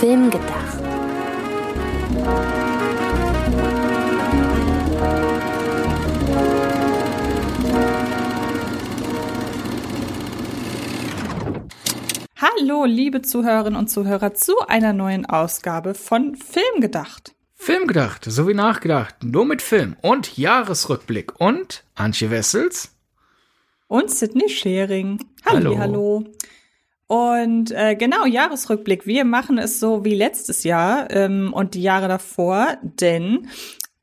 Film gedacht. Hallo, liebe Zuhörerinnen und Zuhörer, zu einer neuen Ausgabe von Film gedacht. Film gedacht, so wie nachgedacht, nur mit Film und Jahresrückblick und Antje Wessels und Sydney Schering. Hallo. hallo. Und äh, genau, Jahresrückblick. Wir machen es so wie letztes Jahr ähm, und die Jahre davor, denn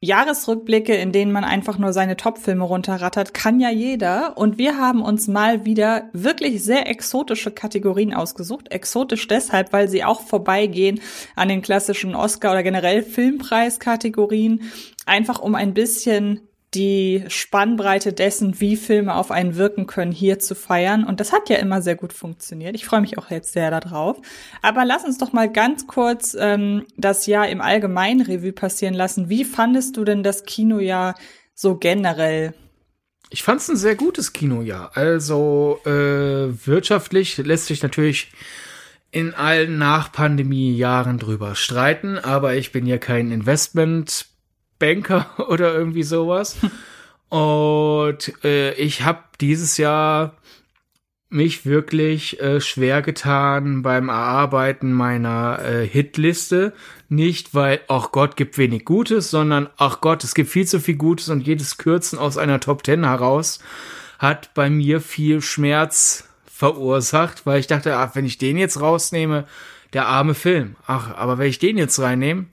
Jahresrückblicke, in denen man einfach nur seine Top-Filme runterrattert, kann ja jeder. Und wir haben uns mal wieder wirklich sehr exotische Kategorien ausgesucht. Exotisch deshalb, weil sie auch vorbeigehen an den klassischen Oscar- oder generell Filmpreiskategorien. Einfach um ein bisschen die Spannbreite dessen, wie Filme auf einen wirken können, hier zu feiern. Und das hat ja immer sehr gut funktioniert. Ich freue mich auch jetzt sehr darauf. Aber lass uns doch mal ganz kurz ähm, das Jahr im Allgemeinen Revue passieren lassen. Wie fandest du denn das Kinojahr so generell? Ich fand es ein sehr gutes Kinojahr. Also äh, wirtschaftlich lässt sich natürlich in allen Nach-Pandemie-Jahren drüber streiten, aber ich bin ja kein Investment Banker oder irgendwie sowas. Und äh, ich habe dieses Jahr mich wirklich äh, schwer getan beim Erarbeiten meiner äh, Hitliste. Nicht, weil, ach Gott, gibt wenig Gutes, sondern, ach Gott, es gibt viel zu viel Gutes und jedes Kürzen aus einer Top Ten heraus hat bei mir viel Schmerz verursacht, weil ich dachte, ach, wenn ich den jetzt rausnehme, der arme Film. Ach, aber wenn ich den jetzt reinnehme,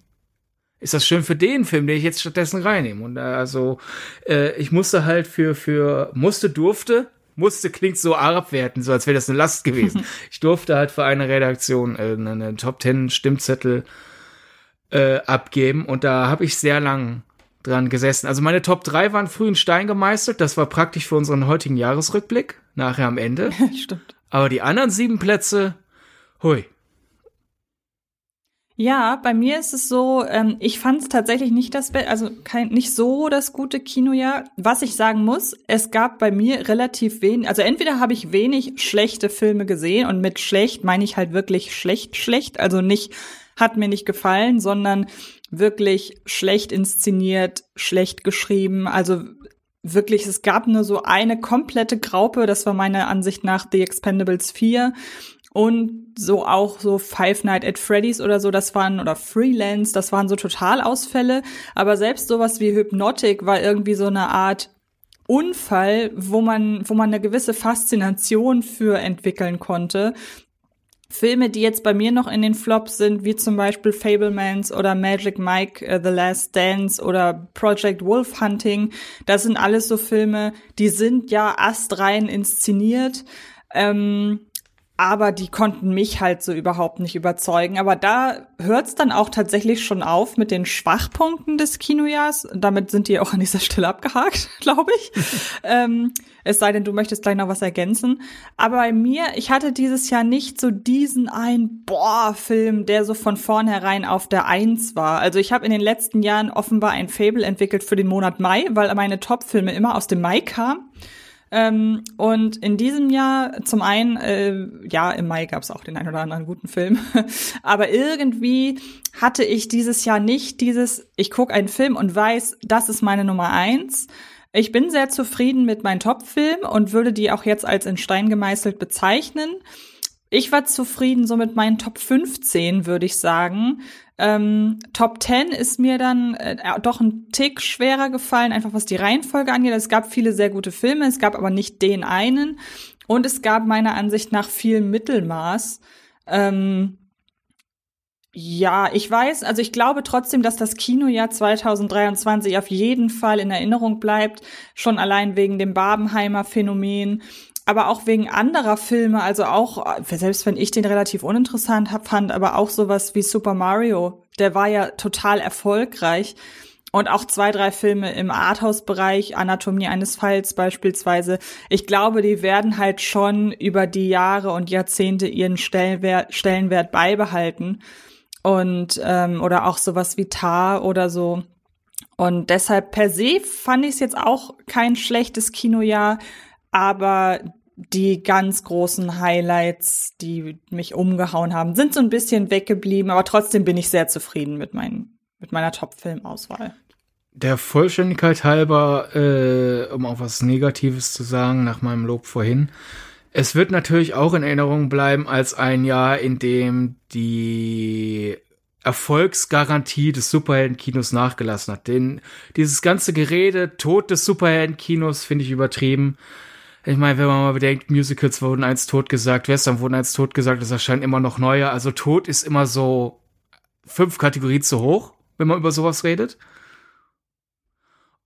ist das schön für den Film, den ich jetzt stattdessen reinnehme. Und äh, also äh, ich musste halt für für musste durfte musste klingt so abwertend, so als wäre das eine Last gewesen. ich durfte halt für eine Redaktion äh, eine Top Ten Stimmzettel äh, abgeben und da habe ich sehr lang dran gesessen. Also meine Top 3 waren früh in Stein gemeißelt, das war praktisch für unseren heutigen Jahresrückblick, nachher am Ende. Stimmt. Aber die anderen sieben Plätze, hui, ja, bei mir ist es so, ähm, ich fand es tatsächlich nicht das, Be also kein, nicht so das gute Kinojahr. Was ich sagen muss, es gab bei mir relativ wenig, also entweder habe ich wenig schlechte Filme gesehen und mit schlecht meine ich halt wirklich schlecht, schlecht, also nicht hat mir nicht gefallen, sondern wirklich schlecht inszeniert, schlecht geschrieben, also wirklich, es gab nur so eine komplette Graupe, das war meiner Ansicht nach The Expendables 4 und so auch so Five Night at Freddy's oder so, das waren, oder Freelance, das waren so Totalausfälle. Aber selbst sowas wie Hypnotic war irgendwie so eine Art Unfall, wo man, wo man eine gewisse Faszination für entwickeln konnte. Filme, die jetzt bei mir noch in den Flops sind, wie zum Beispiel Fablemans oder Magic Mike, uh, The Last Dance oder Project Wolf Hunting, das sind alles so Filme, die sind ja astrein inszeniert. Ähm, aber die konnten mich halt so überhaupt nicht überzeugen. Aber da hört's dann auch tatsächlich schon auf mit den Schwachpunkten des Kinojahrs. Damit sind die auch an dieser Stelle abgehakt, glaube ich. ähm, es sei denn, du möchtest gleich noch was ergänzen. Aber bei mir, ich hatte dieses Jahr nicht so diesen ein Boah-Film, der so von vornherein auf der Eins war. Also ich habe in den letzten Jahren offenbar ein Fable entwickelt für den Monat Mai, weil meine Top-Filme immer aus dem Mai kamen. Ähm, und in diesem Jahr, zum einen, äh, ja, im Mai gab es auch den einen oder anderen guten Film, aber irgendwie hatte ich dieses Jahr nicht dieses, ich gucke einen Film und weiß, das ist meine Nummer eins. Ich bin sehr zufrieden mit meinen Top-Filmen und würde die auch jetzt als in Stein gemeißelt bezeichnen. Ich war zufrieden so mit meinen Top 15, würde ich sagen. Ähm, Top 10 ist mir dann äh, doch ein Tick schwerer gefallen, einfach was die Reihenfolge angeht. Es gab viele sehr gute Filme, es gab aber nicht den einen. Und es gab meiner Ansicht nach viel Mittelmaß. Ähm, ja, ich weiß, also ich glaube trotzdem, dass das Kinojahr 2023 auf jeden Fall in Erinnerung bleibt, schon allein wegen dem Barbenheimer Phänomen aber auch wegen anderer Filme, also auch, selbst wenn ich den relativ uninteressant hab, fand, aber auch sowas wie Super Mario, der war ja total erfolgreich. Und auch zwei, drei Filme im Arthouse-Bereich, Anatomie eines Falls beispielsweise. Ich glaube, die werden halt schon über die Jahre und Jahrzehnte ihren Stellenwert, Stellenwert beibehalten. Und, ähm, oder auch sowas wie Tar oder so. Und deshalb per se fand ich es jetzt auch kein schlechtes Kinojahr, aber die ganz großen Highlights, die mich umgehauen haben, sind so ein bisschen weggeblieben, aber trotzdem bin ich sehr zufrieden mit, mein, mit meiner Top-Film-Auswahl. Der Vollständigkeit halber, äh, um auch was Negatives zu sagen, nach meinem Lob vorhin. Es wird natürlich auch in Erinnerung bleiben als ein Jahr, in dem die Erfolgsgarantie des Superheldenkinos nachgelassen hat. Denn dieses ganze Gerede, Tod des Superheldenkinos, finde ich übertrieben. Ich meine, wenn man mal bedenkt, Musicals wurden eins tot gesagt, Western wurden eins tot gesagt, es erscheinen immer noch neue. Also Tod ist immer so fünf Kategorien zu hoch, wenn man über sowas redet.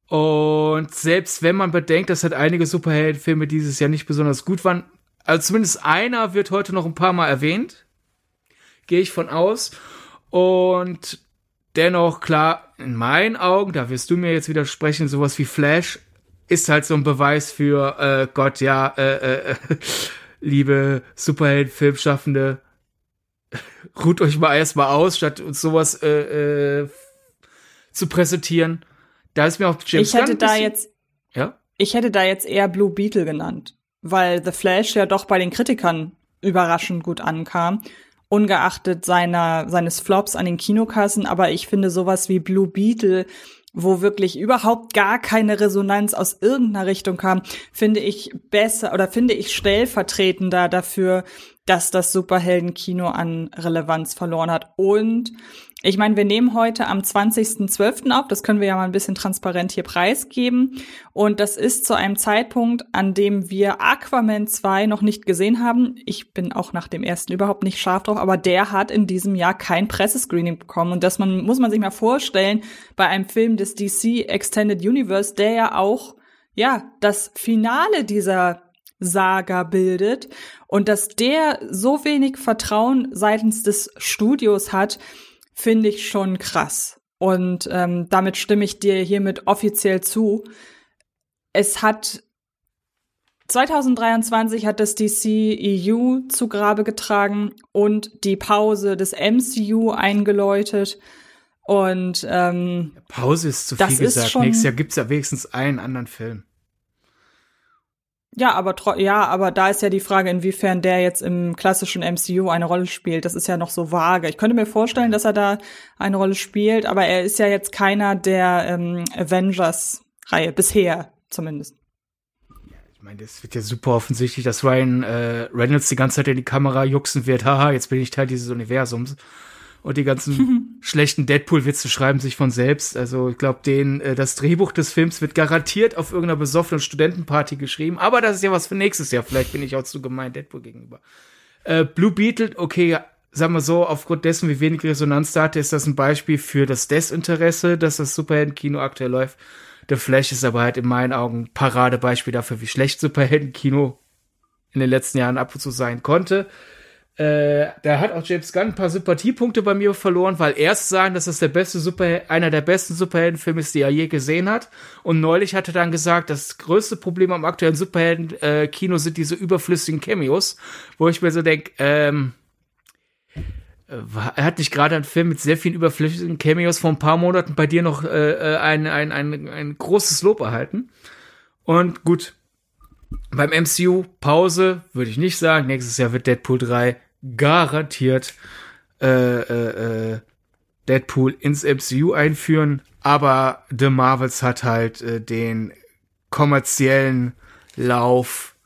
Und selbst wenn man bedenkt, dass halt einige Superheldenfilme dieses Jahr nicht besonders gut waren, also zumindest einer wird heute noch ein paar Mal erwähnt, gehe ich von aus. Und dennoch, klar, in meinen Augen, da wirst du mir jetzt widersprechen, sowas wie Flash ist halt so ein Beweis für äh, Gott, ja, äh, äh, liebe Superhelden-Filmschaffende, ruht euch mal erstmal aus, statt uns sowas äh, äh, zu präsentieren. Da ist mir auch James Ich hätte da jetzt, ja? ich hätte da jetzt eher Blue Beetle genannt, weil The Flash ja doch bei den Kritikern überraschend gut ankam ungeachtet seiner, seines Flops an den Kinokassen. Aber ich finde sowas wie Blue Beetle, wo wirklich überhaupt gar keine Resonanz aus irgendeiner Richtung kam, finde ich besser oder finde ich stellvertretender dafür, dass das Superheldenkino an Relevanz verloren hat. Und ich meine, wir nehmen heute am 20.12. auf, das können wir ja mal ein bisschen transparent hier preisgeben. Und das ist zu einem Zeitpunkt, an dem wir Aquaman 2 noch nicht gesehen haben. Ich bin auch nach dem ersten überhaupt nicht scharf drauf, aber der hat in diesem Jahr kein Pressescreening bekommen. Und das man, muss man sich mal vorstellen, bei einem Film des DC Extended Universe, der ja auch ja, das Finale dieser Saga bildet und dass der so wenig Vertrauen seitens des Studios hat, finde ich schon krass. Und ähm, damit stimme ich dir hiermit offiziell zu. Es hat 2023 hat das DC EU zu Grabe getragen und die Pause des MCU eingeläutet. Und ähm, Pause ist zu viel gesagt. Nächstes Jahr gibt's ja wenigstens einen anderen Film. Ja, aber ja, aber da ist ja die Frage, inwiefern der jetzt im klassischen MCU eine Rolle spielt. Das ist ja noch so vage. Ich könnte mir vorstellen, dass er da eine Rolle spielt, aber er ist ja jetzt keiner der ähm, Avengers-Reihe bisher zumindest. Ich meine, das wird ja super offensichtlich, dass Ryan äh, Reynolds die ganze Zeit in die Kamera juxen wird. Haha, jetzt bin ich Teil dieses Universums und die ganzen schlechten Deadpool-Witze schreiben sich von selbst. Also ich glaube, den äh, das Drehbuch des Films wird garantiert auf irgendeiner besoffenen Studentenparty geschrieben. Aber das ist ja was für nächstes Jahr. Vielleicht bin ich auch zu gemein Deadpool gegenüber. Äh, Blue Beetle, okay, sagen wir so, aufgrund dessen, wie wenig Resonanz da hatte, ist das ein Beispiel für das Desinteresse, dass das Superhelden-Kino aktuell läuft. The Flash ist aber halt in meinen Augen Paradebeispiel dafür, wie schlecht Superhelden-Kino in den letzten Jahren ab und zu sein konnte. Äh, da hat auch James Gunn ein paar Sympathiepunkte bei mir verloren, weil erst sagen, dass das der beste Super einer der besten Superheldenfilme ist, die er je gesehen hat. Und neulich hat er dann gesagt, das größte Problem am aktuellen Superhelden-Kino sind diese überflüssigen Cameos, wo ich mir so denke, ähm, äh, er hat nicht gerade einen Film mit sehr vielen überflüssigen Cameos vor ein paar Monaten bei dir noch äh, ein, ein, ein, ein großes Lob erhalten. Und gut, beim MCU Pause würde ich nicht sagen. Nächstes Jahr wird Deadpool 3 garantiert äh, äh, äh, Deadpool ins MCU einführen. Aber The Marvels hat halt äh, den kommerziellen Lauf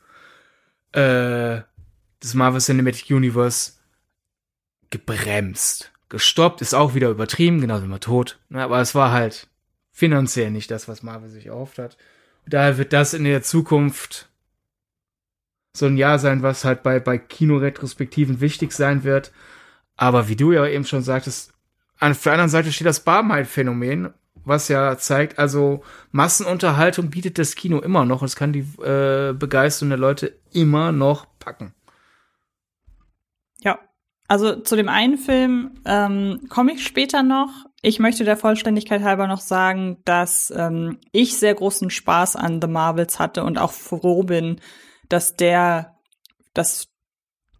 äh, des Marvel Cinematic Universe gebremst. Gestoppt ist auch wieder übertrieben, genau wie man tot. Aber es war halt finanziell nicht das, was Marvel sich erhofft hat. Und daher wird das in der Zukunft so ein Jahr sein, was halt bei, bei Kinoretrospektiven wichtig sein wird. Aber wie du ja eben schon sagtest, auf der anderen Seite steht das Barmaid-Phänomen, was ja zeigt, also Massenunterhaltung bietet das Kino immer noch und es kann die äh, Begeisterung der Leute immer noch packen. Ja, also zu dem einen Film ähm, komme ich später noch. Ich möchte der Vollständigkeit halber noch sagen, dass ähm, ich sehr großen Spaß an The Marvels hatte und auch froh bin, dass der, dass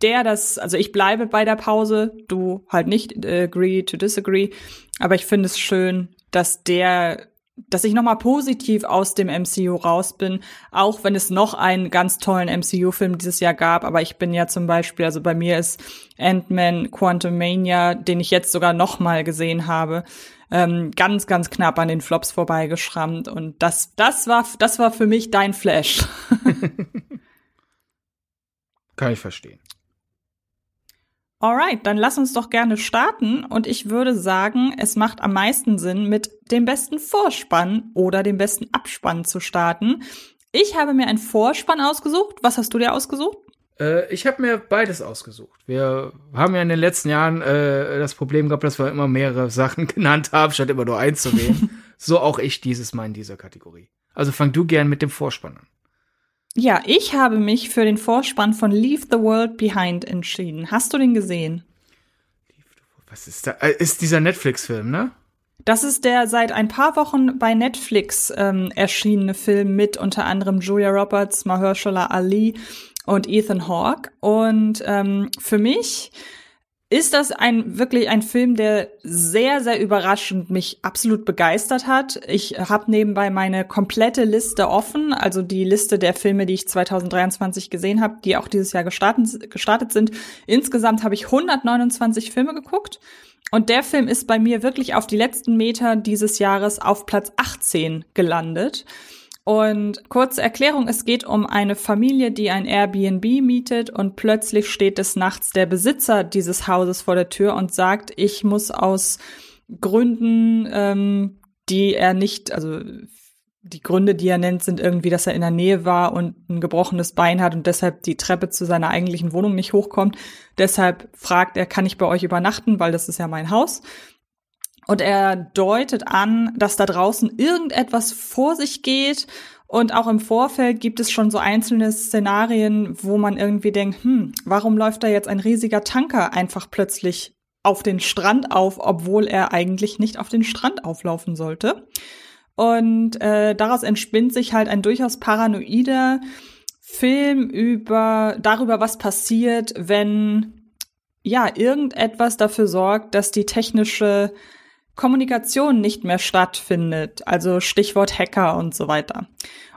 der das, also ich bleibe bei der Pause, du halt nicht äh, agree to disagree, aber ich finde es schön, dass der dass ich nochmal positiv aus dem MCU raus bin, auch wenn es noch einen ganz tollen MCU-Film dieses Jahr gab. Aber ich bin ja zum Beispiel, also bei mir ist Ant-Man Quantumania, den ich jetzt sogar nochmal gesehen habe, ähm, ganz, ganz knapp an den Flops vorbeigeschrammt. Und das, das war, das war für mich dein Flash. Kann ich verstehen. Alright, dann lass uns doch gerne starten und ich würde sagen, es macht am meisten Sinn, mit dem besten Vorspann oder dem besten Abspann zu starten. Ich habe mir einen Vorspann ausgesucht. Was hast du dir ausgesucht? Äh, ich habe mir beides ausgesucht. Wir haben ja in den letzten Jahren äh, das Problem gehabt, dass wir immer mehrere Sachen genannt haben, statt immer nur eins zu wählen. so auch ich dieses Mal in dieser Kategorie. Also fang du gern mit dem Vorspann an. Ja, ich habe mich für den Vorspann von Leave the World Behind entschieden. Hast du den gesehen? Was ist da? Äh, ist dieser Netflix-Film, ne? Das ist der seit ein paar Wochen bei Netflix ähm, erschienene Film mit unter anderem Julia Roberts, Mahershala Ali und Ethan Hawke. Und ähm, für mich ist das ein wirklich ein Film, der sehr, sehr überraschend mich absolut begeistert hat. Ich habe nebenbei meine komplette Liste offen, also die Liste der Filme, die ich 2023 gesehen habe, die auch dieses Jahr gestartet, gestartet sind. Insgesamt habe ich 129 Filme geguckt. Und der Film ist bei mir wirklich auf die letzten Meter dieses Jahres auf Platz 18 gelandet. Und kurze Erklärung, es geht um eine Familie, die ein Airbnb mietet und plötzlich steht des Nachts der Besitzer dieses Hauses vor der Tür und sagt, ich muss aus Gründen, ähm, die er nicht, also die Gründe, die er nennt, sind irgendwie, dass er in der Nähe war und ein gebrochenes Bein hat und deshalb die Treppe zu seiner eigentlichen Wohnung nicht hochkommt. Deshalb fragt er, kann ich bei euch übernachten, weil das ist ja mein Haus. Und er deutet an, dass da draußen irgendetwas vor sich geht. Und auch im Vorfeld gibt es schon so einzelne Szenarien, wo man irgendwie denkt, hm, warum läuft da jetzt ein riesiger Tanker einfach plötzlich auf den Strand auf, obwohl er eigentlich nicht auf den Strand auflaufen sollte. Und äh, daraus entspinnt sich halt ein durchaus paranoider Film über darüber, was passiert, wenn ja irgendetwas dafür sorgt, dass die technische Kommunikation nicht mehr stattfindet, also Stichwort Hacker und so weiter.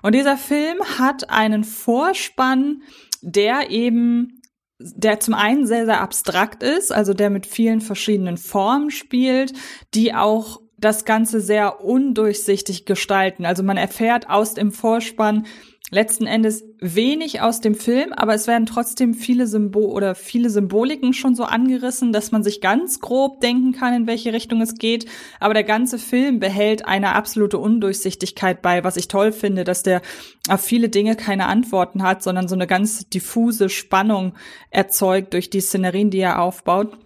Und dieser Film hat einen Vorspann, der eben, der zum einen sehr, sehr abstrakt ist, also der mit vielen verschiedenen Formen spielt, die auch das Ganze sehr undurchsichtig gestalten. Also man erfährt aus dem Vorspann, letzten Endes wenig aus dem Film, aber es werden trotzdem viele Symbol oder viele Symboliken schon so angerissen, dass man sich ganz grob denken kann, in welche Richtung es geht. Aber der ganze Film behält eine absolute Undurchsichtigkeit bei, was ich toll finde, dass der auf viele Dinge keine Antworten hat, sondern so eine ganz diffuse Spannung erzeugt durch die Szenerien, die er aufbaut.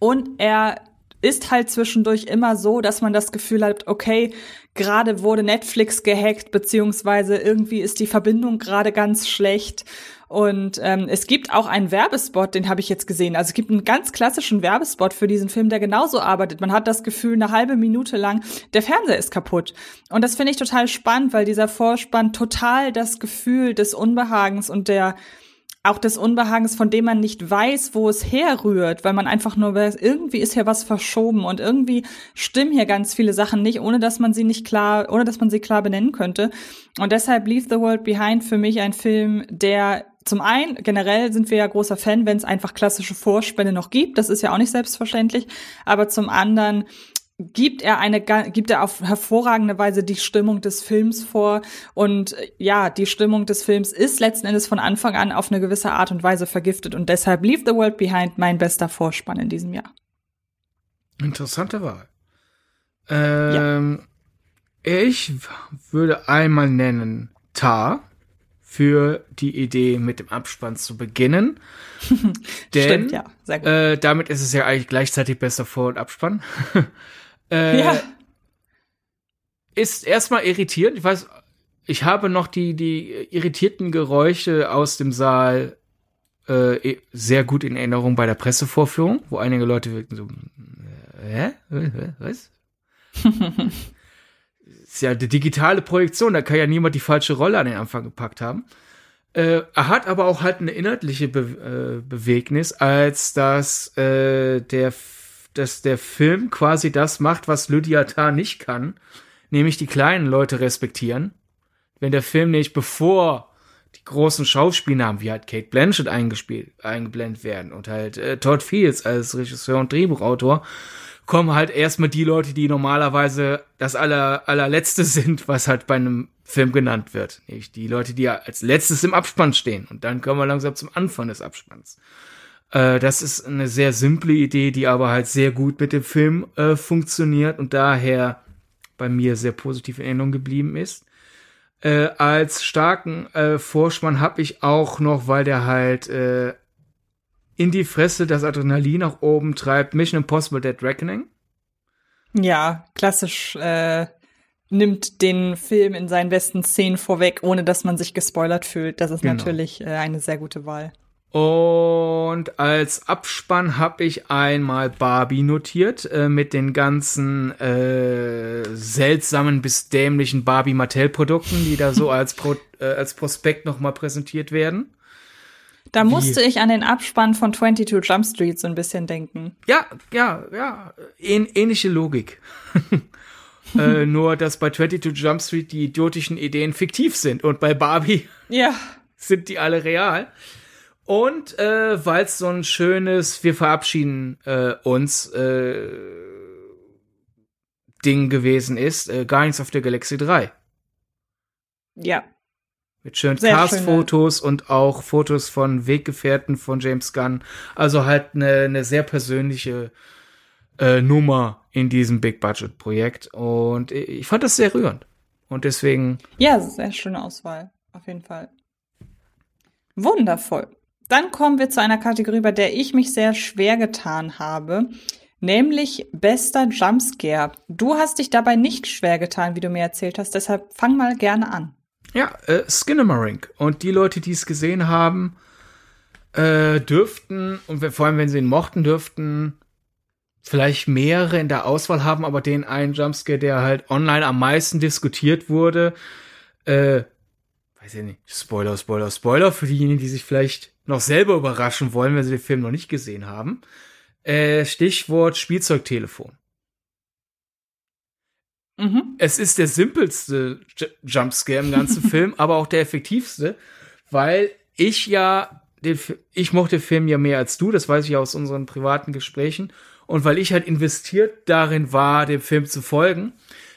Und er ist halt zwischendurch immer so, dass man das Gefühl hat, okay, gerade wurde Netflix gehackt, beziehungsweise irgendwie ist die Verbindung gerade ganz schlecht. Und ähm, es gibt auch einen Werbespot, den habe ich jetzt gesehen. Also es gibt einen ganz klassischen Werbespot für diesen Film, der genauso arbeitet. Man hat das Gefühl, eine halbe Minute lang, der Fernseher ist kaputt. Und das finde ich total spannend, weil dieser Vorspann total das Gefühl des Unbehagens und der auch des Unbehagens, von dem man nicht weiß, wo es herrührt, weil man einfach nur weiß, irgendwie ist hier was verschoben und irgendwie stimmen hier ganz viele Sachen nicht, ohne dass man sie nicht klar, ohne dass man sie klar benennen könnte. Und deshalb Leave the World Behind für mich ein Film, der zum einen, generell sind wir ja großer Fan, wenn es einfach klassische Vorspänne noch gibt. Das ist ja auch nicht selbstverständlich. Aber zum anderen gibt er eine gibt er auf hervorragende Weise die Stimmung des Films vor und äh, ja, die Stimmung des Films ist letzten Endes von Anfang an auf eine gewisse Art und Weise vergiftet und deshalb Leave the World Behind mein bester Vorspann in diesem Jahr. Interessante Wahl. Ähm, ja. Ich würde einmal nennen Tar für die Idee, mit dem Abspann zu beginnen. Denn Stimmt, ja. Sehr gut. Äh, damit ist es ja eigentlich gleichzeitig bester Vor- und Abspann. Äh, ja. Ist erstmal irritierend. Ich weiß, ich habe noch die, die irritierten Geräusche aus dem Saal äh, sehr gut in Erinnerung bei der Pressevorführung, wo einige Leute wirkten so, äh, hä? Was? ist ja eine digitale Projektion, da kann ja niemand die falsche Rolle an den Anfang gepackt haben. Äh, er hat aber auch halt eine inhaltliche Be äh, Bewegnis, als dass äh, der dass der Film quasi das macht, was Lydia Tarr nicht kann, nämlich die kleinen Leute respektieren. Wenn der Film nicht bevor die großen Schauspielnamen wie halt Kate Blanchett eingespielt, eingeblendet werden und halt äh, Todd Fields als Regisseur und Drehbuchautor, kommen halt erstmal die Leute, die normalerweise das aller, allerletzte sind, was halt bei einem Film genannt wird. Nicht die Leute, die ja als letztes im Abspann stehen. Und dann kommen wir langsam zum Anfang des Abspanns. Äh, das ist eine sehr simple Idee, die aber halt sehr gut mit dem Film äh, funktioniert und daher bei mir sehr positiv in Erinnerung geblieben ist. Äh, als starken äh, Vorspann habe ich auch noch, weil der halt äh, in die Fresse das Adrenalin nach oben treibt, Mission Impossible Dead Reckoning. Ja, klassisch äh, nimmt den Film in seinen besten Szenen vorweg, ohne dass man sich gespoilert fühlt. Das ist genau. natürlich äh, eine sehr gute Wahl. Und als Abspann habe ich einmal Barbie notiert äh, mit den ganzen äh, seltsamen bis dämlichen Barbie Mattel Produkten, die da so als Pro, äh, als Prospekt noch mal präsentiert werden. Da Wie? musste ich an den Abspann von 22 Jump Street so ein bisschen denken. Ja, ja, ja, Ähn ähnliche Logik. äh, nur dass bei 22 Jump Street die idiotischen Ideen fiktiv sind und bei Barbie ja. sind die alle real. Und äh, weil es so ein schönes, wir verabschieden äh, uns äh, Ding gewesen ist, äh, Guardians of the Galaxy 3. Ja. Mit schönen Cast-Fotos und auch Fotos von Weggefährten von James Gunn. Also halt eine, eine sehr persönliche äh, Nummer in diesem Big-Budget-Projekt. Und ich fand das sehr rührend. Und deswegen. Ja, sehr schöne Auswahl. Auf jeden Fall. Wundervoll. Dann kommen wir zu einer Kategorie, bei der ich mich sehr schwer getan habe, nämlich bester Jumpscare. Du hast dich dabei nicht schwer getan, wie du mir erzählt hast, deshalb fang mal gerne an. Ja, äh, Skinnamarink. Und die Leute, die es gesehen haben, äh, dürften, und vor allem wenn sie ihn mochten, dürften vielleicht mehrere in der Auswahl haben, aber den einen Jumpscare, der halt online am meisten diskutiert wurde, äh, weiß ich nicht, Spoiler, Spoiler, Spoiler für diejenigen, die sich vielleicht noch selber überraschen wollen, wenn sie den Film noch nicht gesehen haben. Äh, Stichwort Spielzeugtelefon. Mhm. Es ist der simpelste J Jumpscare im ganzen Film, aber auch der effektivste, weil ich ja, den, ich mochte den Film ja mehr als du, das weiß ich aus unseren privaten Gesprächen, und weil ich halt investiert darin war, dem Film zu folgen,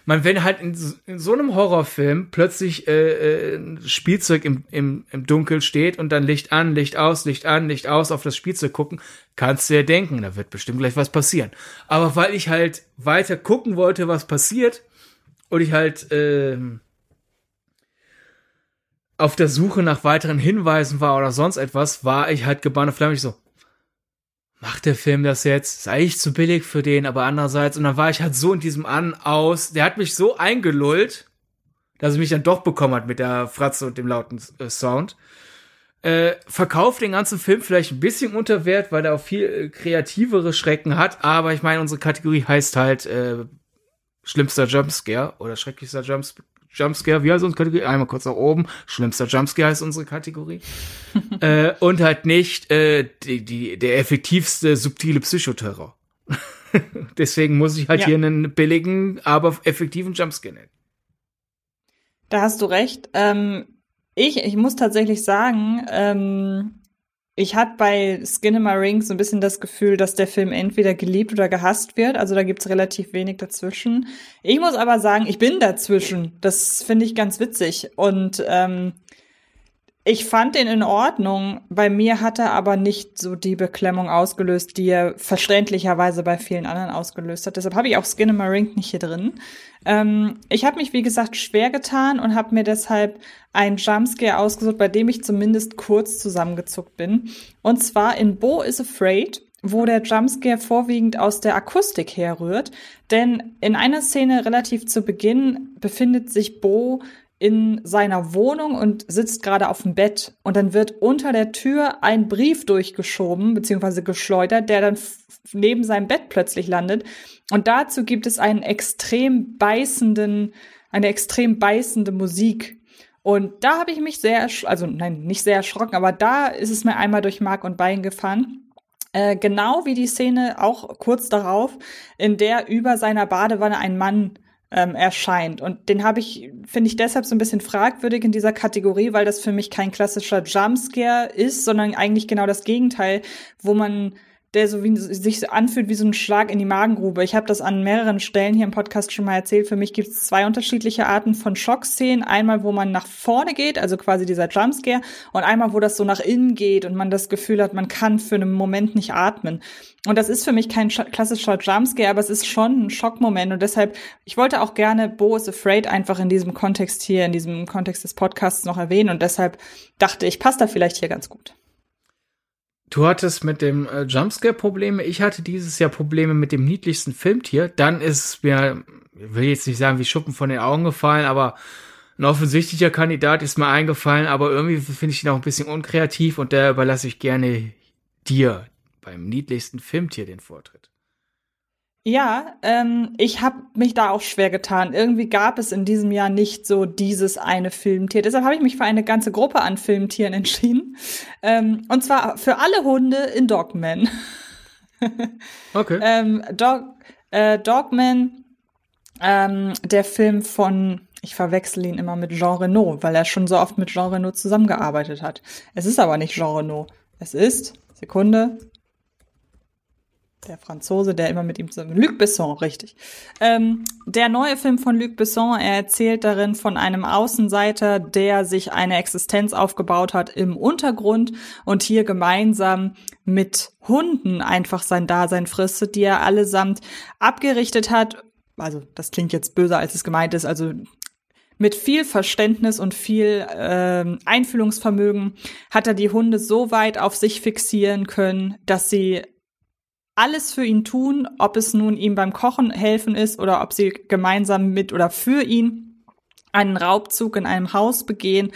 man, wenn halt in, in so einem Horrorfilm plötzlich äh, äh, Spielzeug im, im, im Dunkel steht und dann Licht an, Licht aus, Licht an, Licht aus auf das Spielzeug gucken, kannst du ja denken, da wird bestimmt gleich was passieren. Aber weil ich halt weiter gucken wollte, was passiert, und ich halt äh, auf der Suche nach weiteren Hinweisen war oder sonst etwas, war ich halt gebannt auf ich so, macht der Film das jetzt? Ist eigentlich zu billig für den, aber andererseits, und dann war ich halt so in diesem An, aus, der hat mich so eingelullt, dass er mich dann doch bekommen hat mit der Fratze und dem lauten äh, Sound. Äh, verkauft den ganzen Film vielleicht ein bisschen unter Wert, weil er auch viel äh, kreativere Schrecken hat, aber ich meine, unsere Kategorie heißt halt äh, schlimmster Jumpscare oder schrecklichster Jumps Jumpscare, wie heißt unsere Kategorie? Einmal kurz nach oben. Schlimmster Jumpscare heißt unsere Kategorie. äh, und halt nicht äh, die, die, der effektivste subtile Psychoterror. Deswegen muss ich halt ja. hier einen billigen, aber effektiven Jumpscare nennen. Da hast du recht. Ähm, ich, ich muss tatsächlich sagen, ähm, ich hatte bei Ring so ein bisschen das Gefühl, dass der Film entweder geliebt oder gehasst wird. Also da gibt's relativ wenig dazwischen. Ich muss aber sagen, ich bin dazwischen. Das finde ich ganz witzig. Und ähm, ich fand den in Ordnung. Bei mir hat er aber nicht so die Beklemmung ausgelöst, die er verständlicherweise bei vielen anderen ausgelöst hat. Deshalb habe ich auch Ring nicht hier drin. Ähm, ich habe mich, wie gesagt, schwer getan und habe mir deshalb einen Jumpscare ausgesucht, bei dem ich zumindest kurz zusammengezuckt bin. Und zwar in Bo is Afraid wo der Jumpscare vorwiegend aus der Akustik herrührt. Denn in einer Szene relativ zu Beginn befindet sich Bo in seiner Wohnung und sitzt gerade auf dem Bett und dann wird unter der Tür ein Brief durchgeschoben bzw. geschleudert, der dann neben seinem Bett plötzlich landet und dazu gibt es einen extrem beißenden eine extrem beißende Musik und da habe ich mich sehr also nein, nicht sehr erschrocken, aber da ist es mir einmal durch Mark und Bein gefahren. Äh, genau wie die Szene auch kurz darauf, in der über seiner Badewanne ein Mann ähm, erscheint. Und den habe ich, finde ich deshalb so ein bisschen fragwürdig in dieser Kategorie, weil das für mich kein klassischer Jumpscare ist, sondern eigentlich genau das Gegenteil, wo man der so wie sich anfühlt wie so ein Schlag in die Magengrube. Ich habe das an mehreren Stellen hier im Podcast schon mal erzählt. Für mich gibt es zwei unterschiedliche Arten von Schockszenen. Einmal, wo man nach vorne geht, also quasi dieser Jumpscare, und einmal, wo das so nach innen geht und man das Gefühl hat, man kann für einen Moment nicht atmen. Und das ist für mich kein klassischer Jumpscare, aber es ist schon ein Schockmoment. Und deshalb, ich wollte auch gerne Bo is Afraid einfach in diesem Kontext hier, in diesem Kontext des Podcasts noch erwähnen. Und deshalb dachte ich, passt da vielleicht hier ganz gut. Du hattest mit dem äh, Jumpscare Probleme. Ich hatte dieses Jahr Probleme mit dem niedlichsten Filmtier. Dann ist mir, ich will jetzt nicht sagen, wie Schuppen von den Augen gefallen, aber ein offensichtlicher Kandidat ist mir eingefallen, aber irgendwie finde ich ihn auch ein bisschen unkreativ und da überlasse ich gerne dir beim niedlichsten Filmtier den Vortritt. Ja, ähm, ich habe mich da auch schwer getan. Irgendwie gab es in diesem Jahr nicht so dieses eine Filmtier. Deshalb habe ich mich für eine ganze Gruppe an Filmtieren entschieden. Ähm, und zwar für alle Hunde in Dogman. okay. ähm, Dog, äh, Dogman, ähm, der Film von, ich verwechsel ihn immer mit Jean Reno, weil er schon so oft mit Jean Reno zusammengearbeitet hat. Es ist aber nicht Jean Reno. Es ist, Sekunde, der Franzose, der immer mit ihm zusammen, Luc Besson, richtig. Ähm, der neue Film von Luc Besson, er erzählt darin von einem Außenseiter, der sich eine Existenz aufgebaut hat im Untergrund und hier gemeinsam mit Hunden einfach sein Dasein fristet, die er allesamt abgerichtet hat. Also das klingt jetzt böser, als es gemeint ist. Also mit viel Verständnis und viel ähm, Einfühlungsvermögen hat er die Hunde so weit auf sich fixieren können, dass sie alles für ihn tun, ob es nun ihm beim Kochen helfen ist oder ob sie gemeinsam mit oder für ihn einen Raubzug in einem Haus begehen.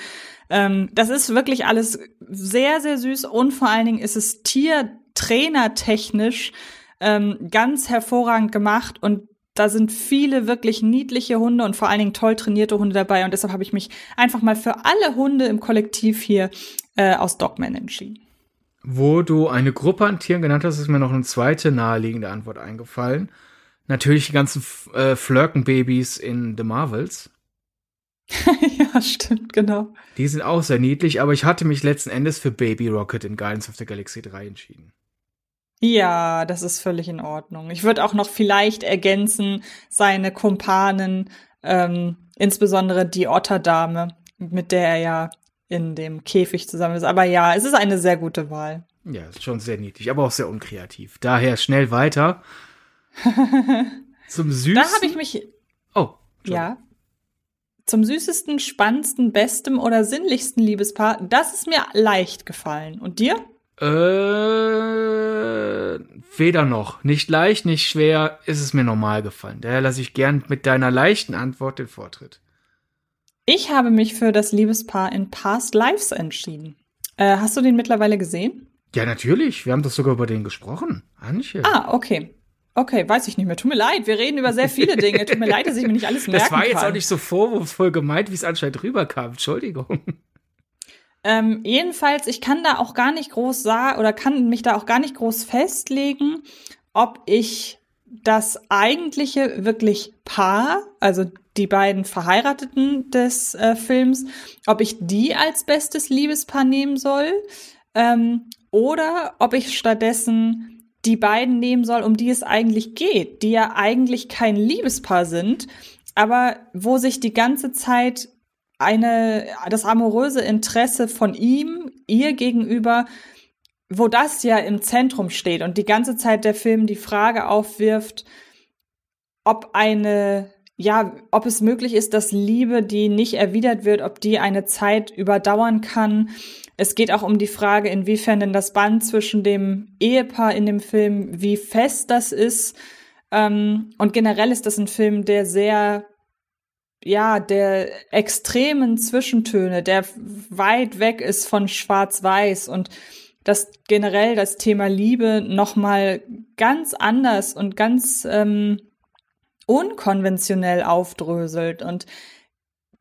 Ähm, das ist wirklich alles sehr, sehr süß und vor allen Dingen ist es tiertrainertechnisch ähm, ganz hervorragend gemacht und da sind viele wirklich niedliche Hunde und vor allen Dingen toll trainierte Hunde dabei und deshalb habe ich mich einfach mal für alle Hunde im Kollektiv hier äh, aus Dogman entschieden. Wo du eine Gruppe an Tieren genannt hast, ist mir noch eine zweite naheliegende Antwort eingefallen. Natürlich die ganzen äh, Flirkenbabys in The Marvels. ja, stimmt, genau. Die sind auch sehr niedlich, aber ich hatte mich letzten Endes für Baby Rocket in Guardians of the Galaxy 3 entschieden. Ja, das ist völlig in Ordnung. Ich würde auch noch vielleicht ergänzen, seine Kumpanen, ähm, insbesondere die Otterdame, mit der er ja in dem Käfig zusammen ist. Aber ja, es ist eine sehr gute Wahl. Ja, ist schon sehr niedlich, aber auch sehr unkreativ. Daher schnell weiter. Zum süßen. Da habe ich mich. Oh. Ja. Zum süßesten, spannendsten, bestem oder sinnlichsten Liebespaar, das ist mir leicht gefallen. Und dir? Äh, weder noch. Nicht leicht, nicht schwer, ist es mir normal gefallen. Daher lasse ich gern mit deiner leichten Antwort den Vortritt. Ich habe mich für das Liebespaar in Past Lives entschieden. Äh, hast du den mittlerweile gesehen? Ja, natürlich. Wir haben doch sogar über den gesprochen. Anche. Ah, okay. Okay, weiß ich nicht mehr. Tut mir leid, wir reden über sehr viele Dinge. Tut mir leid, dass ich mir nicht alles merken kann. Das war jetzt kann. auch nicht so vorwurfsvoll gemeint, wie es anscheinend rüberkam. Entschuldigung. Ähm, jedenfalls, ich kann da auch gar nicht groß sagen oder kann mich da auch gar nicht groß festlegen, ob ich das eigentliche wirklich Paar, also die beiden Verheirateten des äh, Films, ob ich die als bestes Liebespaar nehmen soll ähm, oder ob ich stattdessen die beiden nehmen soll, um die es eigentlich geht, die ja eigentlich kein Liebespaar sind, aber wo sich die ganze Zeit eine, das amoröse Interesse von ihm, ihr gegenüber, wo das ja im Zentrum steht und die ganze Zeit der Film die Frage aufwirft, ob eine ja, ob es möglich ist, dass Liebe, die nicht erwidert wird, ob die eine Zeit überdauern kann. Es geht auch um die Frage, inwiefern denn das Band zwischen dem Ehepaar in dem Film, wie fest das ist. Ähm, und generell ist das ein Film, der sehr, ja, der extremen Zwischentöne, der weit weg ist von Schwarz-Weiß und dass generell das Thema Liebe nochmal ganz anders und ganz ähm, unkonventionell aufdröselt. Und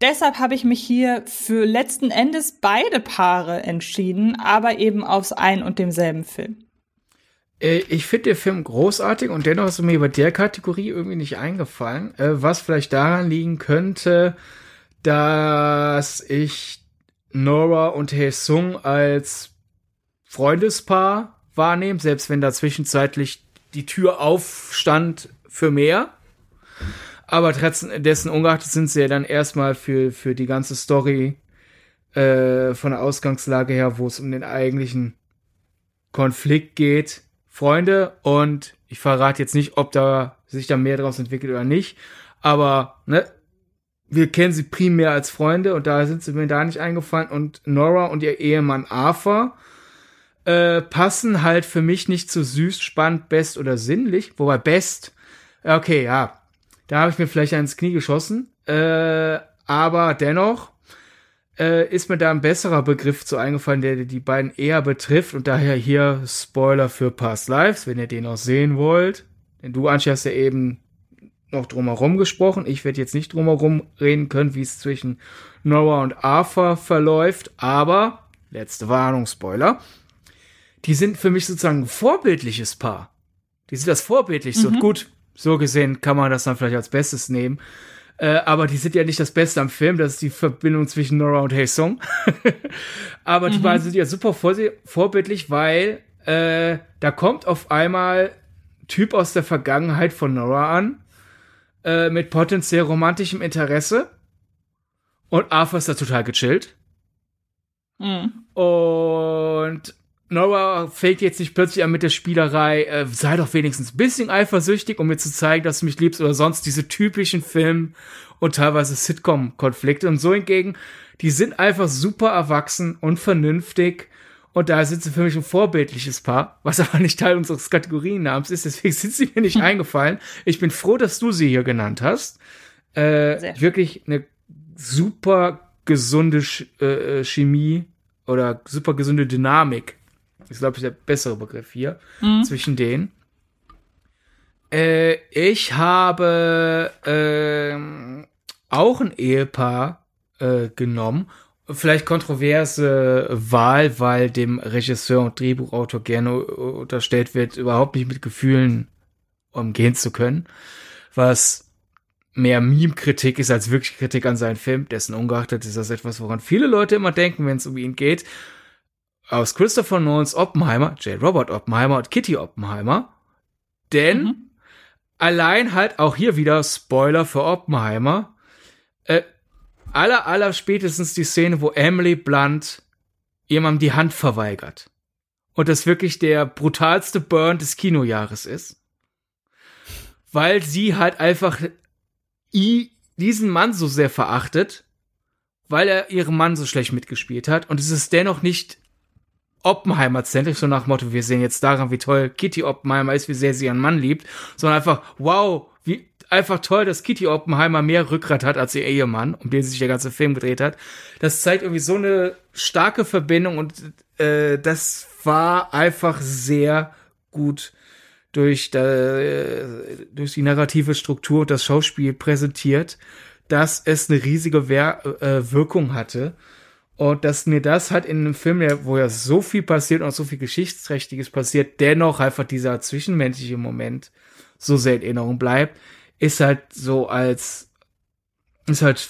deshalb habe ich mich hier für letzten Endes beide Paare entschieden, aber eben aus ein und demselben Film. Äh, ich finde den Film großartig und dennoch ist mir bei der Kategorie irgendwie nicht eingefallen, äh, was vielleicht daran liegen könnte, dass ich Nora und Hae Sung als Freundespaar wahrnehme, selbst wenn da zwischenzeitlich die Tür aufstand für mehr. Aber dessen ungeachtet sind sie ja dann erstmal für, für die ganze Story äh, von der Ausgangslage her, wo es um den eigentlichen Konflikt geht, Freunde. Und ich verrate jetzt nicht, ob da sich da mehr draus entwickelt oder nicht. Aber ne, wir kennen sie primär als Freunde und da sind sie mir da nicht eingefallen. Und Nora und ihr Ehemann Arthur äh, passen halt für mich nicht zu süß, spannend, best oder sinnlich. Wobei best, okay, ja, da habe ich mir vielleicht ins Knie geschossen. Äh, aber dennoch äh, ist mir da ein besserer Begriff zu eingefallen, der die beiden eher betrifft. Und daher hier Spoiler für Past Lives, wenn ihr den auch sehen wollt. Denn du, Anchi, hast ja eben noch drumherum gesprochen. Ich werde jetzt nicht drumherum reden können, wie es zwischen Nora und Arthur verläuft. Aber, letzte Warnung, Spoiler. Die sind für mich sozusagen ein vorbildliches Paar. Die sind das vorbildlichste. Mhm. Und gut, so gesehen kann man das dann vielleicht als Bestes nehmen. Äh, aber die sind ja nicht das Beste am Film, das ist die Verbindung zwischen Nora und Hae Sung. aber mhm. die beiden sind ja super vor vorbildlich, weil äh, da kommt auf einmal Typ aus der Vergangenheit von Nora an, äh, mit potenziell romantischem Interesse. Und Arthur ist da total gechillt. Mhm. Und Nora fängt jetzt nicht plötzlich an mit der Spielerei, äh, sei doch wenigstens ein bisschen eifersüchtig, um mir zu zeigen, dass du mich liebst oder sonst diese typischen Film- und teilweise Sitcom-Konflikte. Und so hingegen, die sind einfach super erwachsen und vernünftig. Und da sind sie für mich ein vorbildliches Paar, was aber nicht Teil unseres Kategoriennamens ist. Deswegen sind sie mir nicht hm. eingefallen. Ich bin froh, dass du sie hier genannt hast. Äh, wirklich eine super gesunde Sch äh, Chemie oder super gesunde Dynamik ist, glaube ich, der bessere Begriff hier, mhm. zwischen denen. Äh, ich habe äh, auch ein Ehepaar äh, genommen. Vielleicht kontroverse Wahl, weil dem Regisseur und Drehbuchautor gerne unterstellt wird, überhaupt nicht mit Gefühlen umgehen zu können. Was mehr Meme-Kritik ist als wirklich Kritik an seinen Film. Dessen ungeachtet ist das etwas, woran viele Leute immer denken, wenn es um ihn geht aus Christopher Nolans Oppenheimer, J. Robert Oppenheimer und Kitty Oppenheimer. Denn mhm. allein halt auch hier wieder Spoiler für Oppenheimer. Äh, aller, aller spätestens die Szene, wo Emily Blunt jemandem die Hand verweigert. Und das wirklich der brutalste Burn des Kinojahres ist. Weil sie halt einfach diesen Mann so sehr verachtet, weil er ihrem Mann so schlecht mitgespielt hat. Und es ist dennoch nicht Oppenheimer-zentrisch, so nach Motto, wir sehen jetzt daran, wie toll Kitty Oppenheimer ist, wie sehr sie ihren Mann liebt, sondern einfach, wow, wie einfach toll, dass Kitty Oppenheimer mehr Rückgrat hat als ihr Ehemann, um den sich der ganze Film gedreht hat. Das zeigt irgendwie so eine starke Verbindung und äh, das war einfach sehr gut durch, äh, durch die narrative Struktur und das Schauspiel präsentiert, dass es eine riesige Wehr äh, Wirkung hatte. Und dass mir das halt in einem Film, wo ja so viel passiert und so viel Geschichtsträchtiges passiert, dennoch einfach dieser zwischenmenschliche Moment so sehr in Erinnerung bleibt, ist halt so als, ist halt,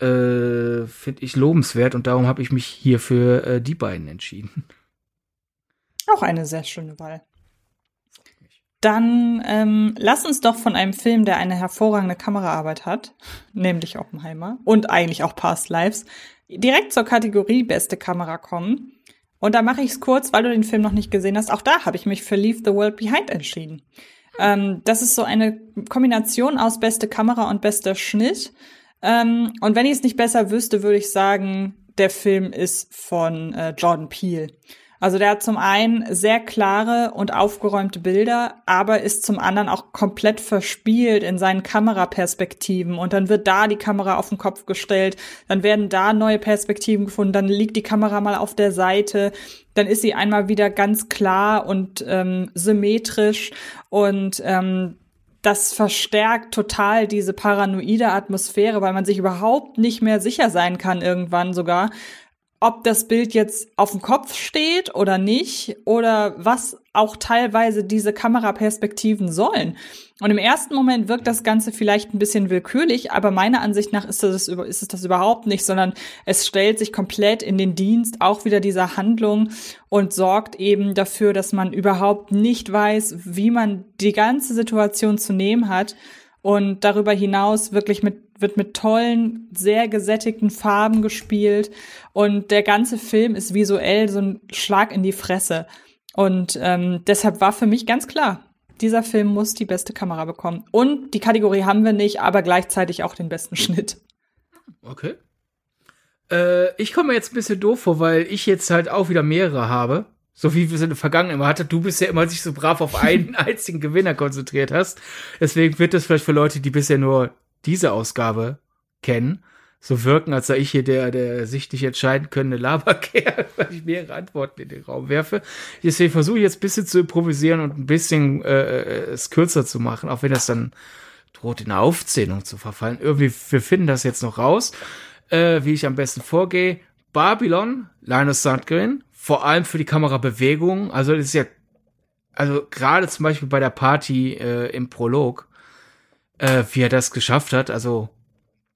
äh, finde ich lobenswert und darum habe ich mich hier für äh, die beiden entschieden. Auch eine sehr schöne Wahl. Dann ähm, lass uns doch von einem Film, der eine hervorragende Kameraarbeit hat, nämlich Oppenheimer und eigentlich auch Past Lives, direkt zur Kategorie beste Kamera kommen. Und da mache ich es kurz, weil du den Film noch nicht gesehen hast. Auch da habe ich mich für Leave the World Behind entschieden. Ähm, das ist so eine Kombination aus beste Kamera und bester Schnitt. Ähm, und wenn ich es nicht besser wüsste, würde ich sagen, der Film ist von äh, Jordan Peele. Also der hat zum einen sehr klare und aufgeräumte Bilder, aber ist zum anderen auch komplett verspielt in seinen Kameraperspektiven. Und dann wird da die Kamera auf den Kopf gestellt, dann werden da neue Perspektiven gefunden, dann liegt die Kamera mal auf der Seite, dann ist sie einmal wieder ganz klar und ähm, symmetrisch und ähm, das verstärkt total diese paranoide Atmosphäre, weil man sich überhaupt nicht mehr sicher sein kann irgendwann sogar, ob das Bild jetzt auf dem Kopf steht oder nicht oder was auch teilweise diese Kameraperspektiven sollen. Und im ersten Moment wirkt das Ganze vielleicht ein bisschen willkürlich, aber meiner Ansicht nach ist, das, ist es das überhaupt nicht, sondern es stellt sich komplett in den Dienst auch wieder dieser Handlung und sorgt eben dafür, dass man überhaupt nicht weiß, wie man die ganze Situation zu nehmen hat und darüber hinaus wirklich mit wird mit tollen, sehr gesättigten Farben gespielt und der ganze Film ist visuell so ein Schlag in die Fresse. Und ähm, deshalb war für mich ganz klar, dieser Film muss die beste Kamera bekommen. Und die Kategorie haben wir nicht, aber gleichzeitig auch den besten Schnitt. Okay. Äh, ich komme jetzt ein bisschen doof vor, weil ich jetzt halt auch wieder mehrere habe. So wie wir es in der Vergangenheit immer hatten. Du bist ja immer sich so brav auf einen einzigen Gewinner konzentriert hast. Deswegen wird das vielleicht für Leute, die bisher nur diese Ausgabe kennen, so wirken, als sei ich hier der, der sich nicht entscheiden könnte Laberkerl, weil ich mehrere Antworten in den Raum werfe. Deswegen versuche ich jetzt ein bisschen zu improvisieren und ein bisschen äh, äh, es kürzer zu machen, auch wenn das dann droht in eine Aufzählung zu verfallen. Irgendwie, wir finden das jetzt noch raus, äh, wie ich am besten vorgehe. Babylon, Linus Sandgren, vor allem für die Kamerabewegung, also das ist ja, also gerade zum Beispiel bei der Party äh, im Prolog, äh, wie er das geschafft hat. Also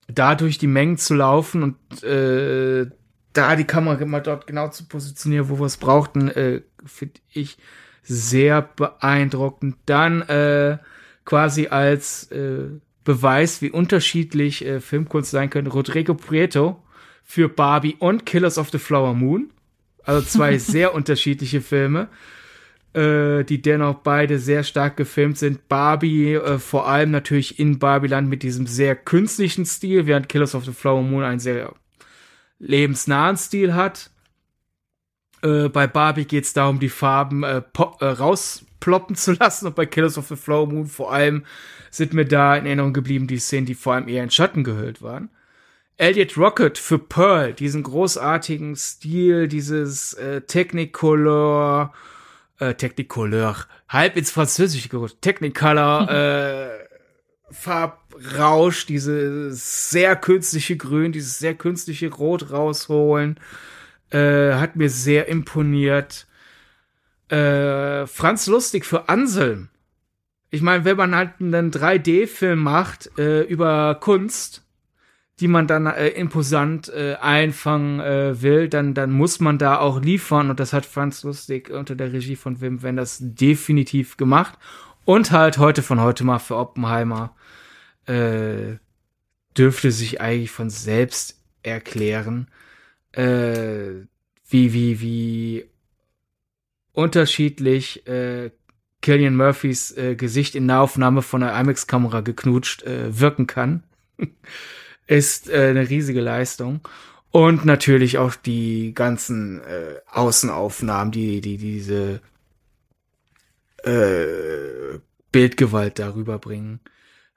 da durch die Mengen zu laufen und äh, da die Kamera immer dort genau zu positionieren, wo wir es brauchten, äh, finde ich sehr beeindruckend. Dann äh, quasi als äh, Beweis, wie unterschiedlich äh, Filmkunst sein könnte, Rodrigo Prieto für Barbie und Killers of the Flower Moon. Also zwei sehr unterschiedliche Filme äh, die dennoch beide sehr stark gefilmt sind. Barbie äh, vor allem natürlich in Barbieland mit diesem sehr künstlichen Stil, während Killers of the Flower Moon einen sehr lebensnahen Stil hat. Äh, bei Barbie geht es darum, die Farben äh, äh, rausploppen zu lassen und bei Killers of the Flower Moon vor allem sind mir da in Erinnerung geblieben die Szenen, die vor allem eher in Schatten gehüllt waren. Elliot Rocket für Pearl, diesen großartigen Stil, dieses äh, Technicolor, äh, Technicolor, halb ins Französische gerutscht, Technicolor, äh, Farbrausch, dieses sehr künstliche Grün, dieses sehr künstliche Rot rausholen, äh, hat mir sehr imponiert. Äh, Franz Lustig für Anselm. Ich meine, wenn man halt einen 3D-Film macht äh, über Kunst, die man dann äh, imposant äh, einfangen äh, will, dann, dann muss man da auch liefern. Und das hat Franz Lustig unter der Regie von Wim Wenders definitiv gemacht. Und halt heute von heute mal für Oppenheimer äh, dürfte sich eigentlich von selbst erklären, äh, wie, wie, wie unterschiedlich äh, Killian Murphys äh, Gesicht in Nahaufnahme von der IMAX-Kamera geknutscht äh, wirken kann. ist äh, eine riesige Leistung. Und natürlich auch die ganzen äh, Außenaufnahmen, die, die diese äh, Bildgewalt darüber bringen.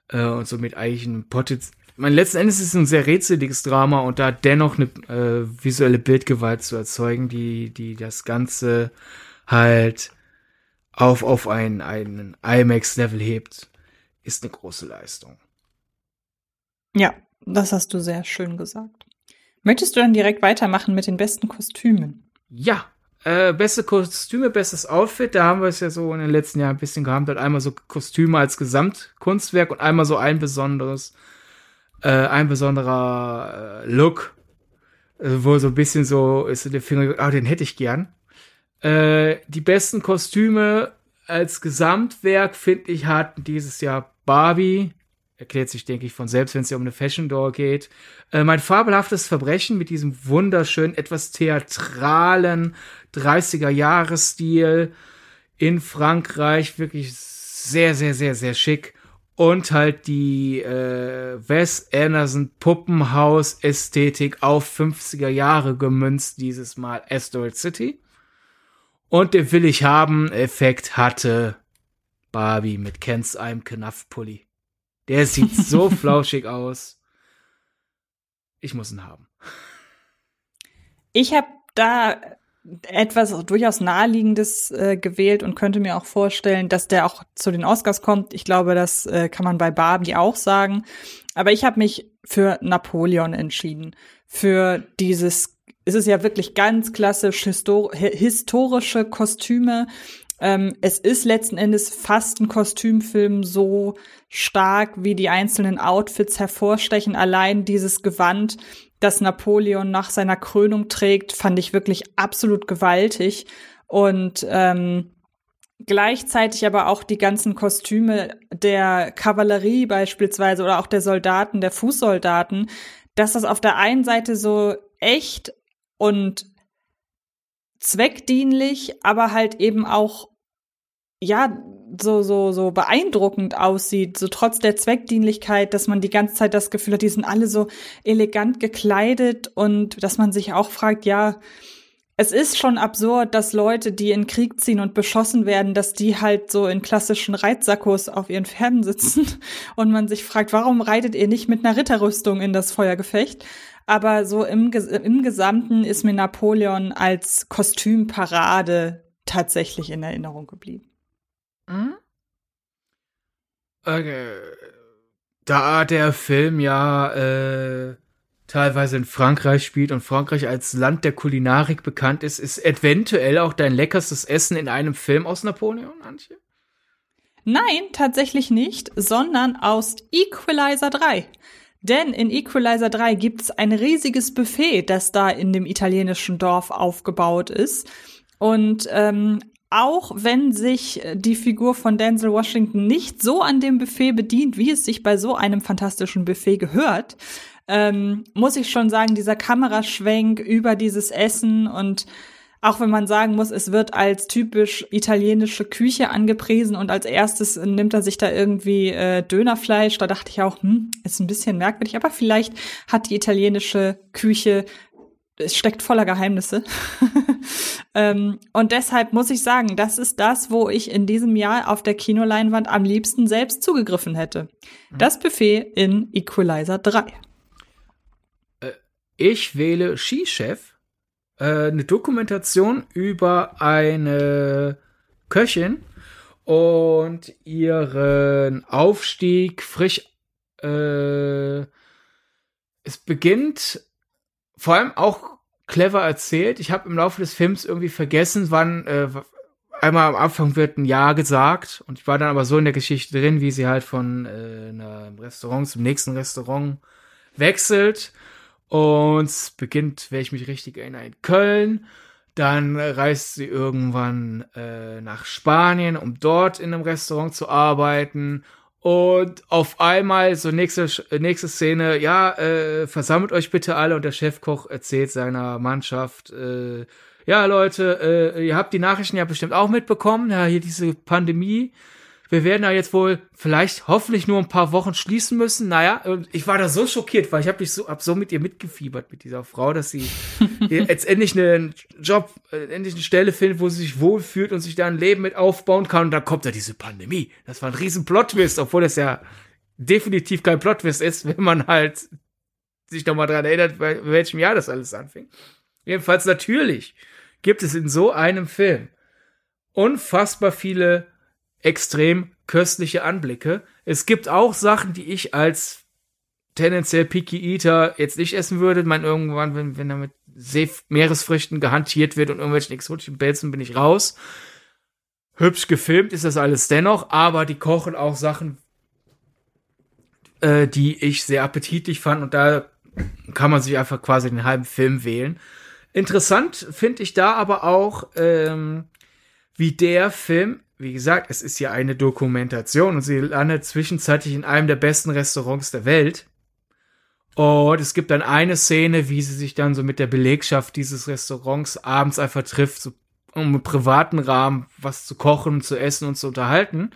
Äh, und somit eigentlich ein Potenzial. Mein letzten Endes ist es ein sehr rätseliges Drama und da dennoch eine äh, visuelle Bildgewalt zu erzeugen, die, die das Ganze halt auf, auf ein, einen IMAX-Level hebt, ist eine große Leistung. Ja, das hast du sehr schön gesagt. Möchtest du dann direkt weitermachen mit den besten Kostümen? Ja, äh, beste Kostüme, bestes Outfit, da haben wir es ja so in den letzten Jahren ein bisschen gehabt. Halt einmal so Kostüme als Gesamtkunstwerk und einmal so ein besonderes, äh, ein besonderer äh, Look, äh, wo so ein bisschen so ist der Finger, ah, den hätte ich gern. Äh, die besten Kostüme als Gesamtwerk, finde ich, hatten dieses Jahr Barbie, erklärt sich, denke ich, von selbst, wenn es ja um eine Fashion Door geht. Äh, mein fabelhaftes Verbrechen mit diesem wunderschönen, etwas theatralen 30er-Jahres-Stil in Frankreich. Wirklich sehr, sehr, sehr, sehr schick. Und halt die äh, Wes Anderson Puppenhaus-Ästhetik auf 50er Jahre gemünzt, dieses Mal Asteroid City. Und der Will ich haben Effekt hatte Barbie mit Kens einem Knaffpulli. Der sieht so flauschig aus. Ich muss ihn haben. Ich habe da etwas durchaus naheliegendes äh, gewählt und könnte mir auch vorstellen, dass der auch zu den Oscars kommt. Ich glaube, das äh, kann man bei Barbie auch sagen. Aber ich habe mich für Napoleon entschieden. Für dieses ist es ja wirklich ganz klassisch histor historische Kostüme. Ähm, es ist letzten Endes fast ein Kostümfilm so stark, wie die einzelnen Outfits hervorstechen. Allein dieses Gewand, das Napoleon nach seiner Krönung trägt, fand ich wirklich absolut gewaltig. Und ähm, gleichzeitig aber auch die ganzen Kostüme der Kavallerie beispielsweise oder auch der Soldaten, der Fußsoldaten, dass das auf der einen Seite so echt und zweckdienlich, aber halt eben auch ja so so so beeindruckend aussieht, so trotz der Zweckdienlichkeit, dass man die ganze Zeit das Gefühl hat, die sind alle so elegant gekleidet und dass man sich auch fragt, ja, es ist schon absurd, dass Leute, die in Krieg ziehen und beschossen werden, dass die halt so in klassischen Reitsackos auf ihren Pferden sitzen und man sich fragt, warum reitet ihr nicht mit einer Ritterrüstung in das Feuergefecht? Aber so im, im Gesamten ist mir Napoleon als Kostümparade tatsächlich in Erinnerung geblieben. Mhm. Okay. Da der Film ja äh, teilweise in Frankreich spielt und Frankreich als Land der Kulinarik bekannt ist, ist eventuell auch dein leckerstes Essen in einem Film aus Napoleon, Antje? Nein, tatsächlich nicht, sondern aus Equalizer 3. Denn in Equalizer 3 gibt es ein riesiges Buffet, das da in dem italienischen Dorf aufgebaut ist. Und ähm, auch wenn sich die Figur von Denzel Washington nicht so an dem Buffet bedient, wie es sich bei so einem fantastischen Buffet gehört, ähm, muss ich schon sagen, dieser Kameraschwenk über dieses Essen und auch wenn man sagen muss, es wird als typisch italienische Küche angepriesen und als erstes nimmt er sich da irgendwie äh, Dönerfleisch, da dachte ich auch, hm, ist ein bisschen merkwürdig, aber vielleicht hat die italienische Küche es steckt voller Geheimnisse. ähm, und deshalb muss ich sagen, das ist das, wo ich in diesem Jahr auf der Kinoleinwand am liebsten selbst zugegriffen hätte. Mhm. Das Buffet in Equalizer 3. Ich wähle Skichef, äh, eine Dokumentation über eine Köchin und ihren Aufstieg frisch. Äh, es beginnt vor allem auch clever erzählt. Ich habe im Laufe des Films irgendwie vergessen, wann äh, einmal am Anfang wird ein Ja gesagt und ich war dann aber so in der Geschichte drin, wie sie halt von äh, einem Restaurant zum nächsten Restaurant wechselt und es beginnt, wenn ich mich richtig erinnere, in Köln. Dann reist sie irgendwann äh, nach Spanien, um dort in einem Restaurant zu arbeiten. Und auf einmal, so nächste, nächste Szene, ja, äh, versammelt euch bitte alle und der Chefkoch erzählt seiner Mannschaft, äh, ja Leute, äh, ihr habt die Nachrichten ja bestimmt auch mitbekommen, ja, hier diese Pandemie wir werden da jetzt wohl vielleicht hoffentlich nur ein paar Wochen schließen müssen. Naja, und ich war da so schockiert, weil ich habe mich so, hab so mit ihr mitgefiebert, mit dieser Frau, dass sie jetzt endlich einen Job, äh, endlich eine Stelle findet, wo sie sich wohlfühlt und sich da ein Leben mit aufbauen kann. Und dann kommt da diese Pandemie. Das war ein riesen Plot-Twist, obwohl das ja definitiv kein Plot-Twist ist, wenn man halt sich noch mal dran erinnert, bei welchem Jahr das alles anfing. Jedenfalls natürlich gibt es in so einem Film unfassbar viele extrem köstliche Anblicke. Es gibt auch Sachen, die ich als tendenziell Picky Eater jetzt nicht essen würde. Ich meine, irgendwann, wenn, wenn da mit See Meeresfrüchten gehantiert wird und irgendwelchen exotischen Pelzen, bin ich raus. Hübsch gefilmt ist das alles dennoch, aber die kochen auch Sachen, äh, die ich sehr appetitlich fand und da kann man sich einfach quasi den halben Film wählen. Interessant finde ich da aber auch, ähm, wie der Film wie gesagt, es ist ja eine Dokumentation und sie landet zwischenzeitlich in einem der besten Restaurants der Welt. Und es gibt dann eine Szene, wie sie sich dann so mit der Belegschaft dieses Restaurants abends einfach trifft, so um im privaten Rahmen was zu kochen, zu essen und zu unterhalten.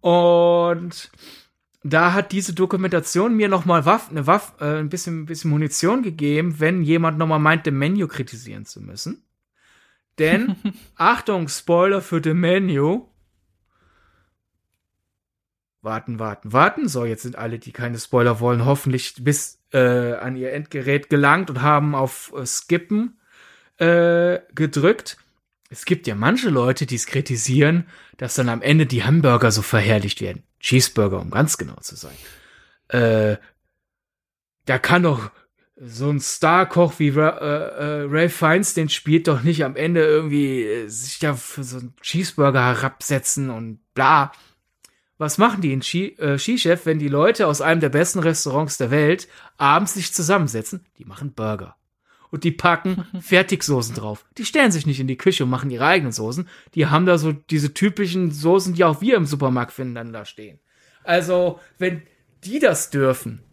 Und da hat diese Dokumentation mir noch mal Waff, eine Waffe, äh, ein bisschen, ein bisschen Munition gegeben, wenn jemand noch mal meint, dem Menü kritisieren zu müssen. Denn, Achtung, Spoiler für The Menu, warten, warten, warten. So, jetzt sind alle, die keine Spoiler wollen, hoffentlich bis äh, an ihr Endgerät gelangt und haben auf äh, Skippen äh, gedrückt. Es gibt ja manche Leute, die es kritisieren, dass dann am Ende die Hamburger so verherrlicht werden. Cheeseburger, um ganz genau zu sein. Äh, da kann doch so ein Starkoch wie Ra äh, äh, Ralph Fiennes, den spielt doch nicht am Ende irgendwie äh, sich da für so einen Cheeseburger herabsetzen und bla. Was machen die in Ski, äh, Skichef, wenn die Leute aus einem der besten Restaurants der Welt abends sich zusammensetzen? Die machen Burger. Und die packen Fertigsoßen drauf. Die stellen sich nicht in die Küche und machen ihre eigenen Soßen. Die haben da so diese typischen Soßen, die auch wir im Supermarkt finden, dann da stehen. Also, wenn die das dürfen,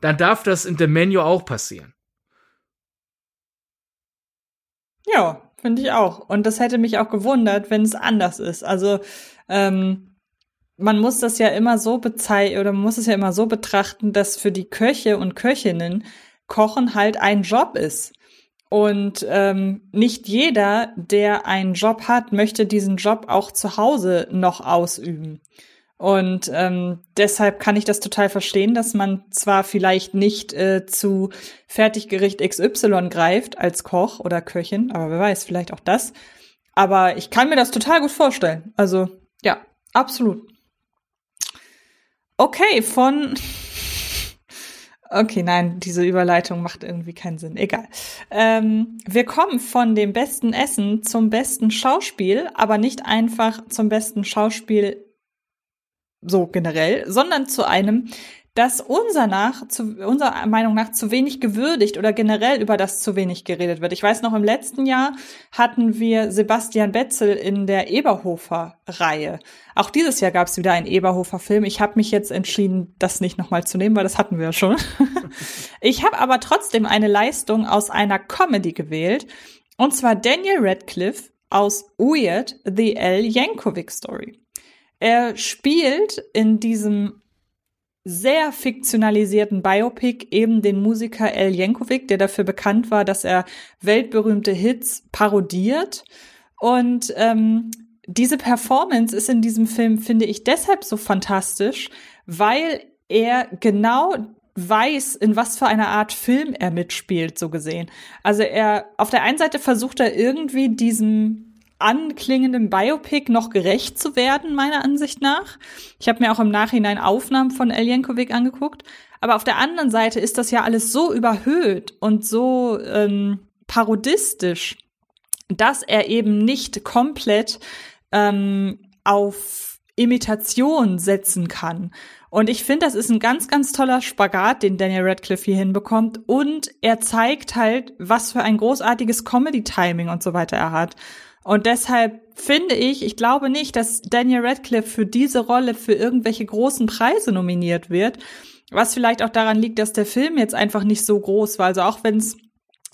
dann darf das in dem Menü auch passieren. Ja, finde ich auch. Und das hätte mich auch gewundert, wenn es anders ist. Also, ähm, man muss das ja immer so bezeichnen oder man muss es ja immer so betrachten, dass für die Köche und Köchinnen Kochen halt ein Job ist. Und ähm, nicht jeder, der einen Job hat, möchte diesen Job auch zu Hause noch ausüben. Und ähm, deshalb kann ich das total verstehen, dass man zwar vielleicht nicht äh, zu Fertiggericht XY greift als Koch oder Köchin, aber wer weiß, vielleicht auch das. Aber ich kann mir das total gut vorstellen. Also ja, absolut. Okay, von Okay, nein, diese Überleitung macht irgendwie keinen Sinn. Egal. Ähm, wir kommen von dem besten Essen zum besten Schauspiel, aber nicht einfach zum besten Schauspiel so generell, sondern zu einem, das unser nach, zu, unserer Meinung nach zu wenig gewürdigt oder generell über das zu wenig geredet wird. Ich weiß noch, im letzten Jahr hatten wir Sebastian Betzel in der Eberhofer-Reihe. Auch dieses Jahr gab es wieder einen Eberhofer-Film. Ich habe mich jetzt entschieden, das nicht nochmal zu nehmen, weil das hatten wir ja schon. ich habe aber trotzdem eine Leistung aus einer Comedy gewählt. Und zwar Daniel Radcliffe aus Weird, The L. Yankovic Story. Er spielt in diesem sehr fiktionalisierten Biopic eben den Musiker El Yankovic, der dafür bekannt war, dass er weltberühmte Hits parodiert. Und ähm, diese Performance ist in diesem Film, finde ich, deshalb so fantastisch, weil er genau weiß, in was für einer Art Film er mitspielt, so gesehen. Also er, auf der einen Seite versucht er irgendwie diesem anklingenden Biopic noch gerecht zu werden, meiner Ansicht nach. Ich habe mir auch im Nachhinein Aufnahmen von Eljenkovic angeguckt. Aber auf der anderen Seite ist das ja alles so überhöht und so ähm, parodistisch, dass er eben nicht komplett ähm, auf Imitation setzen kann. Und ich finde, das ist ein ganz, ganz toller Spagat, den Daniel Radcliffe hier hinbekommt. Und er zeigt halt, was für ein großartiges Comedy-Timing und so weiter er hat. Und deshalb finde ich, ich glaube nicht, dass Daniel Radcliffe für diese Rolle für irgendwelche großen Preise nominiert wird. Was vielleicht auch daran liegt, dass der Film jetzt einfach nicht so groß war. Also auch wenn es,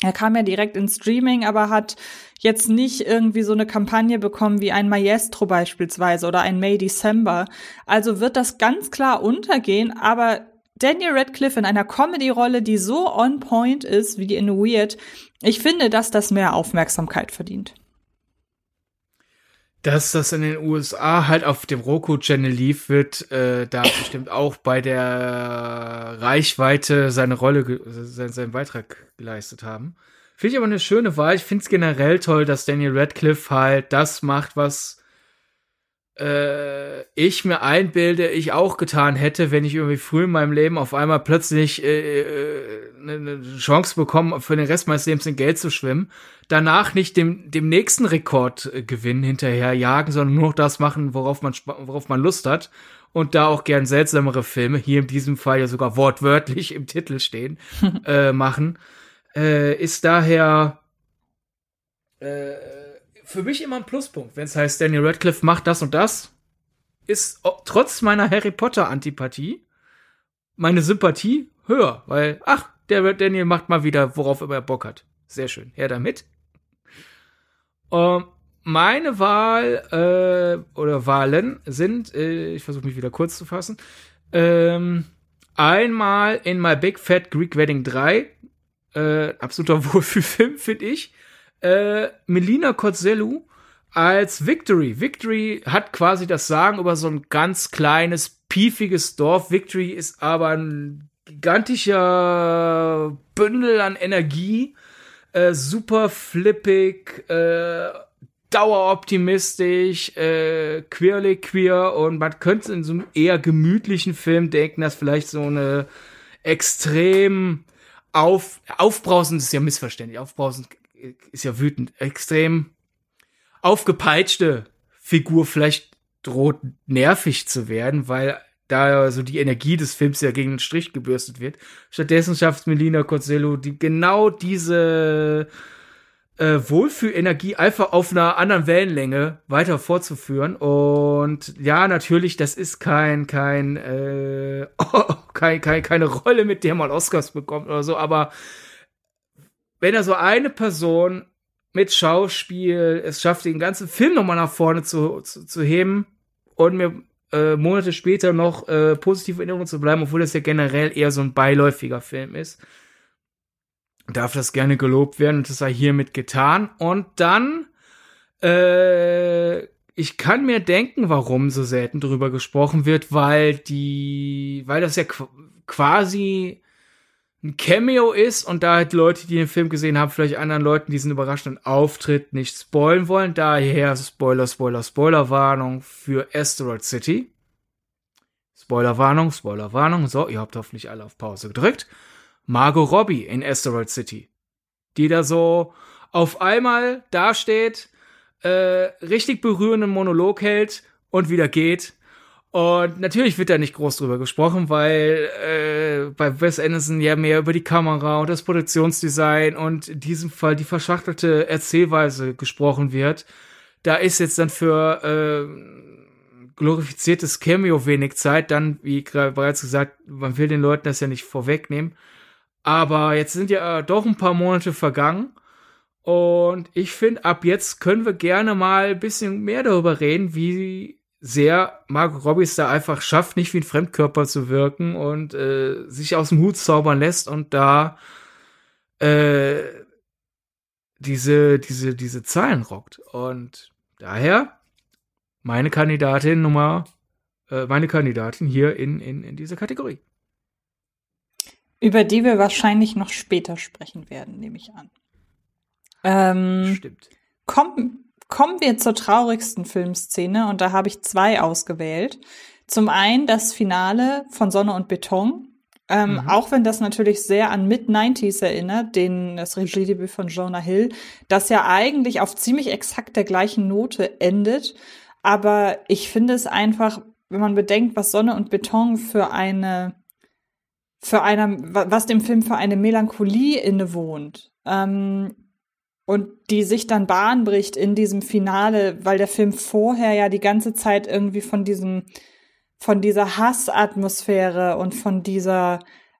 er kam ja direkt ins Streaming, aber hat jetzt nicht irgendwie so eine Kampagne bekommen wie ein Maestro beispielsweise oder ein May December. Also wird das ganz klar untergehen, aber Daniel Radcliffe in einer Comedy-Rolle, die so on point ist wie in Weird, ich finde, dass das mehr Aufmerksamkeit verdient dass das in den USA halt auf dem Roku-Channel lief, wird äh, da bestimmt auch bei der Reichweite seine Rolle, seinen, seinen Beitrag geleistet haben. Finde ich aber eine schöne Wahl. Ich finde es generell toll, dass Daniel Radcliffe halt das macht, was äh, ich mir einbilde, ich auch getan hätte, wenn ich irgendwie früh in meinem Leben auf einmal plötzlich äh, äh, eine Chance bekomme, für den Rest meines Lebens in Geld zu schwimmen, danach nicht dem, dem nächsten Rekordgewinn hinterher jagen, sondern nur noch das machen, worauf man, worauf man Lust hat und da auch gern seltsamere Filme, hier in diesem Fall ja sogar wortwörtlich im Titel stehen, äh, machen, äh, ist daher äh, für mich immer ein Pluspunkt, wenn es heißt, Daniel Radcliffe macht das und das, ist trotz meiner Harry Potter Antipathie meine Sympathie höher, weil, ach, der Daniel macht mal wieder, worauf er Bock hat. Sehr schön. Her damit. Ähm, meine Wahl äh, oder Wahlen sind, äh, ich versuche mich wieder kurz zu fassen, ähm, einmal in My Big Fat Greek Wedding 3, äh, absoluter Wohlfühlfilm, finde ich äh, Melina Kotzelu als Victory. Victory hat quasi das Sagen über so ein ganz kleines, piefiges Dorf. Victory ist aber ein gigantischer Bündel an Energie, äh, super flippig, äh, daueroptimistisch, äh, queerly queer und man könnte in so einem eher gemütlichen Film denken, dass vielleicht so eine extrem auf, aufbrausend ist ja missverständlich, aufbrausend ist ja wütend, extrem aufgepeitschte Figur vielleicht droht nervig zu werden, weil da so die Energie des Films ja gegen den Strich gebürstet wird. Stattdessen schafft Melina Corsello die genau diese äh, Wohlfühlenergie einfach auf einer anderen Wellenlänge weiter fortzuführen. Und ja, natürlich, das ist kein, kein, äh, oh, kein, kein, keine Rolle, mit der man Oscars bekommt oder so, aber wenn er so eine Person mit Schauspiel es schafft, den ganzen Film nochmal nach vorne zu, zu, zu heben und mir äh, Monate später noch äh, positiv in Erinnerung zu bleiben, obwohl das ja generell eher so ein beiläufiger Film ist. Darf das gerne gelobt werden und das sei hiermit getan. Und dann, äh, ich kann mir denken, warum so selten drüber gesprochen wird, weil die, weil das ja quasi ein Cameo ist und da halt Leute, die den Film gesehen haben, vielleicht anderen Leuten diesen überraschenden Auftritt nicht spoilen wollen. Daher Spoiler, Spoiler, Spoilerwarnung für Asteroid City. Spoilerwarnung, Spoilerwarnung. So, ihr habt hoffentlich alle auf Pause gedrückt. Margot Robbie in Asteroid City. Die da so auf einmal dasteht, äh, richtig berührenden Monolog hält und wieder geht und natürlich wird da nicht groß drüber gesprochen, weil äh, bei Wes Anderson ja mehr über die Kamera und das Produktionsdesign und in diesem Fall die verschachtelte Erzählweise gesprochen wird. Da ist jetzt dann für äh, glorifiziertes Cameo wenig Zeit. Dann, wie bereits gesagt, man will den Leuten das ja nicht vorwegnehmen. Aber jetzt sind ja doch ein paar Monate vergangen. Und ich finde, ab jetzt können wir gerne mal ein bisschen mehr darüber reden, wie sehr Margot Robbie es da einfach schafft, nicht wie ein Fremdkörper zu wirken und äh, sich aus dem Hut zaubern lässt und da äh, diese, diese, diese Zahlen rockt. Und daher meine Kandidatin Nummer, äh, meine Kandidatin hier in, in, in dieser Kategorie. Über die wir wahrscheinlich noch später sprechen werden, nehme ich an. Ähm, Stimmt. Kommen, Kommen wir zur traurigsten Filmszene und da habe ich zwei ausgewählt. Zum einen das Finale von Sonne und Beton. Ähm, mhm. Auch wenn das natürlich sehr an Mid-90s erinnert, den, das Regiedebüt von Jonah Hill, das ja eigentlich auf ziemlich exakt der gleichen Note endet. Aber ich finde es einfach, wenn man bedenkt, was Sonne und Beton für eine, für eine, was dem Film für eine Melancholie innewohnt, ähm, und die sich dann Bahn bricht in diesem Finale, weil der Film vorher ja die ganze Zeit irgendwie von diesem, von dieser Hassatmosphäre und von dieser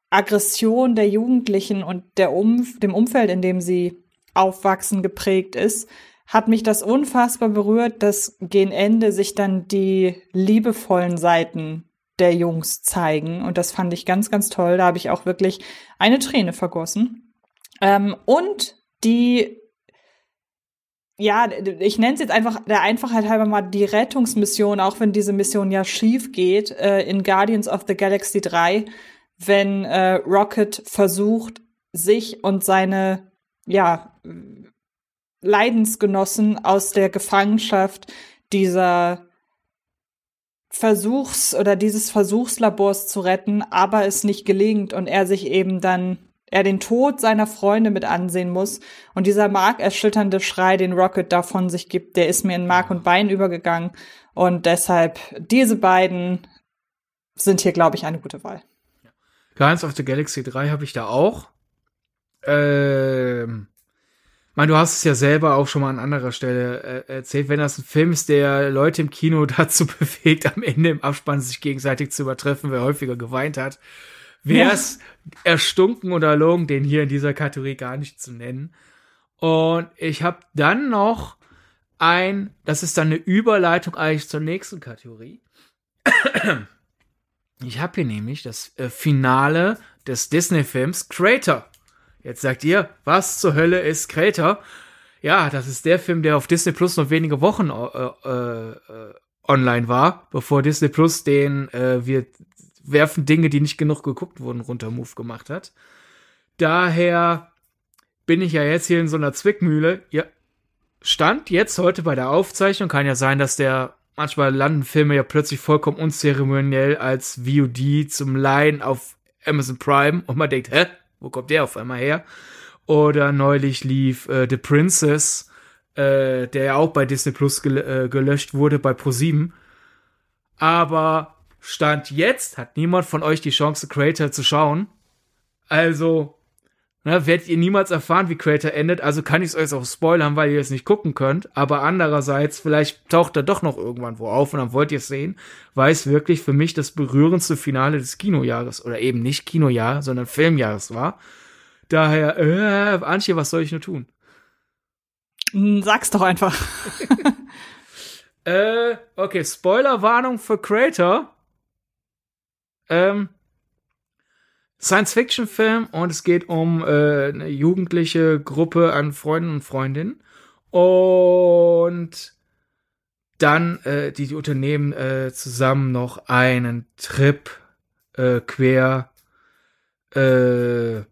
Aggression der Jugendlichen und der um, dem Umfeld, in dem sie aufwachsen, geprägt ist, hat mich das unfassbar berührt, dass gegen Ende sich dann die liebevollen Seiten der Jungs zeigen. Und das fand ich ganz, ganz toll. Da habe ich auch wirklich eine Träne vergossen. Ähm, und die ja, ich nenne es jetzt einfach der Einfachheit halber mal die Rettungsmission, auch wenn diese Mission ja schief geht, äh, in Guardians of the Galaxy 3, wenn äh, Rocket versucht, sich und seine, ja, Leidensgenossen aus der Gefangenschaft dieser Versuchs- oder dieses Versuchslabors zu retten, aber es nicht gelingt und er sich eben dann er den Tod seiner Freunde mit ansehen muss. Und dieser markerschütternde Schrei, den Rocket da von sich gibt, der ist mir in Mark und Bein übergegangen. Und deshalb, diese beiden sind hier, glaube ich, eine gute Wahl. Guardians of the Galaxy 3 habe ich da auch. Ähm, mein, du hast es ja selber auch schon mal an anderer Stelle äh, erzählt, wenn das ein Film ist, der Leute im Kino dazu bewegt, am Ende im Abspann sich gegenseitig zu übertreffen, wer häufiger geweint hat, wäre es erstunken oder erlogen, den hier in dieser Kategorie gar nicht zu nennen. Und ich habe dann noch ein, das ist dann eine Überleitung eigentlich zur nächsten Kategorie. Ich habe hier nämlich das äh, Finale des Disney-Films Crater. Jetzt sagt ihr, was zur Hölle ist Crater? Ja, das ist der Film, der auf Disney Plus noch wenige Wochen äh, äh, äh online war, bevor Disney Plus den äh, wir werfen Dinge, die nicht genug geguckt wurden, runter Move gemacht hat. Daher bin ich ja jetzt hier in so einer Zwickmühle. Ja, Stand jetzt heute bei der Aufzeichnung kann ja sein, dass der manchmal landen Filme ja plötzlich vollkommen unzeremoniell als VOD zum Leihen auf Amazon Prime und man denkt, hä? wo kommt der auf einmal her? Oder neulich lief äh, The Princess, äh, der ja auch bei Disney Plus gel äh, gelöscht wurde, bei Pro7. Aber Stand jetzt hat niemand von euch die Chance, Creator zu schauen. Also, ne, werdet ihr niemals erfahren, wie Creator endet. Also kann ich es euch auch spoilern, weil ihr es nicht gucken könnt. Aber andererseits, vielleicht taucht er doch noch irgendwann wo auf und dann wollt ihr es sehen, weil es wirklich für mich das berührendste Finale des Kinojahres oder eben nicht Kinojahr, sondern Filmjahres war. Daher, äh, Antje, was soll ich nur tun? Hm, sag's doch einfach. äh, okay, Spoilerwarnung für Creator. Ähm, Science-Fiction-Film und es geht um äh, eine jugendliche Gruppe an Freunden und Freundinnen. Und dann äh, die, die unternehmen äh, zusammen noch einen Trip äh, quer äh,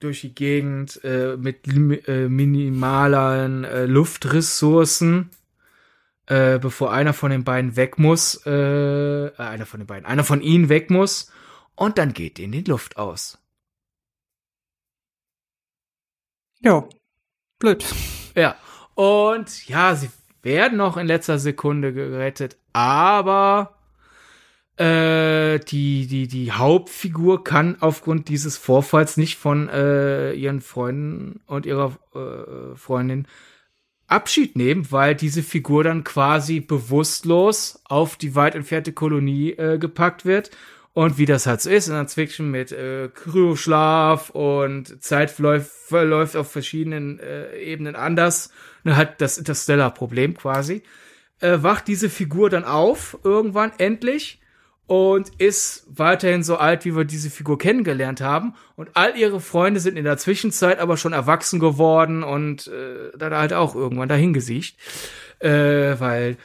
durch die Gegend äh, mit äh, minimalen äh, Luftressourcen, äh, bevor einer von den beiden weg muss, äh, äh, einer von den beiden, einer von ihnen weg muss und dann geht in die Luft aus. Ja, blöd. Ja, und ja, sie werden noch in letzter Sekunde gerettet, aber äh, die, die, die Hauptfigur kann aufgrund dieses Vorfalls nicht von äh, ihren Freunden und ihrer äh, Freundin Abschied nehmen, weil diese Figur dann quasi bewusstlos auf die weit entfernte Kolonie äh, gepackt wird und wie das halt so ist in der Fiction mit äh, Kryoschlaf und Zeit verläuft, auf verschiedenen äh, Ebenen anders. Ne, halt das Interstellar-Problem quasi. Äh, wacht diese Figur dann auf, irgendwann, endlich, und ist weiterhin so alt, wie wir diese Figur kennengelernt haben. Und all ihre Freunde sind in der Zwischenzeit aber schon erwachsen geworden und äh, dann halt auch irgendwann dahingesiecht. Äh, weil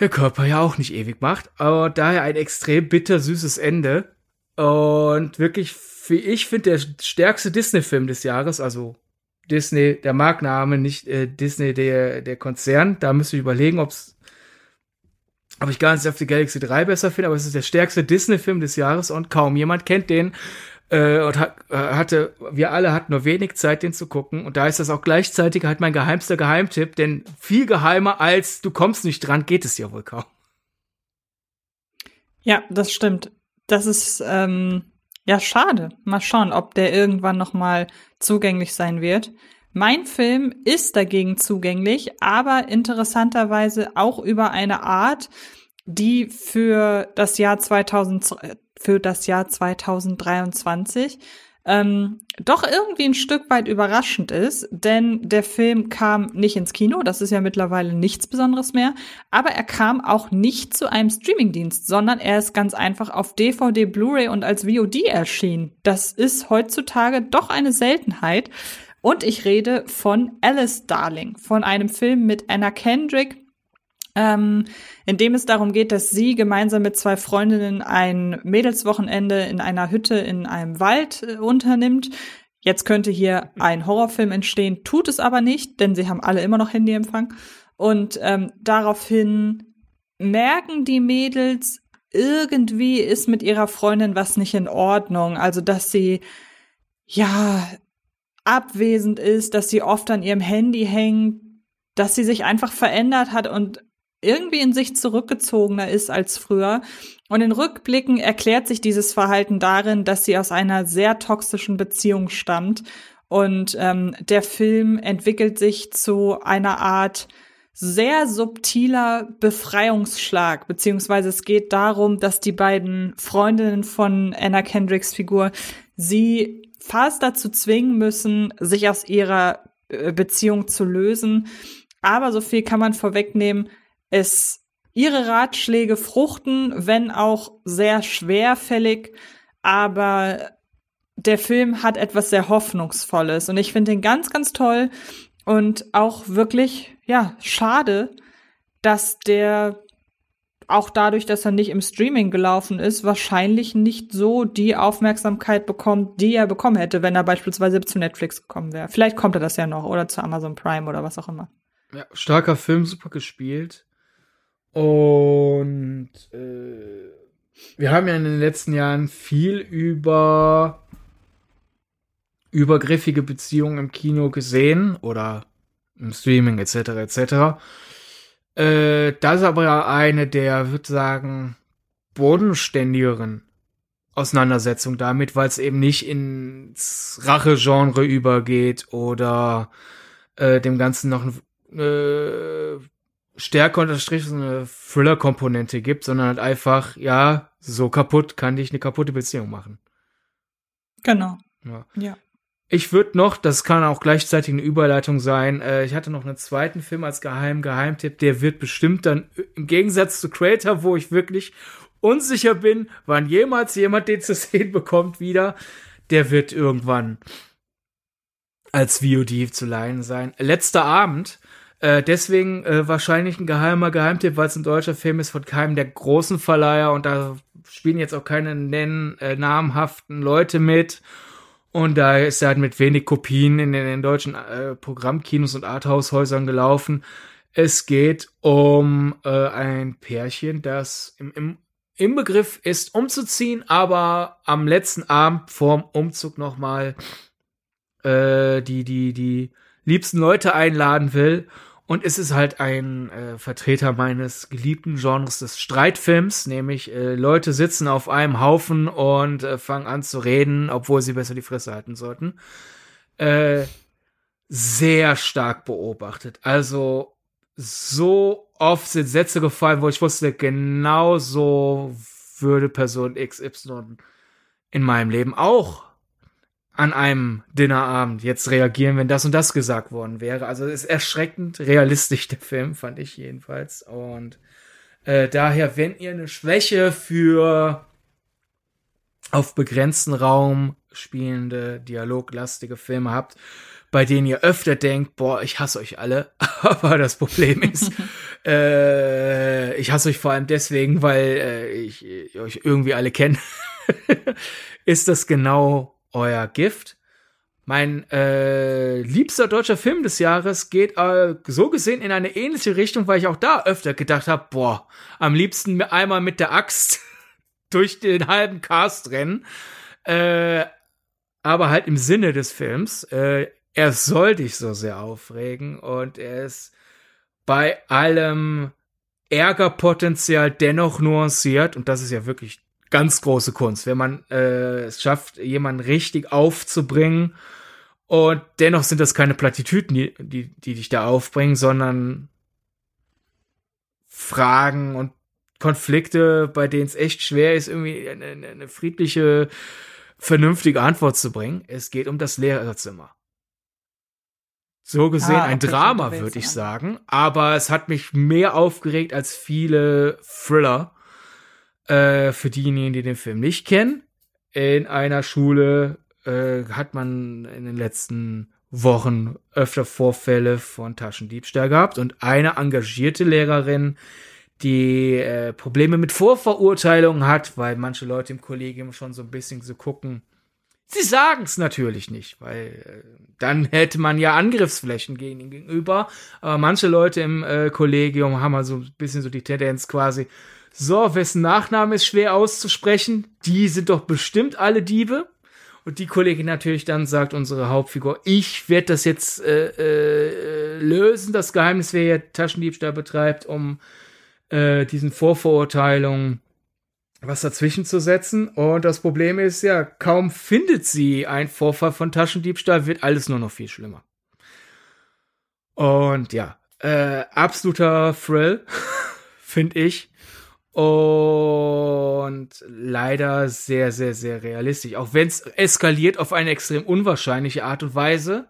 der Körper ja auch nicht ewig macht. Aber daher ein extrem bittersüßes Ende. Und wirklich, wie ich finde, der stärkste Disney-Film des Jahres, also Disney, der Markname, nicht äh, Disney, der, der Konzern. Da müsste ich überlegen, ob's, ob ich gar nicht auf die Galaxy 3 besser finde, aber es ist der stärkste Disney-Film des Jahres und kaum jemand kennt den äh, und hat, äh, hatte, wir alle hatten nur wenig Zeit, den zu gucken. Und da ist das auch gleichzeitig halt mein geheimster Geheimtipp, denn viel geheimer als du kommst nicht dran, geht es ja wohl kaum. Ja, das stimmt. Das ist ähm, ja schade. Mal schauen, ob der irgendwann noch mal zugänglich sein wird. Mein Film ist dagegen zugänglich, aber interessanterweise auch über eine Art, die für das Jahr 2000, für das Jahr 2023 ähm, doch irgendwie ein Stück weit überraschend ist, denn der Film kam nicht ins Kino, das ist ja mittlerweile nichts Besonderes mehr, aber er kam auch nicht zu einem Streamingdienst, sondern er ist ganz einfach auf DVD, Blu-ray und als VOD erschienen. Das ist heutzutage doch eine Seltenheit. Und ich rede von Alice Darling, von einem Film mit Anna Kendrick, ähm, in dem es darum geht, dass sie gemeinsam mit zwei Freundinnen ein Mädelswochenende in einer Hütte in einem Wald äh, unternimmt. Jetzt könnte hier ein Horrorfilm entstehen, tut es aber nicht, denn sie haben alle immer noch Handyempfang. Und ähm, daraufhin merken die Mädels, irgendwie ist mit ihrer Freundin was nicht in Ordnung. Also, dass sie ja abwesend ist, dass sie oft an ihrem Handy hängt, dass sie sich einfach verändert hat und irgendwie in sich zurückgezogener ist als früher. Und in Rückblicken erklärt sich dieses Verhalten darin, dass sie aus einer sehr toxischen Beziehung stammt. Und ähm, der Film entwickelt sich zu einer Art sehr subtiler Befreiungsschlag, beziehungsweise es geht darum, dass die beiden Freundinnen von Anna Kendricks Figur sie fast dazu zwingen müssen, sich aus ihrer äh, Beziehung zu lösen. Aber so viel kann man vorwegnehmen, es ihre Ratschläge fruchten, wenn auch sehr schwerfällig, aber der Film hat etwas sehr Hoffnungsvolles und ich finde ihn ganz, ganz toll und auch wirklich, ja, schade, dass der auch dadurch, dass er nicht im Streaming gelaufen ist, wahrscheinlich nicht so die Aufmerksamkeit bekommt, die er bekommen hätte, wenn er beispielsweise zu Netflix gekommen wäre. Vielleicht kommt er das ja noch oder zu Amazon Prime oder was auch immer. Ja, starker Film, super gespielt. Und äh, wir haben ja in den letzten Jahren viel über übergriffige Beziehungen im Kino gesehen oder im Streaming etc. etc. Äh, das ist aber eine der, würde sagen, bodenständigeren Auseinandersetzungen damit, weil es eben nicht ins Rache-Genre übergeht oder äh, dem Ganzen noch eine äh, stärker unterstrichene Thriller-Komponente gibt, sondern halt einfach, ja, so kaputt kann dich eine kaputte Beziehung machen. Genau. Ja. Ja. Ich würde noch, das kann auch gleichzeitig eine Überleitung sein, äh, ich hatte noch einen zweiten Film als geheimen Geheimtipp, der wird bestimmt dann im Gegensatz zu Creator, wo ich wirklich unsicher bin, wann jemals jemand den zu sehen bekommt wieder, der wird irgendwann als VOD zu leihen sein. Letzter Abend, äh, deswegen äh, wahrscheinlich ein geheimer Geheimtipp, weil es ein deutscher Film ist von keinem der großen Verleiher und da spielen jetzt auch keine nennen, äh, namhaften Leute mit. Und da ist er halt mit wenig Kopien in den, in den deutschen äh, Programmkinos und Arthaushäusern gelaufen. Es geht um äh, ein Pärchen, das im, im, im Begriff ist, umzuziehen, aber am letzten Abend vorm Umzug nochmal äh, die, die, die liebsten Leute einladen will. Und es ist halt ein äh, Vertreter meines geliebten Genres des Streitfilms, nämlich äh, Leute sitzen auf einem Haufen und äh, fangen an zu reden, obwohl sie besser die Fresse halten sollten. Äh, sehr stark beobachtet. Also so oft sind Sätze gefallen, wo ich wusste, genau so würde Person XY in meinem Leben auch an einem Dinnerabend jetzt reagieren, wenn das und das gesagt worden wäre. Also ist erschreckend realistisch der Film, fand ich jedenfalls. Und äh, daher, wenn ihr eine Schwäche für auf begrenzten Raum spielende, dialoglastige Filme habt, bei denen ihr öfter denkt, boah, ich hasse euch alle. Aber das Problem ist, äh, ich hasse euch vor allem deswegen, weil äh, ich, ich euch irgendwie alle kenne. ist das genau euer Gift. Mein äh, liebster deutscher Film des Jahres geht äh, so gesehen in eine ähnliche Richtung, weil ich auch da öfter gedacht habe, boah, am liebsten einmal mit der Axt durch den halben Cast rennen. Äh, aber halt im Sinne des Films. Äh, er soll dich so sehr aufregen und er ist bei allem Ärgerpotenzial dennoch nuanciert und das ist ja wirklich ganz große Kunst, wenn man äh, es schafft, jemanden richtig aufzubringen. Und dennoch sind das keine Plattitüden, die, die, die dich da aufbringen, sondern Fragen und Konflikte, bei denen es echt schwer ist, irgendwie eine, eine friedliche, vernünftige Antwort zu bringen. Es geht um das Lehrerzimmer. So gesehen ah, ein Drama, würde ich sagen. Aber es hat mich mehr aufgeregt als viele Thriller. Äh, für diejenigen, die den Film nicht kennen, in einer Schule äh, hat man in den letzten Wochen öfter Vorfälle von Taschendiebstahl gehabt und eine engagierte Lehrerin, die äh, Probleme mit Vorverurteilungen hat, weil manche Leute im Kollegium schon so ein bisschen so gucken. Sie sagen es natürlich nicht, weil äh, dann hätte man ja Angriffsflächen gegen ihn gegenüber. Aber manche Leute im äh, Kollegium haben also ein bisschen so die Tendenz quasi, so, wessen Nachname ist schwer auszusprechen? Die sind doch bestimmt alle Diebe. Und die Kollegin natürlich dann sagt, unsere Hauptfigur, ich werde das jetzt äh, äh, lösen, das Geheimnis, wer hier Taschendiebstahl betreibt, um äh, diesen Vorverurteilungen was dazwischen zu setzen. Und das Problem ist ja, kaum findet sie ein Vorfall von Taschendiebstahl, wird alles nur noch viel schlimmer. Und ja, äh, absoluter Thrill, finde ich. Und leider sehr, sehr, sehr realistisch. Auch wenn es eskaliert auf eine extrem unwahrscheinliche Art und Weise,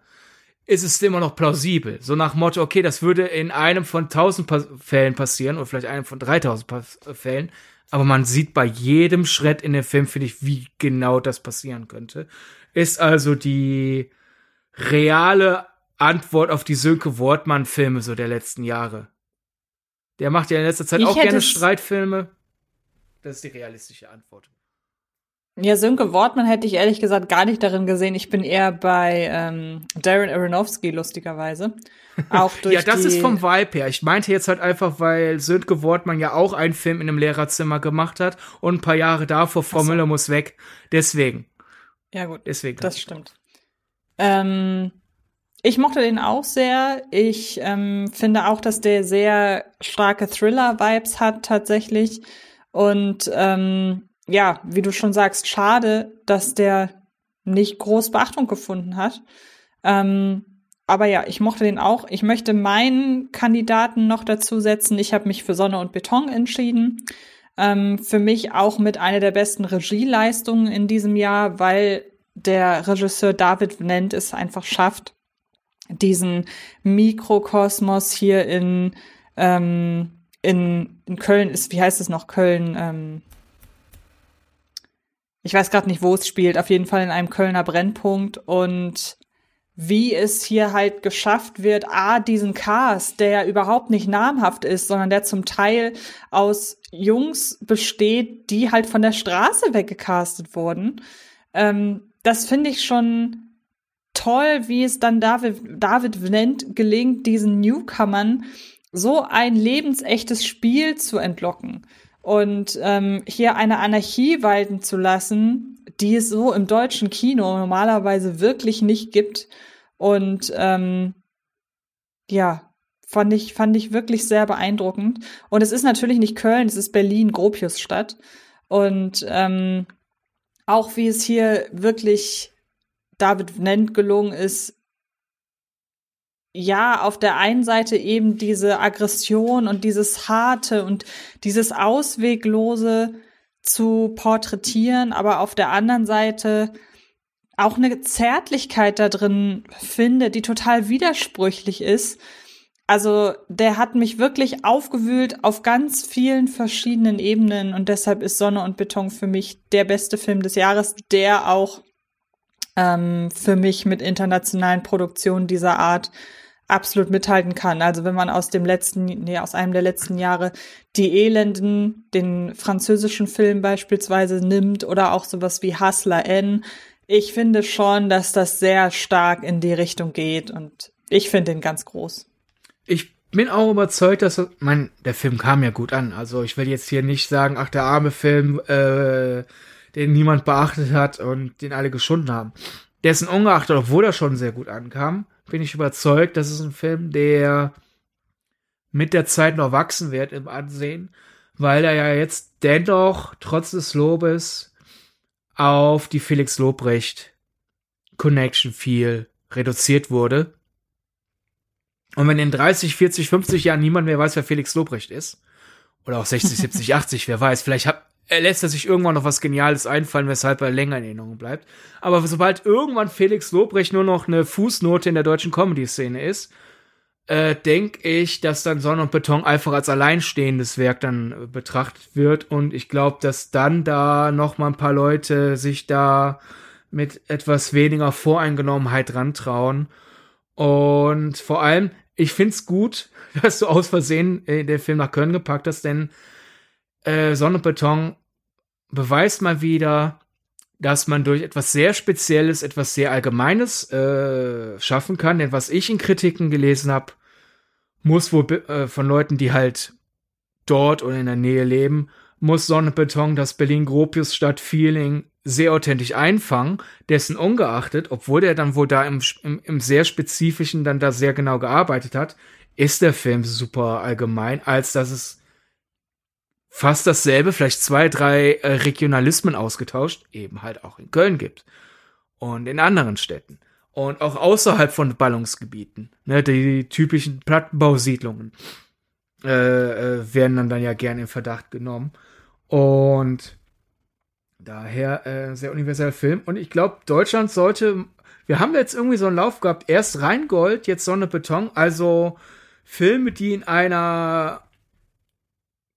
ist es immer noch plausibel. So nach Motto, okay, das würde in einem von tausend pa Fällen passieren oder vielleicht einem von 3000 Fällen. Aber man sieht bei jedem Schritt in dem Film, finde ich, wie genau das passieren könnte. Ist also die reale Antwort auf die Sönke Wortmann-Filme so der letzten Jahre. Der macht ja in letzter Zeit ich auch gerne Streitfilme. Das ist die realistische Antwort. Ja, Sönke Wortmann hätte ich ehrlich gesagt gar nicht darin gesehen. Ich bin eher bei ähm, Darren Aronofsky, lustigerweise. Auch durch ja, das ist vom Vibe her. Ich meinte jetzt halt einfach, weil Sönke Wortmann ja auch einen Film in einem Lehrerzimmer gemacht hat und ein paar Jahre davor, Frau so. Müller muss weg. Deswegen. Ja, gut. Deswegen. Das stimmt. Ähm, ich mochte den auch sehr. Ich ähm, finde auch, dass der sehr starke Thriller-Vibes hat tatsächlich. Und ähm, ja, wie du schon sagst, schade, dass der nicht groß Beachtung gefunden hat. Ähm, aber ja, ich mochte den auch. Ich möchte meinen Kandidaten noch dazu setzen. Ich habe mich für Sonne und Beton entschieden. Ähm, für mich auch mit einer der besten Regieleistungen in diesem Jahr, weil der Regisseur David Nennt es einfach schafft, diesen Mikrokosmos hier in, ähm, in, in Köln ist, wie heißt es noch, Köln, ähm, ich weiß gerade nicht, wo es spielt, auf jeden Fall in einem Kölner Brennpunkt und wie es hier halt geschafft wird, a, diesen Cast, der ja überhaupt nicht namhaft ist, sondern der zum Teil aus Jungs besteht, die halt von der Straße weggecastet wurden. Ähm, das finde ich schon toll, wie es dann David, David nennt, gelingt, diesen Newcomern so ein lebensechtes Spiel zu entlocken und ähm, hier eine Anarchie walten zu lassen, die es so im deutschen Kino normalerweise wirklich nicht gibt. Und ähm, ja, fand ich, fand ich wirklich sehr beeindruckend. Und es ist natürlich nicht Köln, es ist Berlin, Gropiusstadt. Und ähm, auch wie es hier wirklich David nennt, gelungen ist, ja, auf der einen Seite eben diese Aggression und dieses Harte und dieses Ausweglose zu porträtieren, aber auf der anderen Seite auch eine Zärtlichkeit da drin finde, die total widersprüchlich ist. Also der hat mich wirklich aufgewühlt auf ganz vielen verschiedenen Ebenen und deshalb ist Sonne und Beton für mich der beste Film des Jahres, der auch ähm, für mich mit internationalen Produktionen dieser Art absolut mithalten kann. Also wenn man aus dem letzten, nee, aus einem der letzten Jahre die Elenden, den französischen Film beispielsweise nimmt oder auch sowas wie Hustler N. Ich finde schon, dass das sehr stark in die Richtung geht und ich finde ihn ganz groß. Ich bin auch überzeugt, dass mein der Film kam ja gut an. Also ich will jetzt hier nicht sagen, ach der arme Film, äh, den niemand beachtet hat und den alle geschunden haben. Dessen ungeachtet, obwohl er schon sehr gut ankam, bin ich überzeugt, das ist ein Film, der mit der Zeit noch wachsen wird im Ansehen, weil er ja jetzt dennoch trotz des Lobes auf die Felix Lobrecht Connection viel reduziert wurde. Und wenn in 30, 40, 50 Jahren niemand mehr weiß, wer Felix Lobrecht ist, oder auch 60, 70, 80, wer weiß, vielleicht hat, er lässt er sich irgendwann noch was Geniales einfallen, weshalb er länger in Erinnerung bleibt. Aber sobald irgendwann Felix Lobrecht nur noch eine Fußnote in der deutschen Comedy-Szene ist, äh, denke ich, dass dann Sonne und Beton einfach als alleinstehendes Werk dann äh, betrachtet wird. Und ich glaube, dass dann da noch mal ein paar Leute sich da mit etwas weniger Voreingenommenheit rantrauen. Und vor allem, ich find's gut, dass du aus Versehen äh, den Film nach Köln gepackt hast, denn äh, Sonne und Beton beweist mal wieder, dass man durch etwas sehr Spezielles, etwas sehr Allgemeines äh, schaffen kann. Denn was ich in Kritiken gelesen habe, muss wohl äh, von Leuten, die halt dort oder in der Nähe leben, muss Sonne und Beton das Berlin-Gropius-Stadt-Feeling sehr authentisch einfangen, dessen ungeachtet, obwohl der dann wohl da im, im, im sehr spezifischen dann da sehr genau gearbeitet hat, ist der Film super allgemein, als dass es fast dasselbe, vielleicht zwei, drei äh, Regionalismen ausgetauscht, eben halt auch in Köln gibt. Und in anderen Städten. Und auch außerhalb von Ballungsgebieten. Ne, die, die typischen Plattenbausiedlungen äh, äh, werden dann, dann ja gerne in Verdacht genommen. Und daher äh, sehr universeller Film. Und ich glaube, Deutschland sollte. Wir haben jetzt irgendwie so einen Lauf gehabt. Erst Rheingold, jetzt Sonne Beton. Also Filme, die in einer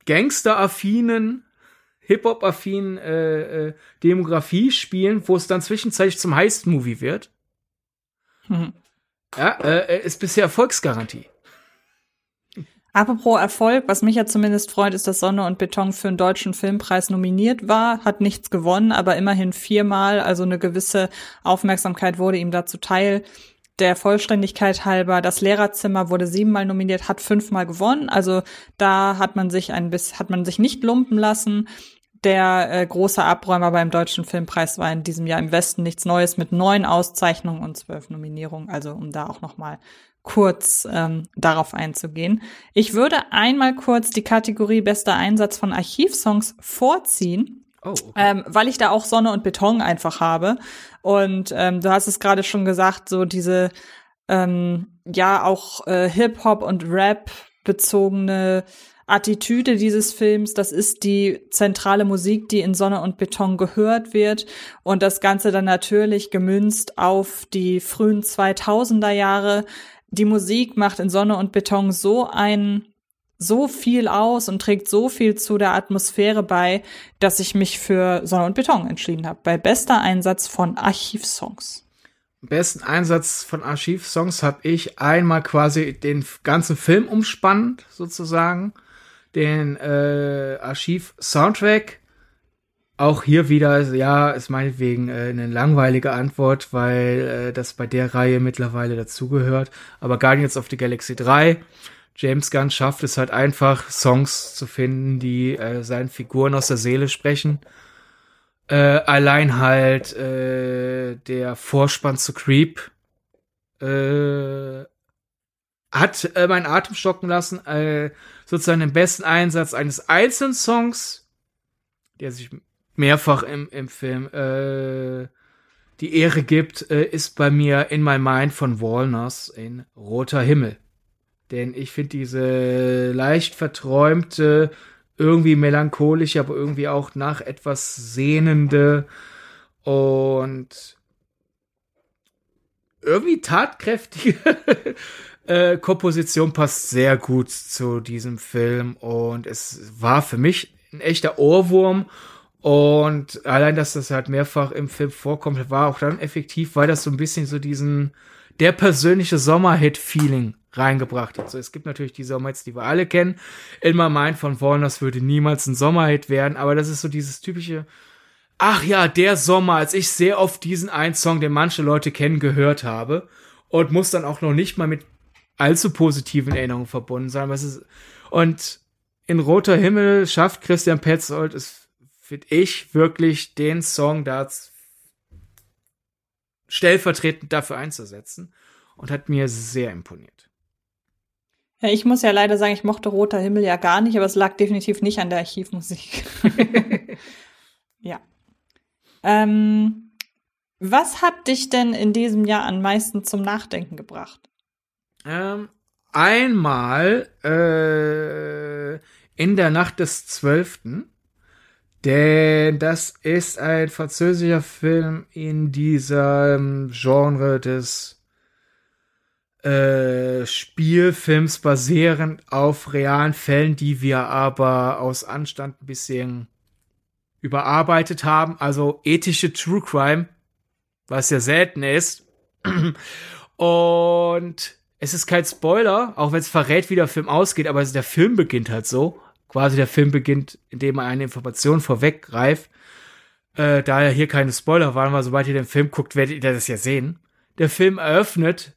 gangsteraffinen, Hip-Hop-affinen äh, äh, Demografie spielen, wo es dann zwischenzeitlich zum Heist-Movie wird. Mhm. Ja, äh, ist bisher Erfolgsgarantie. Apropos Erfolg, was mich ja zumindest freut, ist, dass Sonne und Beton für einen deutschen Filmpreis nominiert war, hat nichts gewonnen, aber immerhin viermal, also eine gewisse Aufmerksamkeit wurde ihm dazu teil der Vollständigkeit halber, das Lehrerzimmer wurde siebenmal nominiert, hat fünfmal gewonnen. Also da hat man sich ein bisschen, hat man sich nicht lumpen lassen. der äh, große Abräumer beim Deutschen Filmpreis war in diesem Jahr im Westen nichts Neues mit neun Auszeichnungen und zwölf Nominierungen. Also um da auch noch mal kurz ähm, darauf einzugehen. Ich würde einmal kurz die Kategorie bester Einsatz von Archivsongs vorziehen. Oh, okay. ähm, weil ich da auch Sonne und Beton einfach habe. Und ähm, du hast es gerade schon gesagt, so diese ähm, ja auch äh, Hip-Hop und Rap bezogene Attitüde dieses Films. Das ist die zentrale Musik, die in Sonne und Beton gehört wird. Und das Ganze dann natürlich gemünzt auf die frühen 2000er Jahre. Die Musik macht in Sonne und Beton so ein so viel aus und trägt so viel zu der Atmosphäre bei, dass ich mich für Sonne und Beton entschieden habe. Bei bester Einsatz von Archivsongs. Besten Einsatz von Archivsongs habe ich einmal quasi den ganzen Film umspannt, sozusagen den äh, Archiv-Soundtrack. Auch hier wieder, ja, ist meinetwegen äh, eine langweilige Antwort, weil äh, das bei der Reihe mittlerweile dazugehört. Aber Guardians of the Galaxy 3, James Gunn schafft es halt einfach, Songs zu finden, die äh, seinen Figuren aus der Seele sprechen. Äh, allein halt äh, der Vorspann zu Creep äh, hat äh, meinen Atem stocken lassen. Äh, sozusagen den besten Einsatz eines einzelnen Songs, der sich mehrfach im, im Film äh, die Ehre gibt, äh, ist bei mir In My Mind von Walnuts in Roter Himmel. Denn ich finde diese leicht verträumte, irgendwie melancholische, aber irgendwie auch nach etwas sehnende und irgendwie tatkräftige äh, Komposition passt sehr gut zu diesem Film. Und es war für mich ein echter Ohrwurm. Und allein, dass das halt mehrfach im Film vorkommt, war auch dann effektiv, weil das so ein bisschen so diesen der persönliche Sommerhit-Feeling reingebracht hat. So, es gibt natürlich die Sommerhits, die wir alle kennen. In My Mind von Warners würde niemals ein Sommerhit werden, aber das ist so dieses typische, ach ja, der Sommer, als ich sehr oft diesen einen Song, den manche Leute kennen, gehört habe und muss dann auch noch nicht mal mit allzu positiven Erinnerungen verbunden sein. Was ist, und in Roter Himmel schafft Christian Petzold es, finde ich, wirklich den Song da stellvertretend dafür einzusetzen und hat mir sehr imponiert. Ja, ich muss ja leider sagen, ich mochte Roter Himmel ja gar nicht, aber es lag definitiv nicht an der Archivmusik. ja. Ähm, was hat dich denn in diesem Jahr am meisten zum Nachdenken gebracht? Ähm, einmal äh, in der Nacht des Zwölften. Denn das ist ein französischer Film in diesem Genre des äh, Spielfilms basierend auf realen Fällen, die wir aber aus Anstand ein bisschen überarbeitet haben. Also ethische True Crime, was ja selten ist. Und es ist kein Spoiler, auch wenn es verrät, wie der Film ausgeht, aber der Film beginnt halt so. Quasi der Film beginnt, indem er eine Information vorweggreift. Äh, da ja hier keine Spoiler waren, weil sobald ihr den Film guckt, werdet ihr das ja sehen. Der Film eröffnet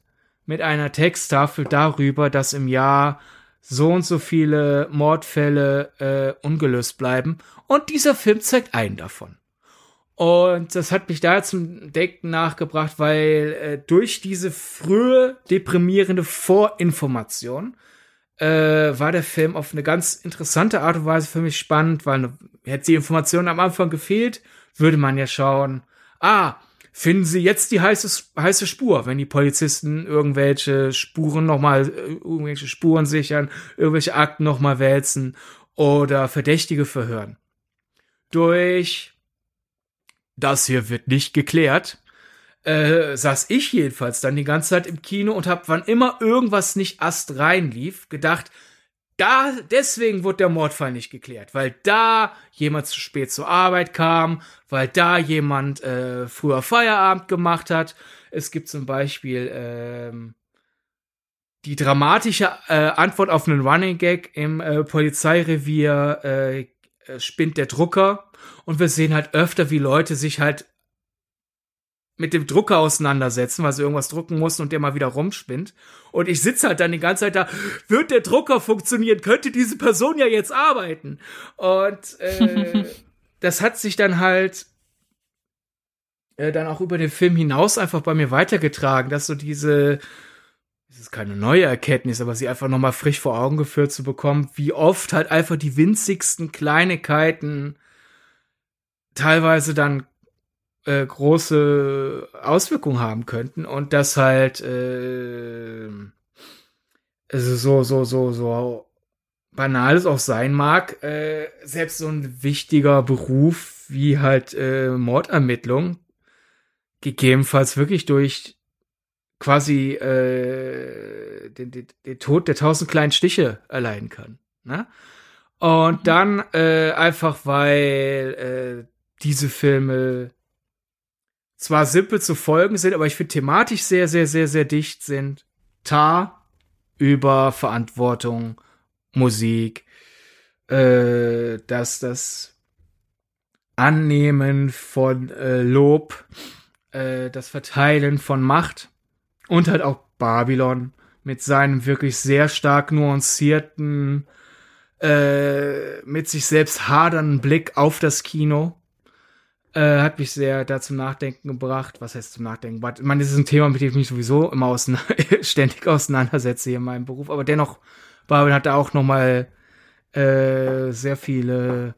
mit einer Texttafel darüber, dass im Jahr so und so viele Mordfälle äh, ungelöst bleiben. Und dieser Film zeigt einen davon. Und das hat mich da zum Denken nachgebracht, weil äh, durch diese frühe deprimierende Vorinformation äh, war der Film auf eine ganz interessante Art und Weise für mich spannend, weil hätte die Information am Anfang gefehlt, würde man ja schauen, ah, finden sie jetzt die heiße, heiße Spur, wenn die Polizisten irgendwelche Spuren nochmal, äh, irgendwelche Spuren sichern, irgendwelche Akten nochmal wälzen oder Verdächtige verhören. Durch das hier wird nicht geklärt, äh, saß ich jedenfalls dann die ganze Zeit im Kino und hab, wann immer irgendwas nicht astrein lief, gedacht, da, deswegen wurde der Mordfall nicht geklärt, weil da jemand zu spät zur Arbeit kam, weil da jemand äh, früher Feierabend gemacht hat. Es gibt zum Beispiel ähm, die dramatische äh, Antwort auf einen Running Gag im äh, Polizeirevier äh, äh, spinnt der Drucker und wir sehen halt öfter, wie Leute sich halt mit dem Drucker auseinandersetzen, weil sie irgendwas drucken mussten und der mal wieder rumspinnt. Und ich sitze halt dann die ganze Zeit da, wird der Drucker funktionieren? Könnte diese Person ja jetzt arbeiten? Und äh, das hat sich dann halt äh, dann auch über den Film hinaus einfach bei mir weitergetragen, dass so diese, es ist keine neue Erkenntnis, aber sie einfach nochmal frisch vor Augen geführt zu bekommen, wie oft halt einfach die winzigsten Kleinigkeiten teilweise dann äh, große Auswirkungen haben könnten und das halt äh, also so so so so banal es auch sein mag, äh, selbst so ein wichtiger Beruf wie halt äh, Mordermittlung gegebenenfalls wirklich durch quasi äh, den, den, den Tod der tausend kleinen Stiche erleiden kann. Ne? Und mhm. dann äh, einfach, weil äh, diese Filme zwar simpel zu folgen sind, aber ich finde thematisch sehr, sehr, sehr, sehr dicht sind. Tar über Verantwortung, Musik, äh, dass das Annehmen von äh, Lob, äh, das Verteilen von Macht und halt auch Babylon mit seinem wirklich sehr stark nuancierten, äh, mit sich selbst hadernden Blick auf das Kino. Äh, hat mich sehr da zum Nachdenken gebracht. Was heißt zum Nachdenken? Ich meine, das ist ein Thema, mit dem ich mich sowieso immer ausein ständig auseinandersetze hier in meinem Beruf. Aber dennoch, Babylon hat da auch noch mal äh, sehr viele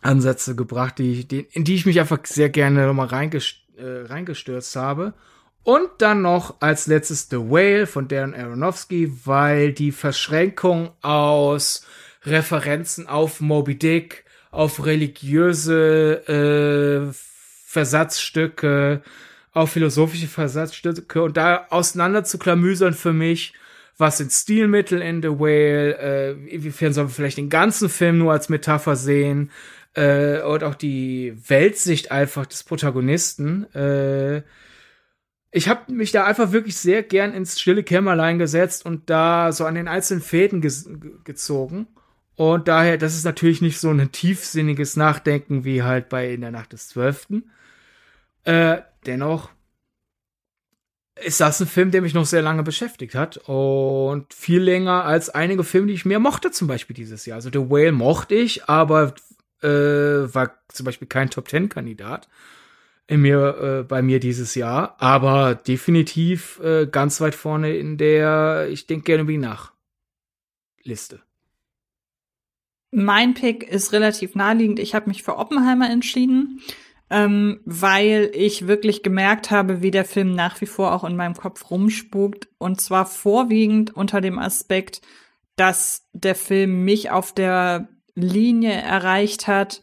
Ansätze gebracht, die, die, in die ich mich einfach sehr gerne nochmal reingest, äh, reingestürzt habe. Und dann noch als letztes The Whale von Darren Aronofsky, weil die Verschränkung aus Referenzen auf Moby Dick, auf religiöse äh, Versatzstücke, auf philosophische Versatzstücke und da auseinander zu klamüsern für mich, was sind Stilmittel in The Whale, äh, inwiefern sollen wir vielleicht den ganzen Film nur als Metapher sehen, äh, und auch die Weltsicht einfach des Protagonisten. Äh, ich habe mich da einfach wirklich sehr gern ins stille Kämmerlein gesetzt und da so an den einzelnen Fäden ge gezogen. Und daher, das ist natürlich nicht so ein tiefsinniges Nachdenken wie halt bei In der Nacht des Zwölften. Äh, dennoch ist das ein Film, der mich noch sehr lange beschäftigt hat und viel länger als einige Filme, die ich mehr mochte, zum Beispiel dieses Jahr. Also The Whale mochte ich, aber äh, war zum Beispiel kein Top Ten Kandidat in mir äh, bei mir dieses Jahr, aber definitiv äh, ganz weit vorne in der ich denke gerne wie nach Liste. Mein Pick ist relativ naheliegend. Ich habe mich für Oppenheimer entschieden, ähm, weil ich wirklich gemerkt habe, wie der Film nach wie vor auch in meinem Kopf rumspukt. Und zwar vorwiegend unter dem Aspekt, dass der Film mich auf der Linie erreicht hat,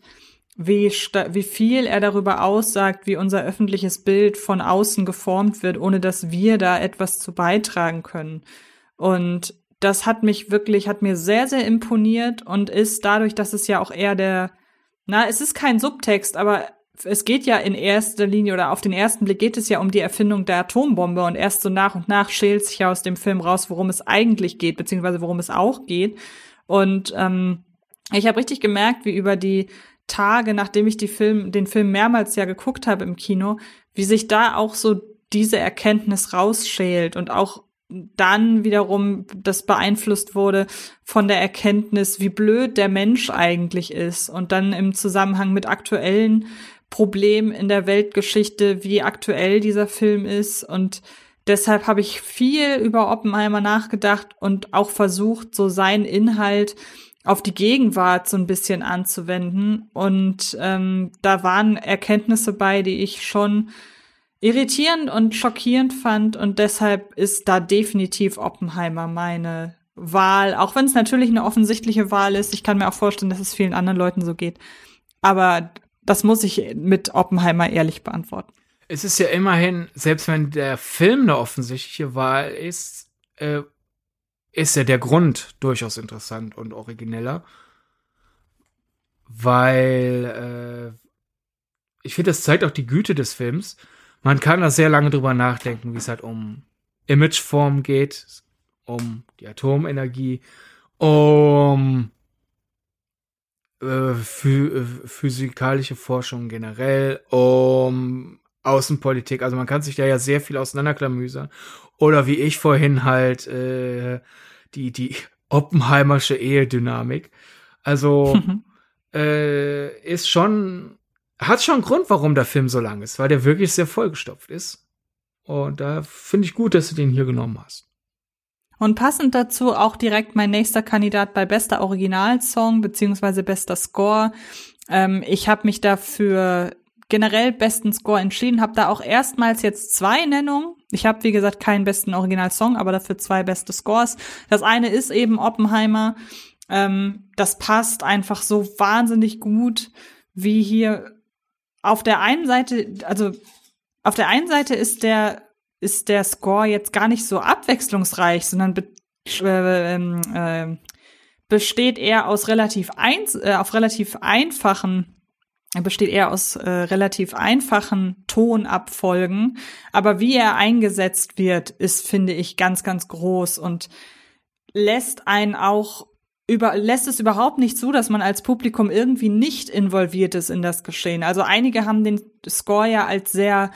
wie, wie viel er darüber aussagt, wie unser öffentliches Bild von außen geformt wird, ohne dass wir da etwas zu beitragen können. Und das hat mich wirklich, hat mir sehr, sehr imponiert und ist dadurch, dass es ja auch eher der, na, es ist kein Subtext, aber es geht ja in erster Linie oder auf den ersten Blick geht es ja um die Erfindung der Atombombe und erst so nach und nach schält sich ja aus dem Film raus, worum es eigentlich geht, beziehungsweise worum es auch geht. Und ähm, ich habe richtig gemerkt, wie über die Tage, nachdem ich die Film, den Film mehrmals ja geguckt habe im Kino, wie sich da auch so diese Erkenntnis rausschält und auch dann wiederum das beeinflusst wurde von der Erkenntnis, wie blöd der Mensch eigentlich ist und dann im Zusammenhang mit aktuellen Problemen in der Weltgeschichte, wie aktuell dieser Film ist und deshalb habe ich viel über Oppenheimer nachgedacht und auch versucht, so seinen Inhalt auf die Gegenwart so ein bisschen anzuwenden. Und ähm, da waren Erkenntnisse bei, die ich schon irritierend und schockierend fand. Und deshalb ist da definitiv Oppenheimer meine Wahl. Auch wenn es natürlich eine offensichtliche Wahl ist. Ich kann mir auch vorstellen, dass es vielen anderen Leuten so geht. Aber das muss ich mit Oppenheimer ehrlich beantworten. Es ist ja immerhin, selbst wenn der Film eine offensichtliche Wahl ist, äh, ist ja der Grund durchaus interessant und origineller. Weil äh, ich finde, das zeigt auch die Güte des Films. Man kann da sehr lange drüber nachdenken, wie es halt um Imageform geht, um die Atomenergie, um äh, physikalische Forschung generell, um Außenpolitik. Also man kann sich da ja sehr viel auseinanderklamüsern. Oder wie ich vorhin halt äh, die, die Oppenheimersche Ehedynamik. Also äh, ist schon, hat schon einen Grund, warum der Film so lang ist, weil der wirklich sehr vollgestopft ist. Und da finde ich gut, dass du den hier genommen hast. Und passend dazu auch direkt mein nächster Kandidat bei bester Originalsong beziehungsweise bester Score. Ähm, ich habe mich dafür generell besten Score entschieden, habe da auch erstmals jetzt zwei Nennungen. Ich habe wie gesagt keinen besten Originalsong, aber dafür zwei beste Scores. Das eine ist eben Oppenheimer. Ähm, das passt einfach so wahnsinnig gut, wie hier auf der einen Seite, also auf der einen Seite ist der ist der Score jetzt gar nicht so abwechslungsreich, sondern be äh, äh, besteht eher aus relativ ein, äh, auf relativ einfachen besteht eher aus äh, relativ einfachen Tonabfolgen, aber wie er eingesetzt wird, ist finde ich ganz ganz groß und lässt einen auch über, lässt es überhaupt nicht zu, dass man als Publikum irgendwie nicht involviert ist in das Geschehen. Also einige haben den Score ja als sehr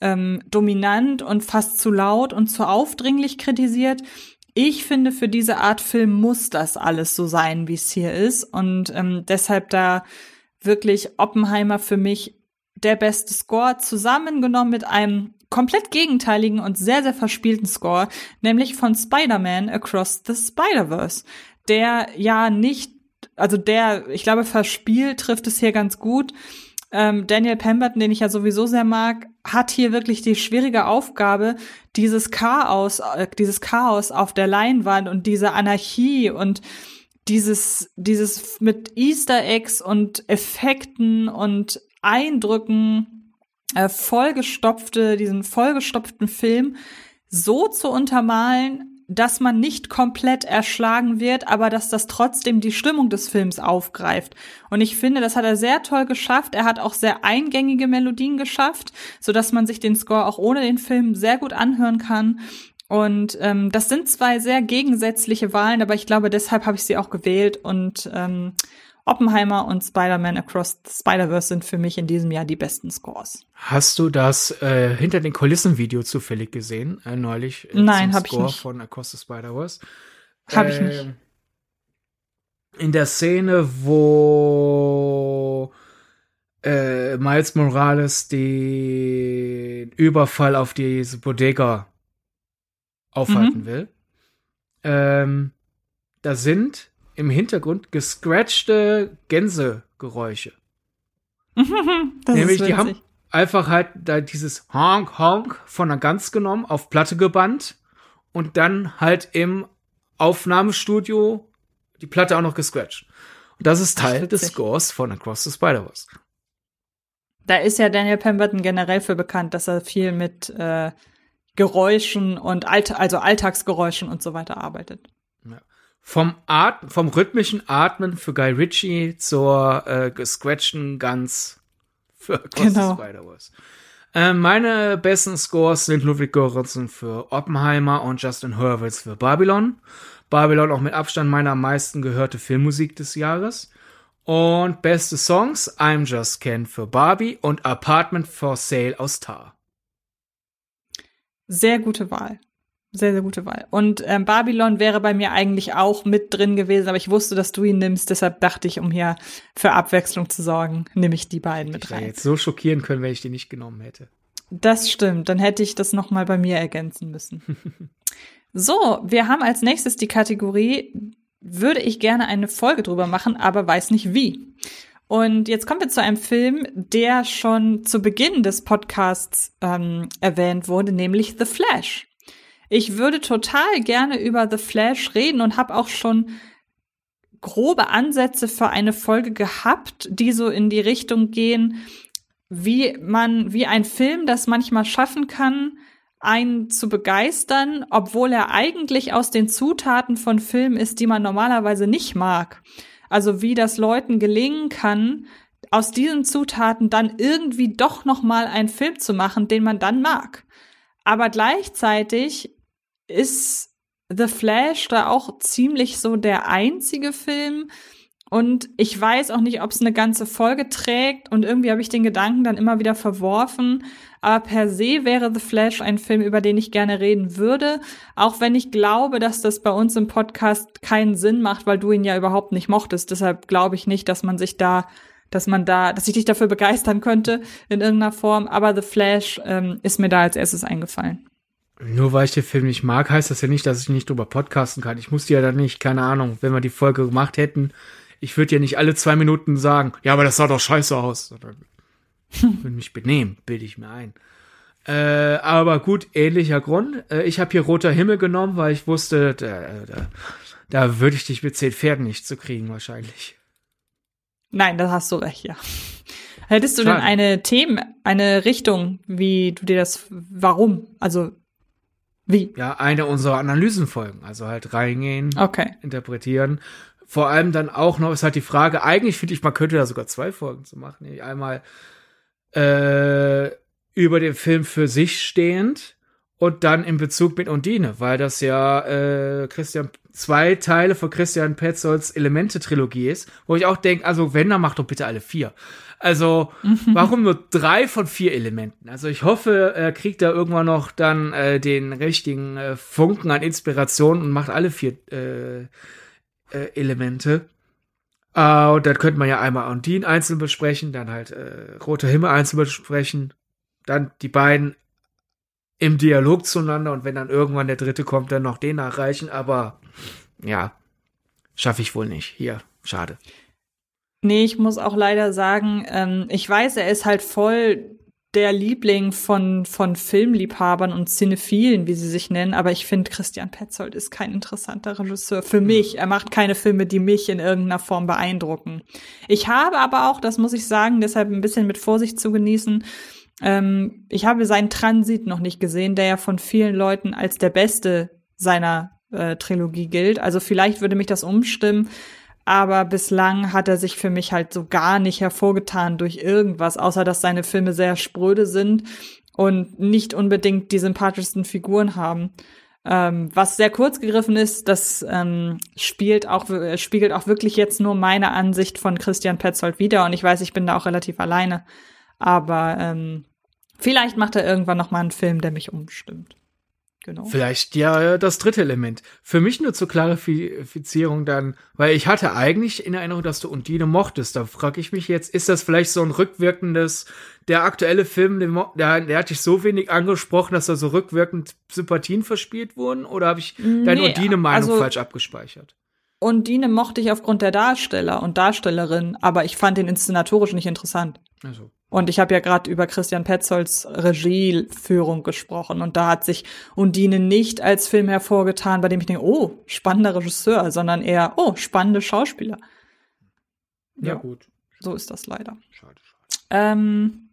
ähm, dominant und fast zu laut und zu aufdringlich kritisiert. Ich finde, für diese Art Film muss das alles so sein, wie es hier ist. Und ähm, deshalb da wirklich Oppenheimer für mich der beste Score zusammengenommen mit einem komplett gegenteiligen und sehr, sehr verspielten Score, nämlich von Spider-Man Across the Spider-Verse, der ja nicht, also der, ich glaube, verspielt trifft es hier ganz gut, ähm, Daniel Pemberton, den ich ja sowieso sehr mag, hat hier wirklich die schwierige Aufgabe, dieses Chaos, äh, dieses Chaos auf der Leinwand und diese Anarchie und dieses, dieses mit Easter Eggs und Effekten und Eindrücken äh, vollgestopfte, diesen vollgestopften Film so zu untermalen, dass man nicht komplett erschlagen wird, aber dass das trotzdem die Stimmung des Films aufgreift. Und ich finde, das hat er sehr toll geschafft. Er hat auch sehr eingängige Melodien geschafft, so dass man sich den Score auch ohne den Film sehr gut anhören kann. Und ähm, das sind zwei sehr gegensätzliche Wahlen, aber ich glaube, deshalb habe ich sie auch gewählt. Und ähm, Oppenheimer und Spider-Man Across the Spider-Verse sind für mich in diesem Jahr die besten Scores. Hast du das äh, hinter den Kulissen Video zufällig gesehen äh, neulich? Äh, Nein, habe ich nicht. Von Across the Spider-Verse. Habe ich nicht. Ähm, in der Szene, wo äh, Miles Morales den Überfall auf diese Bodega aufhalten mhm. will, ähm, da sind im Hintergrund gescratchte Gänsegeräusche. Nämlich, die haben einfach halt da dieses Honk Honk von der Gans genommen, auf Platte gebannt und dann halt im Aufnahmestudio die Platte auch noch gescratcht. Und das ist Teil Ach, des Scores von Across the Spider-Verse. Da ist ja Daniel Pemberton generell für bekannt, dass er viel mit äh, Geräuschen und Alt also Alltagsgeräuschen und so weiter arbeitet. Vom At vom rhythmischen Atmen für Guy Ritchie zur äh, gescratchten Guns für Across genau. Spider-Verse. Äh, meine besten Scores sind Ludwig Göransson für Oppenheimer und Justin Hurwitz für Babylon. Babylon auch mit Abstand meine am meisten gehörte Filmmusik des Jahres. Und beste Songs I'm Just Ken für Barbie und Apartment for Sale aus Tar. Sehr gute Wahl. Sehr, sehr gute Wahl. Und ähm, Babylon wäre bei mir eigentlich auch mit drin gewesen, aber ich wusste, dass du ihn nimmst, deshalb dachte ich, um hier für Abwechslung zu sorgen, nehme ich die beiden mit ich rein. jetzt so schockieren können, wenn ich die nicht genommen hätte. Das stimmt, dann hätte ich das noch mal bei mir ergänzen müssen. so, wir haben als nächstes die Kategorie, würde ich gerne eine Folge drüber machen, aber weiß nicht wie. Und jetzt kommen wir zu einem Film, der schon zu Beginn des Podcasts ähm, erwähnt wurde, nämlich The Flash. Ich würde total gerne über The Flash reden und habe auch schon grobe Ansätze für eine Folge gehabt, die so in die Richtung gehen, wie man, wie ein Film das manchmal schaffen kann, einen zu begeistern, obwohl er eigentlich aus den Zutaten von Filmen ist, die man normalerweise nicht mag. Also wie das Leuten gelingen kann, aus diesen Zutaten dann irgendwie doch noch mal einen Film zu machen, den man dann mag. Aber gleichzeitig ist The Flash da auch ziemlich so der einzige Film, Und ich weiß auch nicht, ob es eine ganze Folge trägt. Und irgendwie habe ich den Gedanken dann immer wieder verworfen. Aber per se wäre The Flash ein Film, über den ich gerne reden würde. Auch wenn ich glaube, dass das bei uns im Podcast keinen Sinn macht, weil du ihn ja überhaupt nicht mochtest. Deshalb glaube ich nicht, dass man sich da, dass man da, dass ich dich dafür begeistern könnte in irgendeiner Form. Aber The Flash ähm, ist mir da als erstes eingefallen. Nur weil ich den Film nicht mag, heißt das ja nicht, dass ich nicht drüber podcasten kann. Ich musste ja dann nicht, keine Ahnung, wenn wir die Folge gemacht hätten, ich würde ja nicht alle zwei Minuten sagen, ja, aber das sah doch scheiße aus. würde mich benehmen, bilde ich mir ein. Äh, aber gut, ähnlicher Grund. Äh, ich habe hier roter Himmel genommen, weil ich wusste, da, da, da würde ich dich mit zehn Pferden nicht zu kriegen, wahrscheinlich. Nein, da hast du recht, ja. Hättest du Schade. denn eine Themen, eine Richtung, wie du dir das, warum? Also, wie? Ja, eine unserer Analysenfolgen. Also halt reingehen, okay. interpretieren, vor allem dann auch noch ist halt die Frage, eigentlich finde ich, man könnte da sogar zwei Folgen zu machen. Einmal äh, über den Film für sich stehend und dann in Bezug mit Undine, weil das ja äh, Christian zwei Teile von Christian Petzolds Elemente-Trilogie ist, wo ich auch denke, also wenn, dann mach doch bitte alle vier. Also, warum nur drei von vier Elementen? Also ich hoffe, er kriegt da irgendwann noch dann äh, den richtigen äh, Funken an Inspiration und macht alle vier äh, äh, Elemente. Äh, und dann könnte man ja einmal Undine einzeln besprechen, dann halt äh, Roter Himmel einzeln besprechen, dann die beiden im Dialog zueinander und wenn dann irgendwann der dritte kommt, dann noch den nachreichen, aber ja, schaffe ich wohl nicht. Hier, schade. Nee, ich muss auch leider sagen, ähm, ich weiß, er ist halt voll der Liebling von, von Filmliebhabern und Cinephilen, wie sie sich nennen, aber ich finde, Christian Petzold ist kein interessanter Regisseur für mich. Er macht keine Filme, die mich in irgendeiner Form beeindrucken. Ich habe aber auch, das muss ich sagen, deshalb ein bisschen mit Vorsicht zu genießen, ähm, ich habe seinen Transit noch nicht gesehen, der ja von vielen Leuten als der beste seiner äh, Trilogie gilt. Also vielleicht würde mich das umstimmen, aber bislang hat er sich für mich halt so gar nicht hervorgetan durch irgendwas, außer dass seine Filme sehr spröde sind und nicht unbedingt die sympathischsten Figuren haben. Ähm, was sehr kurz gegriffen ist, das ähm, spielt auch, spiegelt auch wirklich jetzt nur meine Ansicht von Christian Petzold wieder und ich weiß, ich bin da auch relativ alleine. Aber ähm, vielleicht macht er irgendwann noch mal einen Film, der mich umstimmt. Genau. Vielleicht ja das dritte Element. Für mich nur zur Klarifizierung dann, weil ich hatte eigentlich in Erinnerung, dass du Undine mochtest. Da frage ich mich jetzt, ist das vielleicht so ein rückwirkendes, der aktuelle Film, der, der hat dich so wenig angesprochen, dass da so rückwirkend Sympathien verspielt wurden? Oder habe ich nee, deine Undine-Meinung also, falsch abgespeichert? Undine mochte ich aufgrund der Darsteller und Darstellerin, aber ich fand den inszenatorisch nicht interessant. Also. Und ich habe ja gerade über Christian Petzolds Regieführung gesprochen und da hat sich Undine nicht als Film hervorgetan, bei dem ich denke, oh, spannender Regisseur, sondern eher, oh, spannende Schauspieler. Ja, ja gut. So ist das leider. Schade, schade. Ähm,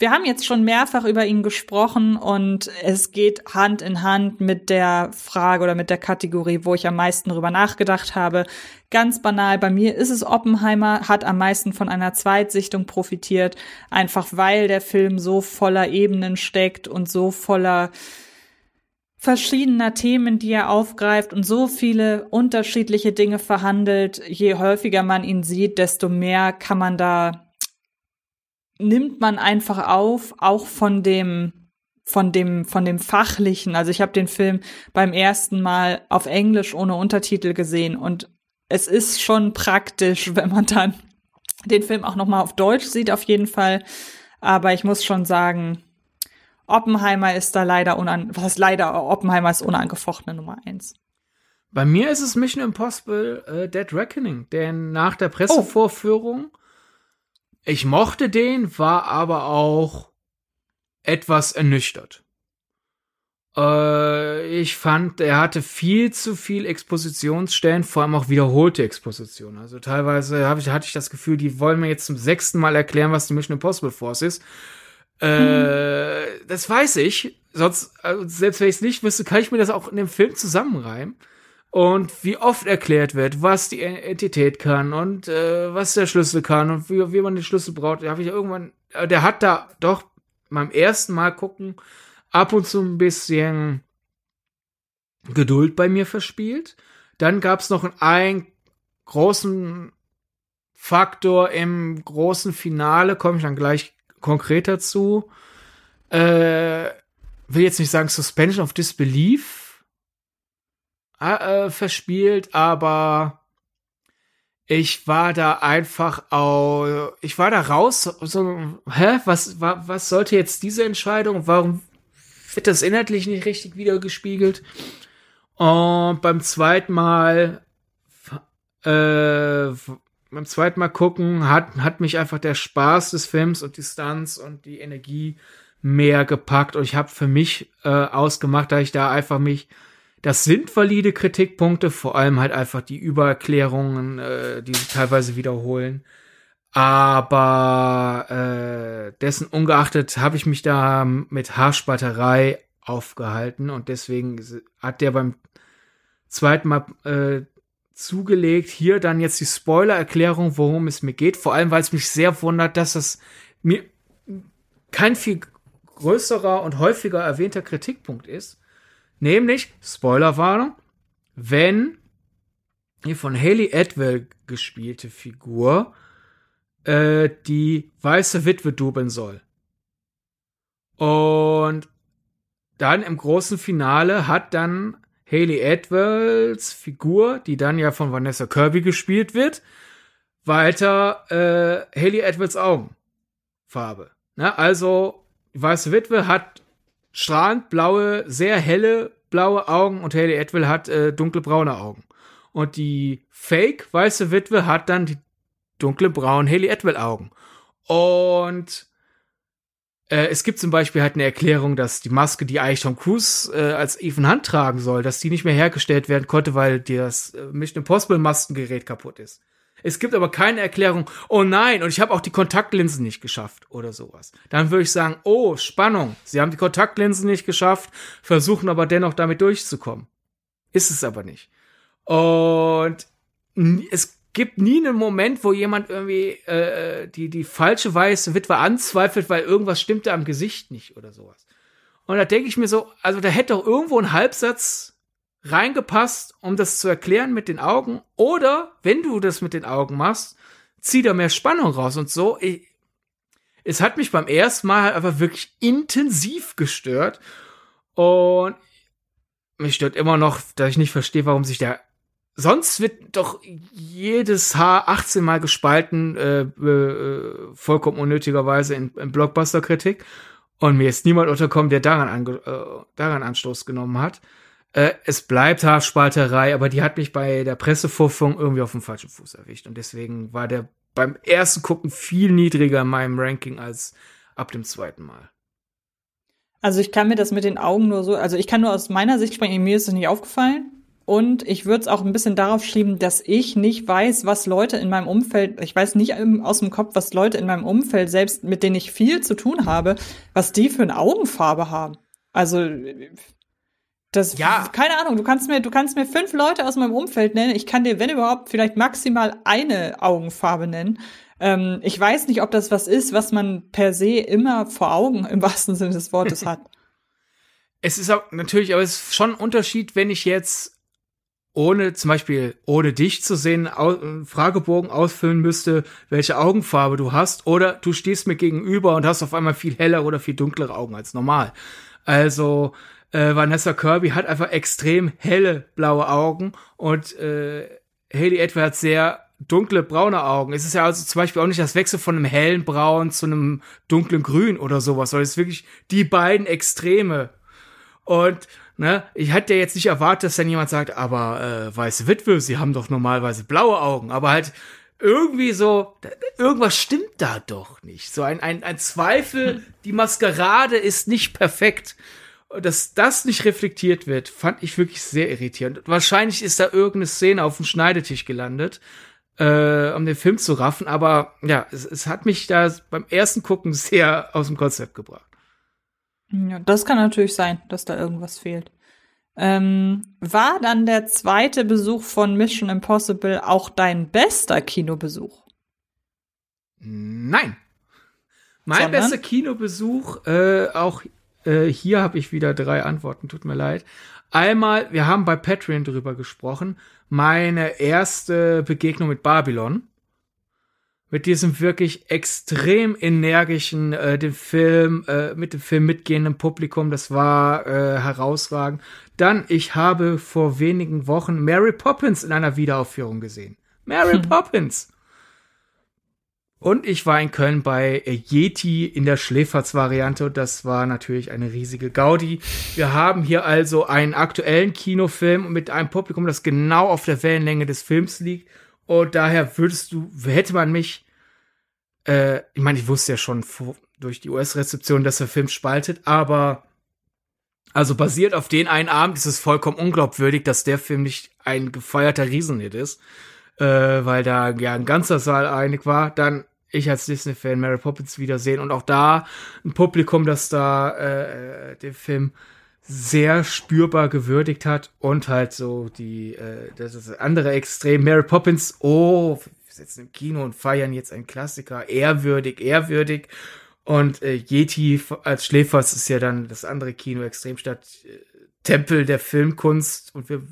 wir haben jetzt schon mehrfach über ihn gesprochen und es geht Hand in Hand mit der Frage oder mit der Kategorie, wo ich am meisten drüber nachgedacht habe. Ganz banal, bei mir ist es Oppenheimer, hat am meisten von einer Zweitsichtung profitiert, einfach weil der Film so voller Ebenen steckt und so voller verschiedener Themen, die er aufgreift und so viele unterschiedliche Dinge verhandelt. Je häufiger man ihn sieht, desto mehr kann man da nimmt man einfach auf, auch von dem von dem von dem fachlichen. Also ich habe den Film beim ersten Mal auf Englisch ohne Untertitel gesehen und es ist schon praktisch, wenn man dann den Film auch noch mal auf Deutsch sieht auf jeden Fall, aber ich muss schon sagen, Oppenheimer ist da leider unan was leider Oppenheimer ist unangefochtene Nummer eins. Bei mir ist es Mission Impossible äh, Dead Reckoning, denn nach der Pressevorführung oh ich mochte den, war aber auch etwas ernüchtert. Äh, ich fand, er hatte viel zu viel Expositionsstellen, vor allem auch wiederholte Expositionen. Also teilweise ich, hatte ich das Gefühl, die wollen mir jetzt zum sechsten Mal erklären, was die Mission Impossible Force ist. Äh, hm. Das weiß ich. Sonst, also selbst wenn ich es nicht wüsste, kann ich mir das auch in dem Film zusammenreimen und wie oft erklärt wird, was die Entität kann und äh, was der Schlüssel kann und wie, wie man den Schlüssel braucht. Da habe ich irgendwann, äh, der hat da doch beim ersten Mal gucken ab und zu ein bisschen Geduld bei mir verspielt. Dann gab es noch einen großen Faktor im großen Finale, komme ich dann gleich konkreter zu. Äh, will jetzt nicht sagen Suspension of Disbelief äh, äh, verspielt, aber ich war da einfach auch, ich war da raus, so, hä, was, was, was sollte jetzt diese Entscheidung, warum wird das inhaltlich nicht richtig wiedergespiegelt? Und beim zweiten Mal, äh, beim zweiten Mal gucken, hat, hat mich einfach der Spaß des Films und die Stunts und die Energie mehr gepackt und ich habe für mich äh, ausgemacht, da ich da einfach mich das sind valide Kritikpunkte, vor allem halt einfach die Übererklärungen, äh, die sich teilweise wiederholen. Aber äh, dessen ungeachtet habe ich mich da mit Haarspalterei aufgehalten und deswegen hat der beim zweiten Mal äh, zugelegt. Hier dann jetzt die Spoiler-Erklärung, worum es mir geht. Vor allem, weil es mich sehr wundert, dass es mir kein viel größerer und häufiger erwähnter Kritikpunkt ist. Nämlich, Spoilerwarnung, wenn die von Haley Atwell gespielte Figur äh, die weiße Witwe dubeln soll. Und dann im großen Finale hat dann Haley Atwells Figur, die dann ja von Vanessa Kirby gespielt wird, weiter äh, Haley Atwells Augenfarbe. Ne? Also, die weiße Witwe hat strahlend blaue, sehr helle blaue Augen und Haley Atwell hat äh, dunkle Augen. Und die fake weiße Witwe hat dann die dunkle braun Haley Atwell Augen. Und äh, es gibt zum Beispiel halt eine Erklärung, dass die Maske, die eigentlich Tom Cruise äh, als Ethan Hunt tragen soll, dass die nicht mehr hergestellt werden konnte, weil das äh, Mission Impossible Maskengerät kaputt ist. Es gibt aber keine Erklärung, oh nein, und ich habe auch die Kontaktlinsen nicht geschafft oder sowas. Dann würde ich sagen, oh, Spannung, sie haben die Kontaktlinsen nicht geschafft, versuchen aber dennoch damit durchzukommen. Ist es aber nicht. Und es gibt nie einen Moment, wo jemand irgendwie äh, die, die falsche weiße Witwe anzweifelt, weil irgendwas stimmte am Gesicht nicht oder sowas. Und da denke ich mir so, also da hätte doch irgendwo ein Halbsatz reingepasst, um das zu erklären mit den Augen. Oder wenn du das mit den Augen machst, zieh da mehr Spannung raus und so. Ich, es hat mich beim ersten Mal halt einfach wirklich intensiv gestört. Und mich stört immer noch, dass ich nicht verstehe, warum sich der. Sonst wird doch jedes Haar 18 Mal gespalten, äh, äh, vollkommen unnötigerweise in, in Blockbuster-Kritik. Und mir ist niemand unterkommen, der daran, äh, daran Anstoß genommen hat. Äh, es bleibt Haarspalterei, aber die hat mich bei der Pressevorführung irgendwie auf dem falschen Fuß erwischt. Und deswegen war der beim ersten Gucken viel niedriger in meinem Ranking als ab dem zweiten Mal. Also ich kann mir das mit den Augen nur so, also ich kann nur aus meiner Sicht sprechen, mir ist es nicht aufgefallen. Und ich würde es auch ein bisschen darauf schieben, dass ich nicht weiß, was Leute in meinem Umfeld, ich weiß nicht aus dem Kopf, was Leute in meinem Umfeld, selbst mit denen ich viel zu tun habe, was die für eine Augenfarbe haben. Also das, ja. keine Ahnung, du kannst mir, du kannst mir fünf Leute aus meinem Umfeld nennen. Ich kann dir, wenn überhaupt, vielleicht maximal eine Augenfarbe nennen. Ähm, ich weiß nicht, ob das was ist, was man per se immer vor Augen im wahrsten Sinne des Wortes hat. es ist auch natürlich, aber es ist schon ein Unterschied, wenn ich jetzt ohne zum Beispiel ohne dich zu sehen einen Fragebogen ausfüllen müsste, welche Augenfarbe du hast, oder du stehst mir gegenüber und hast auf einmal viel heller oder viel dunklere Augen als normal. Also äh, Vanessa Kirby hat einfach extrem helle blaue Augen und äh, Haley hat sehr dunkle braune Augen. Es ist ja also zum Beispiel auch nicht das Wechsel von einem hellen Braun zu einem dunklen Grün oder sowas, sondern es ist wirklich die beiden Extreme. Und ne, ich hatte ja jetzt nicht erwartet, dass dann jemand sagt, aber äh, weiße Witwe, sie haben doch normalerweise blaue Augen, aber halt irgendwie so, irgendwas stimmt da doch nicht. So ein, ein, ein Zweifel, die Maskerade ist nicht perfekt dass das nicht reflektiert wird, fand ich wirklich sehr irritierend. Wahrscheinlich ist da irgendeine Szene auf dem Schneidetisch gelandet, äh, um den Film zu raffen, aber ja, es, es hat mich da beim ersten Gucken sehr aus dem Konzept gebracht. Ja, das kann natürlich sein, dass da irgendwas fehlt. Ähm, war dann der zweite Besuch von Mission Impossible auch dein bester Kinobesuch? Nein. Mein Sondern? bester Kinobesuch, äh, auch äh, hier habe ich wieder drei Antworten, tut mir leid. Einmal, wir haben bei Patreon drüber gesprochen, meine erste Begegnung mit Babylon. mit diesem wirklich extrem energischen, äh, dem Film, äh, mit dem Film mitgehenden Publikum, das war äh, herausragend. Dann, ich habe vor wenigen Wochen Mary Poppins in einer Wiederaufführung gesehen. Mary hm. Poppins! Und ich war in Köln bei Yeti in der Schläferz-Variante. Das war natürlich eine riesige Gaudi. Wir haben hier also einen aktuellen Kinofilm mit einem Publikum, das genau auf der Wellenlänge des Films liegt. Und daher würdest du, hätte man mich, äh, ich meine, ich wusste ja schon vor, durch die US-Rezeption, dass der Film spaltet, aber also basiert auf den einen Abend ist es vollkommen unglaubwürdig, dass der Film nicht ein gefeierter Riesenhit ist, äh, weil da ja ein ganzer Saal einig war. Dann ich als Disney-Fan Mary Poppins wiedersehen und auch da ein Publikum, das da äh, den Film sehr spürbar gewürdigt hat und halt so die äh, das ist andere Extrem. Mary Poppins oh wir sitzen im Kino und feiern jetzt einen Klassiker. Ehrwürdig ehrwürdig. Und äh, Yeti als Schläfers ist ja dann das andere Kino Extremstadt äh, Tempel der Filmkunst. Und wir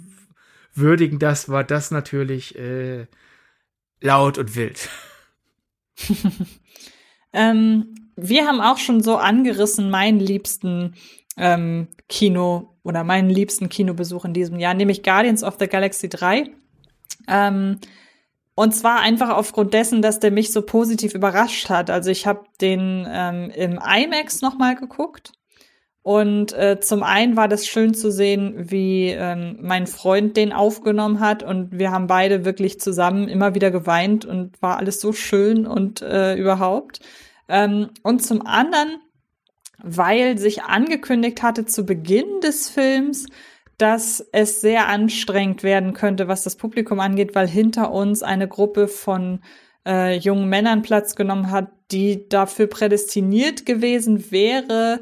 würdigen das war das natürlich äh, laut und wild ähm, wir haben auch schon so angerissen meinen liebsten ähm, Kino oder meinen liebsten Kinobesuch in diesem Jahr, nämlich Guardians of the Galaxy 3. Ähm, und zwar einfach aufgrund dessen, dass der mich so positiv überrascht hat. Also ich habe den ähm, im IMAX nochmal geguckt. Und äh, zum einen war das schön zu sehen, wie ähm, mein Freund den aufgenommen hat. Und wir haben beide wirklich zusammen immer wieder geweint und war alles so schön und äh, überhaupt. Ähm, und zum anderen, weil sich angekündigt hatte zu Beginn des Films, dass es sehr anstrengend werden könnte, was das Publikum angeht, weil hinter uns eine Gruppe von äh, jungen Männern Platz genommen hat, die dafür prädestiniert gewesen wäre,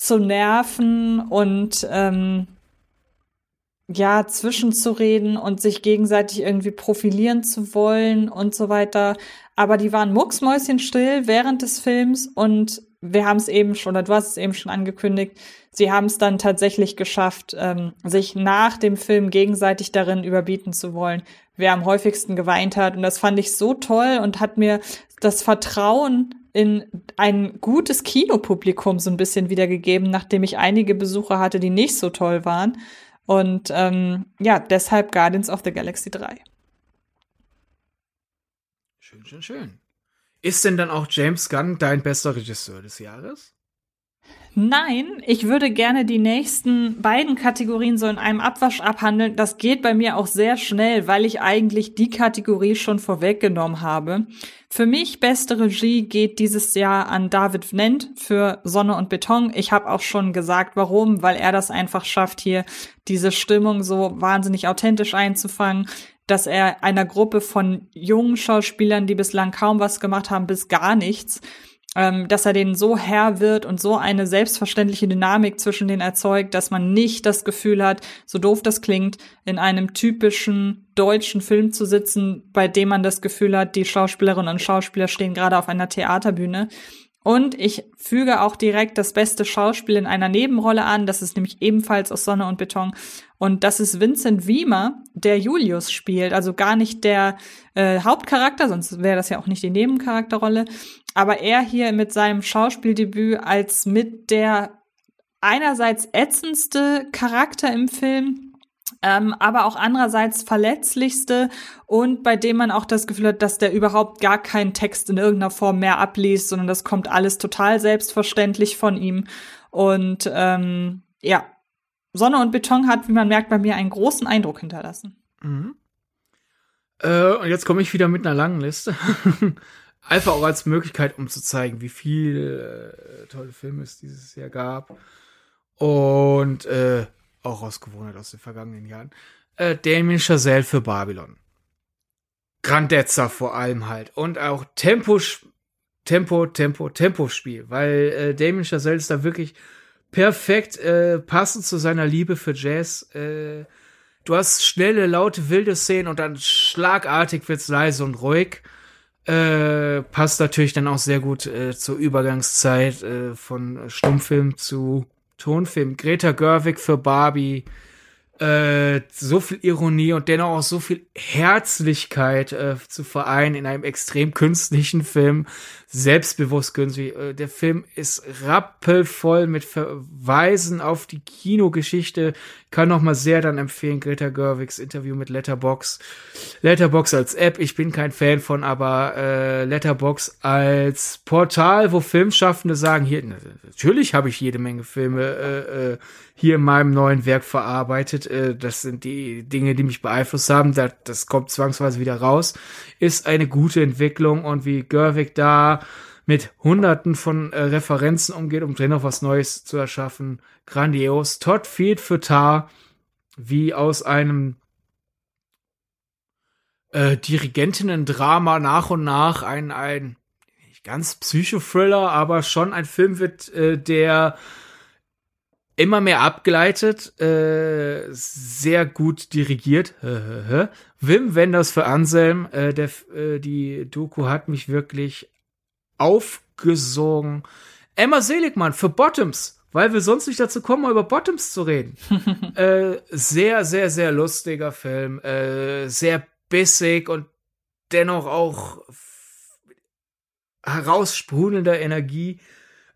zu nerven und ähm, ja, zwischenzureden und sich gegenseitig irgendwie profilieren zu wollen und so weiter. Aber die waren mucksmäuschenstill während des Films und wir haben es eben schon, oder du hast es eben schon angekündigt, sie haben es dann tatsächlich geschafft, ähm, sich nach dem Film gegenseitig darin überbieten zu wollen, wer am häufigsten geweint hat. Und das fand ich so toll und hat mir das Vertrauen in ein gutes Kinopublikum so ein bisschen wiedergegeben, nachdem ich einige Besucher hatte, die nicht so toll waren. Und ähm, ja, deshalb Guardians of the Galaxy 3. Schön, schön, schön. Ist denn dann auch James Gunn dein bester Regisseur des Jahres? Nein, ich würde gerne die nächsten beiden Kategorien so in einem Abwasch abhandeln. Das geht bei mir auch sehr schnell, weil ich eigentlich die Kategorie schon vorweggenommen habe. Für mich beste Regie geht dieses Jahr an David Vnent für Sonne und Beton. Ich habe auch schon gesagt, warum, weil er das einfach schafft, hier diese Stimmung so wahnsinnig authentisch einzufangen dass er einer Gruppe von jungen Schauspielern, die bislang kaum was gemacht haben, bis gar nichts, ähm, dass er denen so Herr wird und so eine selbstverständliche Dynamik zwischen denen erzeugt, dass man nicht das Gefühl hat, so doof das klingt, in einem typischen deutschen Film zu sitzen, bei dem man das Gefühl hat, die Schauspielerinnen und Schauspieler stehen gerade auf einer Theaterbühne. Und ich füge auch direkt das beste Schauspiel in einer Nebenrolle an. Das ist nämlich ebenfalls aus Sonne und Beton. Und das ist Vincent Wiemer, der Julius spielt. Also gar nicht der äh, Hauptcharakter, sonst wäre das ja auch nicht die Nebencharakterrolle, aber er hier mit seinem Schauspieldebüt als mit der einerseits ätzendste Charakter im Film, ähm, aber auch andererseits verletzlichste und bei dem man auch das Gefühl hat, dass der überhaupt gar keinen Text in irgendeiner Form mehr abliest, sondern das kommt alles total selbstverständlich von ihm. Und ähm, ja, Sonne und Beton hat, wie man merkt, bei mir einen großen Eindruck hinterlassen. Mhm. Äh, und jetzt komme ich wieder mit einer langen Liste. Einfach auch als Möglichkeit, um zu zeigen, wie viele äh, tolle Filme es dieses Jahr gab. Und äh, auch aus Gewohnheit aus den vergangenen Jahren. Äh, Damien Chazelle für Babylon. Grandezza vor allem halt. Und auch Tempo, Tempo, Tempo, Tempo-Spiel. Weil äh, Damien Chazelle ist da wirklich perfekt äh, passend zu seiner Liebe für Jazz. Äh, du hast schnelle, laute, wilde Szenen und dann schlagartig wird's leise und ruhig. Äh, passt natürlich dann auch sehr gut äh, zur Übergangszeit äh, von Stummfilm zu Tonfilm. Greta Gerwig für Barbie, äh, so viel Ironie und dennoch auch so viel Herzlichkeit äh, zu vereinen in einem extrem künstlichen Film, selbstbewusst künstlich. Äh, der Film ist rappelvoll mit Verweisen auf die Kinogeschichte. Kann noch mal sehr dann empfehlen Greta Gerwigs Interview mit Letterbox. Letterbox als App, ich bin kein Fan von, aber äh, Letterbox als Portal, wo Filmschaffende sagen, hier natürlich habe ich jede Menge Filme äh, äh, hier in meinem neuen Werk verarbeitet. Äh, das sind die Dinge, die mich beeinflusst haben. Das, das kommt zwangsweise wieder raus. Ist eine gute Entwicklung und wie Gerwig da mit hunderten von äh, Referenzen umgeht, um drin noch was Neues zu erschaffen. Grandios. Todd Field für Tar, wie aus einem äh, Dirigentinnen-Drama nach und nach ein, ein nicht ganz Psychothriller, aber schon ein Film wird, äh, der immer mehr abgeleitet, äh, sehr gut dirigiert. Wim Wenders für Anselm, äh, der, äh, die Doku hat mich wirklich aufgesogen. Emma Seligmann für Bottoms, weil wir sonst nicht dazu kommen, mal über Bottoms zu reden. äh, sehr, sehr, sehr lustiger Film, äh, sehr bissig und dennoch auch heraussprudelnder Energie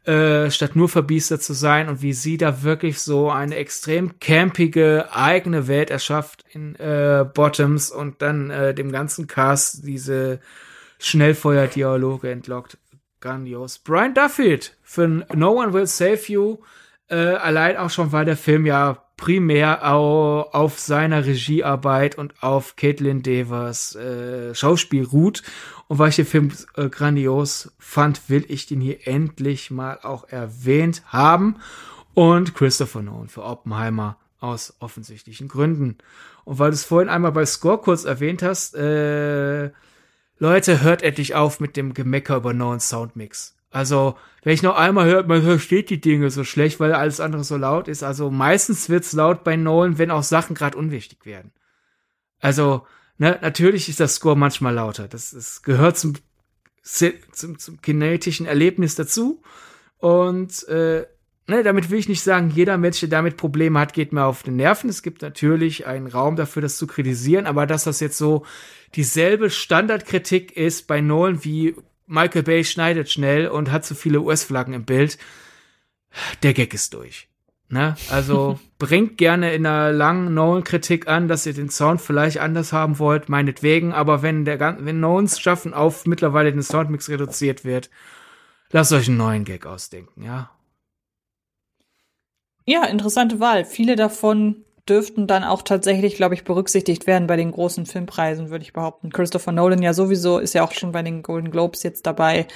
äh, statt nur verbiestert zu sein und wie sie da wirklich so eine extrem campige eigene Welt erschafft in äh, Bottoms und dann äh, dem ganzen Cast diese Schnellfeuer-Dialoge entlockt. Grandios. Brian Duffield für No One Will Save You. Äh, allein auch schon, weil der Film ja primär au auf seiner Regiearbeit und auf Caitlin Devers äh, Schauspiel ruht und weil ich den Film äh, grandios fand, will ich den hier endlich mal auch erwähnt haben. Und Christopher Nolan für Oppenheimer aus offensichtlichen Gründen. Und weil du es vorhin einmal bei Score kurz erwähnt hast, äh, Leute, hört endlich auf mit dem Gemecker über Nolan Soundmix. Also, wenn ich noch einmal hört, man versteht die Dinge so schlecht, weil alles andere so laut ist. Also meistens wird's laut bei Nolan, wenn auch Sachen gerade unwichtig werden. Also, Ne, natürlich ist das Score manchmal lauter. Das, das gehört zum, zum, zum kinetischen Erlebnis dazu. Und äh, ne, damit will ich nicht sagen, jeder Mensch, der damit Probleme hat, geht mir auf den Nerven. Es gibt natürlich einen Raum dafür, das zu kritisieren, aber dass das jetzt so dieselbe Standardkritik ist bei Nolan wie Michael Bay schneidet schnell und hat zu viele US-Flaggen im Bild, der Gag ist durch. Ne? Also bringt gerne in einer langen Nolan-Kritik an, dass ihr den Sound vielleicht anders haben wollt, meinetwegen, aber wenn der wenn Nolans Schaffen auf mittlerweile den Soundmix reduziert wird, lasst euch einen neuen Gag ausdenken, ja. Ja, interessante Wahl. Viele davon dürften dann auch tatsächlich, glaube ich, berücksichtigt werden bei den großen Filmpreisen, würde ich behaupten. Christopher Nolan ja sowieso ist ja auch schon bei den Golden Globes jetzt dabei.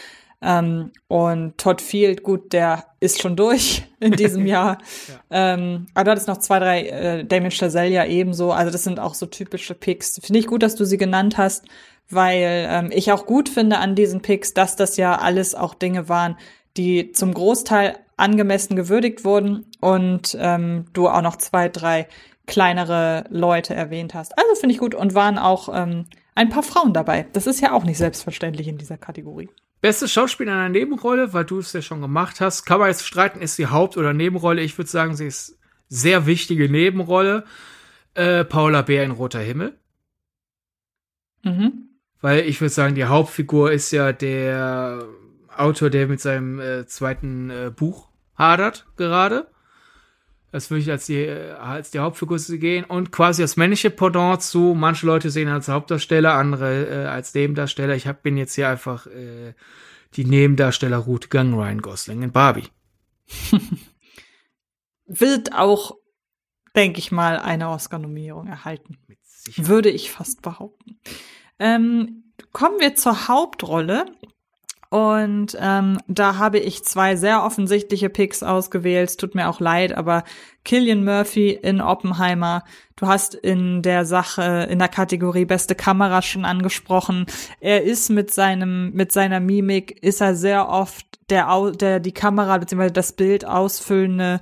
Ähm, und Todd Field, gut, der ist schon durch in diesem Jahr. ja. ähm, aber du hattest noch zwei, drei, äh, Damien Chazelle ja ebenso. Also das sind auch so typische Picks. Finde ich gut, dass du sie genannt hast, weil ähm, ich auch gut finde an diesen Picks, dass das ja alles auch Dinge waren, die zum Großteil angemessen gewürdigt wurden und ähm, du auch noch zwei, drei kleinere Leute erwähnt hast. Also finde ich gut und waren auch ähm, ein paar Frauen dabei. Das ist ja auch nicht selbstverständlich in dieser Kategorie. Beste Schauspieler in einer Nebenrolle, weil du es ja schon gemacht hast. Kann man jetzt streiten, ist die Haupt- oder Nebenrolle. Ich würde sagen, sie ist sehr wichtige Nebenrolle. Äh, Paula Bär in Roter Himmel. Mhm. Weil ich würde sagen, die Hauptfigur ist ja der Autor, der mit seinem äh, zweiten äh, Buch hadert gerade. Das würde ich als die, als die Hauptfigur gehen und quasi das männliche Pendant zu, manche Leute sehen als Hauptdarsteller, andere äh, als Nebendarsteller. Ich hab, bin jetzt hier einfach äh, die Nebendarstellerroute gegangen, Ryan Gosling in Barbie. Wird auch, denke ich mal, eine Oscar-Nominierung erhalten. Würde ich fast behaupten. Ähm, kommen wir zur Hauptrolle. Und ähm, da habe ich zwei sehr offensichtliche Picks ausgewählt. Es tut mir auch leid, aber Killian Murphy in Oppenheimer. Du hast in der Sache, in der Kategorie beste Kamera schon angesprochen. Er ist mit seinem, mit seiner Mimik, ist er sehr oft der, der die Kamera bzw. das Bild ausfüllende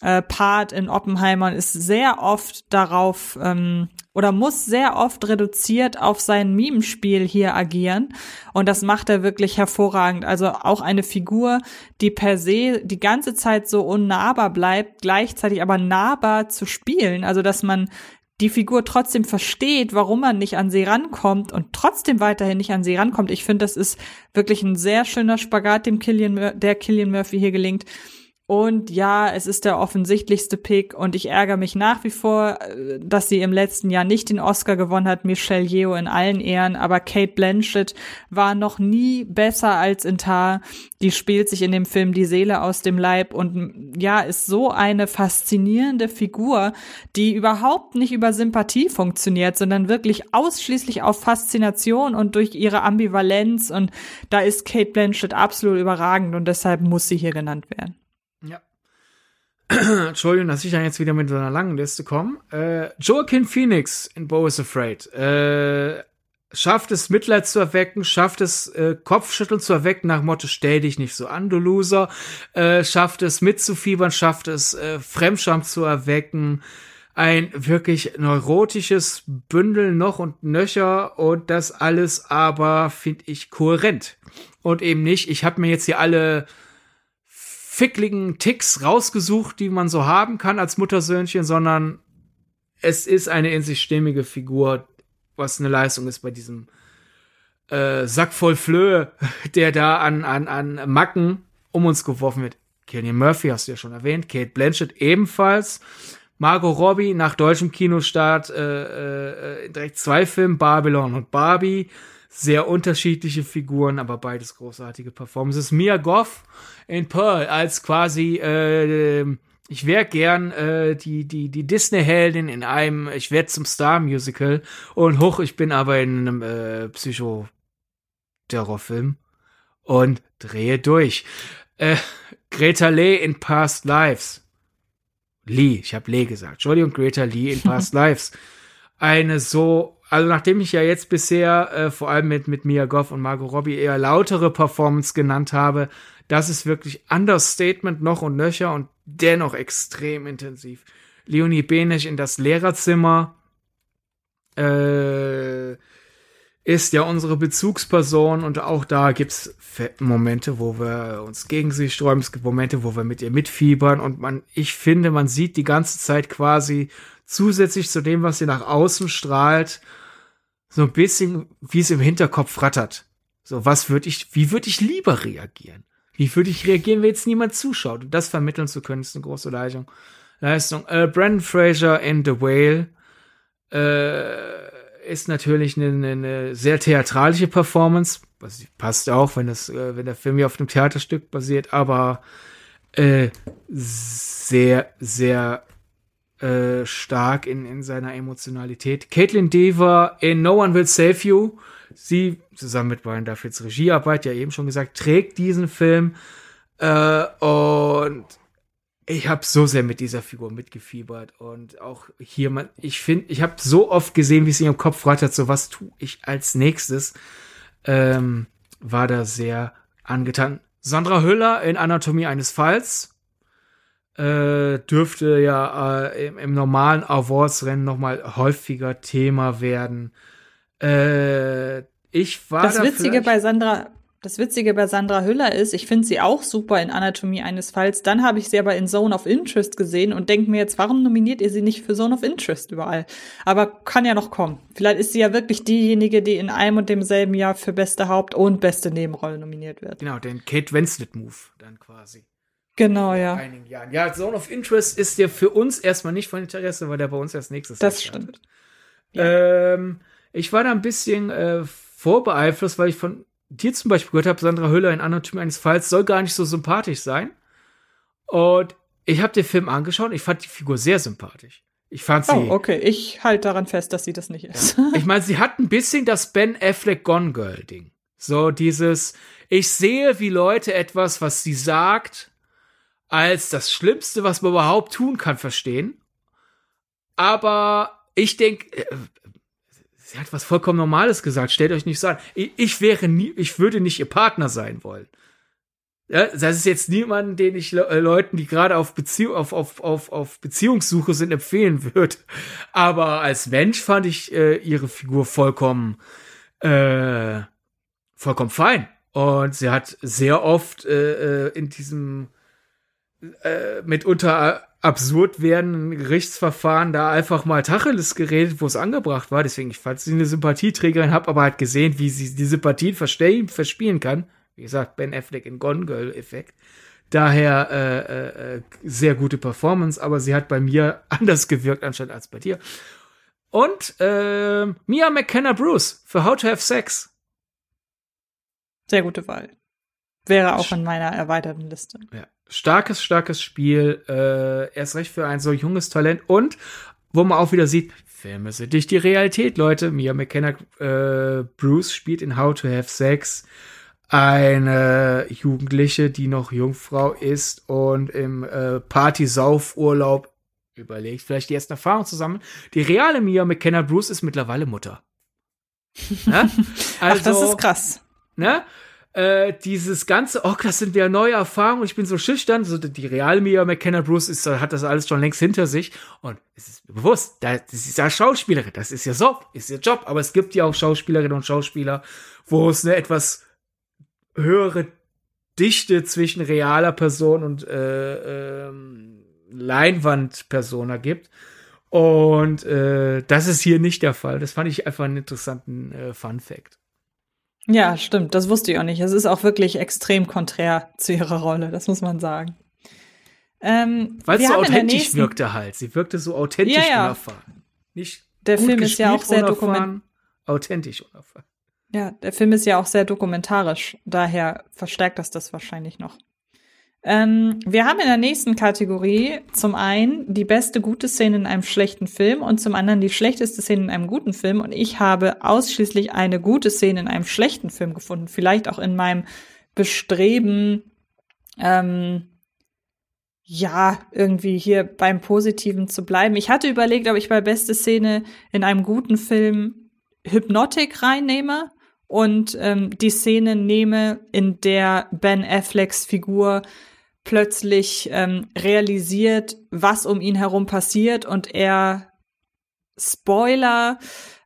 äh, Part in Oppenheimer ist sehr oft darauf ähm, oder muss sehr oft reduziert auf sein Mimenspiel hier agieren. Und das macht er wirklich hervorragend. Also auch eine Figur, die per se die ganze Zeit so unnahbar bleibt, gleichzeitig aber nahbar zu spielen. Also dass man die Figur trotzdem versteht, warum man nicht an sie rankommt und trotzdem weiterhin nicht an sie rankommt. Ich finde, das ist wirklich ein sehr schöner Spagat, dem Killian, der Killian Murphy hier gelingt. Und ja, es ist der offensichtlichste Pick und ich ärgere mich nach wie vor, äh, dass sie im letzten Jahr nicht den Oscar gewonnen hat, Michelle Yeoh in allen Ehren, aber Kate Blanchett war noch nie besser als in Tar. Die spielt sich in dem Film die Seele aus dem Leib und ja, ist so eine faszinierende Figur, die überhaupt nicht über Sympathie funktioniert, sondern wirklich ausschließlich auf Faszination und durch ihre Ambivalenz und da ist Kate Blanchett absolut überragend und deshalb muss sie hier genannt werden. Entschuldigung, dass ich dann jetzt wieder mit so einer langen Liste komme. Äh, Joaquin Phoenix in Bo is Afraid. Äh, schafft es, Mitleid zu erwecken, schafft es, äh, Kopfschütteln zu erwecken nach Motto, stell dich nicht so an, du Loser. Äh, schafft es, mitzufiebern, schafft es, äh, Fremdscham zu erwecken. Ein wirklich neurotisches Bündel noch und nöcher und das alles aber, finde ich, kohärent. Und eben nicht, ich habe mir jetzt hier alle fickligen Ticks rausgesucht, die man so haben kann als Muttersöhnchen, sondern es ist eine in sich stimmige Figur, was eine Leistung ist bei diesem äh, Sack voll Flöhe, der da an, an, an Macken um uns geworfen wird. Kenny Murphy hast du ja schon erwähnt, Kate Blanchett ebenfalls. Margot Robbie nach deutschem Kinostart äh, äh, direkt zwei Filme, Babylon und Barbie sehr unterschiedliche Figuren, aber beides großartige Performances. Mia Goff in Pearl als quasi äh, ich wäre gern äh, die die die Disney Heldin in einem ich werde zum Star Musical und hoch ich bin aber in einem äh, Psycho Terrorfilm und drehe durch. Äh, Greta Lee in Past Lives. Lee, ich habe Lee gesagt. Entschuldigung, Greta Lee in Past Lives. Eine so also nachdem ich ja jetzt bisher äh, vor allem mit, mit Mia Goff und Margot Robbie eher lautere Performance genannt habe, das ist wirklich Understatement noch und nöcher und dennoch extrem intensiv. Leonie Benech in das Lehrerzimmer äh, ist ja unsere Bezugsperson und auch da gibt's Momente, wo wir uns gegen sie sträuben, es gibt Momente, wo wir mit ihr mitfiebern und man, ich finde, man sieht die ganze Zeit quasi zusätzlich zu dem, was sie nach außen strahlt, so ein bisschen, wie es im Hinterkopf rattert. So, was würde ich, wie würde ich lieber reagieren? Wie würde ich reagieren, wenn jetzt niemand zuschaut? Das vermitteln zu können, ist eine große Leistung. Leistung. Äh, Brandon Fraser in The Whale äh, ist natürlich eine, eine sehr theatralische Performance. Was passt auch, wenn das, äh, wenn der Film ja auf einem Theaterstück basiert, aber äh, sehr, sehr äh, stark in, in seiner Emotionalität. Caitlin Dever in No One Will Save You. Sie, zusammen mit Brian Duffels Regiearbeit, ja eben schon gesagt, trägt diesen Film. Äh, und ich habe so sehr mit dieser Figur mitgefiebert. Und auch hier, man, ich finde, ich habe so oft gesehen, wie sie im Kopf rattert, so was tue ich als nächstes. Ähm, war da sehr angetan. Sandra Hüller in Anatomie eines Falls äh, dürfte ja äh, im, im, normalen Awards-Rennen noch mal häufiger Thema werden. Äh, ich war das da Witzige bei Sandra, das Witzige bei Sandra Hüller ist, ich finde sie auch super in Anatomie eines Falls. Dann habe ich sie aber in Zone of Interest gesehen und denke mir jetzt, warum nominiert ihr sie nicht für Zone of Interest überall? Aber kann ja noch kommen. Vielleicht ist sie ja wirklich diejenige, die in einem und demselben Jahr für beste Haupt- und beste Nebenrolle nominiert wird. Genau, den Kate Winslet-Move dann quasi. Genau, ja. einigen Jahren. Ja, Zone of Interest ist ja für uns erstmal nicht von Interesse, weil der bei uns erst nächstes Jahr Das stimmt. Ja. Ähm, ich war da ein bisschen äh, vorbeeinflusst, weil ich von dir zum Beispiel gehört habe, Sandra Hüller in Anatomie eines Falls soll gar nicht so sympathisch sein. Und ich habe den Film angeschaut, ich fand die Figur sehr sympathisch. Ich fand sie. Oh, okay. Ich halte daran fest, dass sie das nicht ist. Ich meine, sie hat ein bisschen das Ben Affleck Gone Girl Ding. So dieses, ich sehe, wie Leute etwas, was sie sagt, als das Schlimmste, was man überhaupt tun kann, verstehen. Aber ich denke, äh, sie hat was vollkommen Normales gesagt. Stellt euch nicht so an. Ich, wäre nie, ich würde nicht ihr Partner sein wollen. Ja, das ist jetzt niemand, den ich Le äh, Leuten, die gerade auf, Beziehung, auf, auf, auf, auf Beziehungssuche sind, empfehlen würde. Aber als Mensch fand ich äh, ihre Figur vollkommen, äh, vollkommen fein. Und sie hat sehr oft äh, äh in diesem äh, mitunter absurd werdenden Gerichtsverfahren da einfach mal Tacheles geredet, wo es angebracht war. Deswegen, ich fand sie eine Sympathieträgerin, habe aber halt gesehen, wie sie die Sympathien verspielen kann. Wie gesagt, Ben Affleck in Gone Girl Effekt. Daher äh, äh, äh, sehr gute Performance, aber sie hat bei mir anders gewirkt anstatt als bei dir. Und äh, Mia McKenna Bruce für How to Have Sex. Sehr gute Wahl. Wäre auch in meiner erweiterten Liste. Ja starkes, starkes Spiel. Äh, erst recht für ein so junges Talent. Und wo man auch wieder sieht, Filme sind nicht die Realität, Leute. Mia McKenna äh, Bruce spielt in How to Have Sex eine Jugendliche, die noch Jungfrau ist und im äh, Party-Sauf-Urlaub überlegt, vielleicht die ersten Erfahrungen zusammen. Die reale Mia McKenna Bruce ist mittlerweile Mutter. Also, Ach, das ist krass. Ne? Äh, dieses ganze, oh, das sind wieder neue Erfahrungen, ich bin so schüchtern, so die reale Mia McKenna Bruce ist, hat das alles schon längst hinter sich und es ist mir bewusst, das ist ja Schauspielerin, das ist ja so, ist ihr Job, aber es gibt ja auch Schauspielerinnen und Schauspieler, wo es eine etwas höhere Dichte zwischen realer Person und äh, ähm, Leinwandpersona gibt. Und äh, das ist hier nicht der Fall. Das fand ich einfach einen interessanten äh, Fun Fact. Ja, stimmt. Das wusste ich auch nicht. Es ist auch wirklich extrem konträr zu ihrer Rolle, das muss man sagen. Ähm, Weil es so authentisch nächsten... wirkte halt. Sie wirkte so authentisch ja, ja. unerfahren. Nicht der Film ist ja auch sehr dokumentarisch. Authentisch unerfahren. Ja, der Film ist ja auch sehr dokumentarisch. Daher verstärkt das das wahrscheinlich noch. Ähm, wir haben in der nächsten Kategorie zum einen die beste gute Szene in einem schlechten Film und zum anderen die schlechteste Szene in einem guten Film. Und ich habe ausschließlich eine gute Szene in einem schlechten Film gefunden. Vielleicht auch in meinem Bestreben, ähm, ja, irgendwie hier beim Positiven zu bleiben. Ich hatte überlegt, ob ich bei beste Szene in einem guten Film Hypnotic reinnehme und ähm, die Szene nehme, in der Ben Afflecks Figur plötzlich ähm, realisiert, was um ihn herum passiert und er Spoiler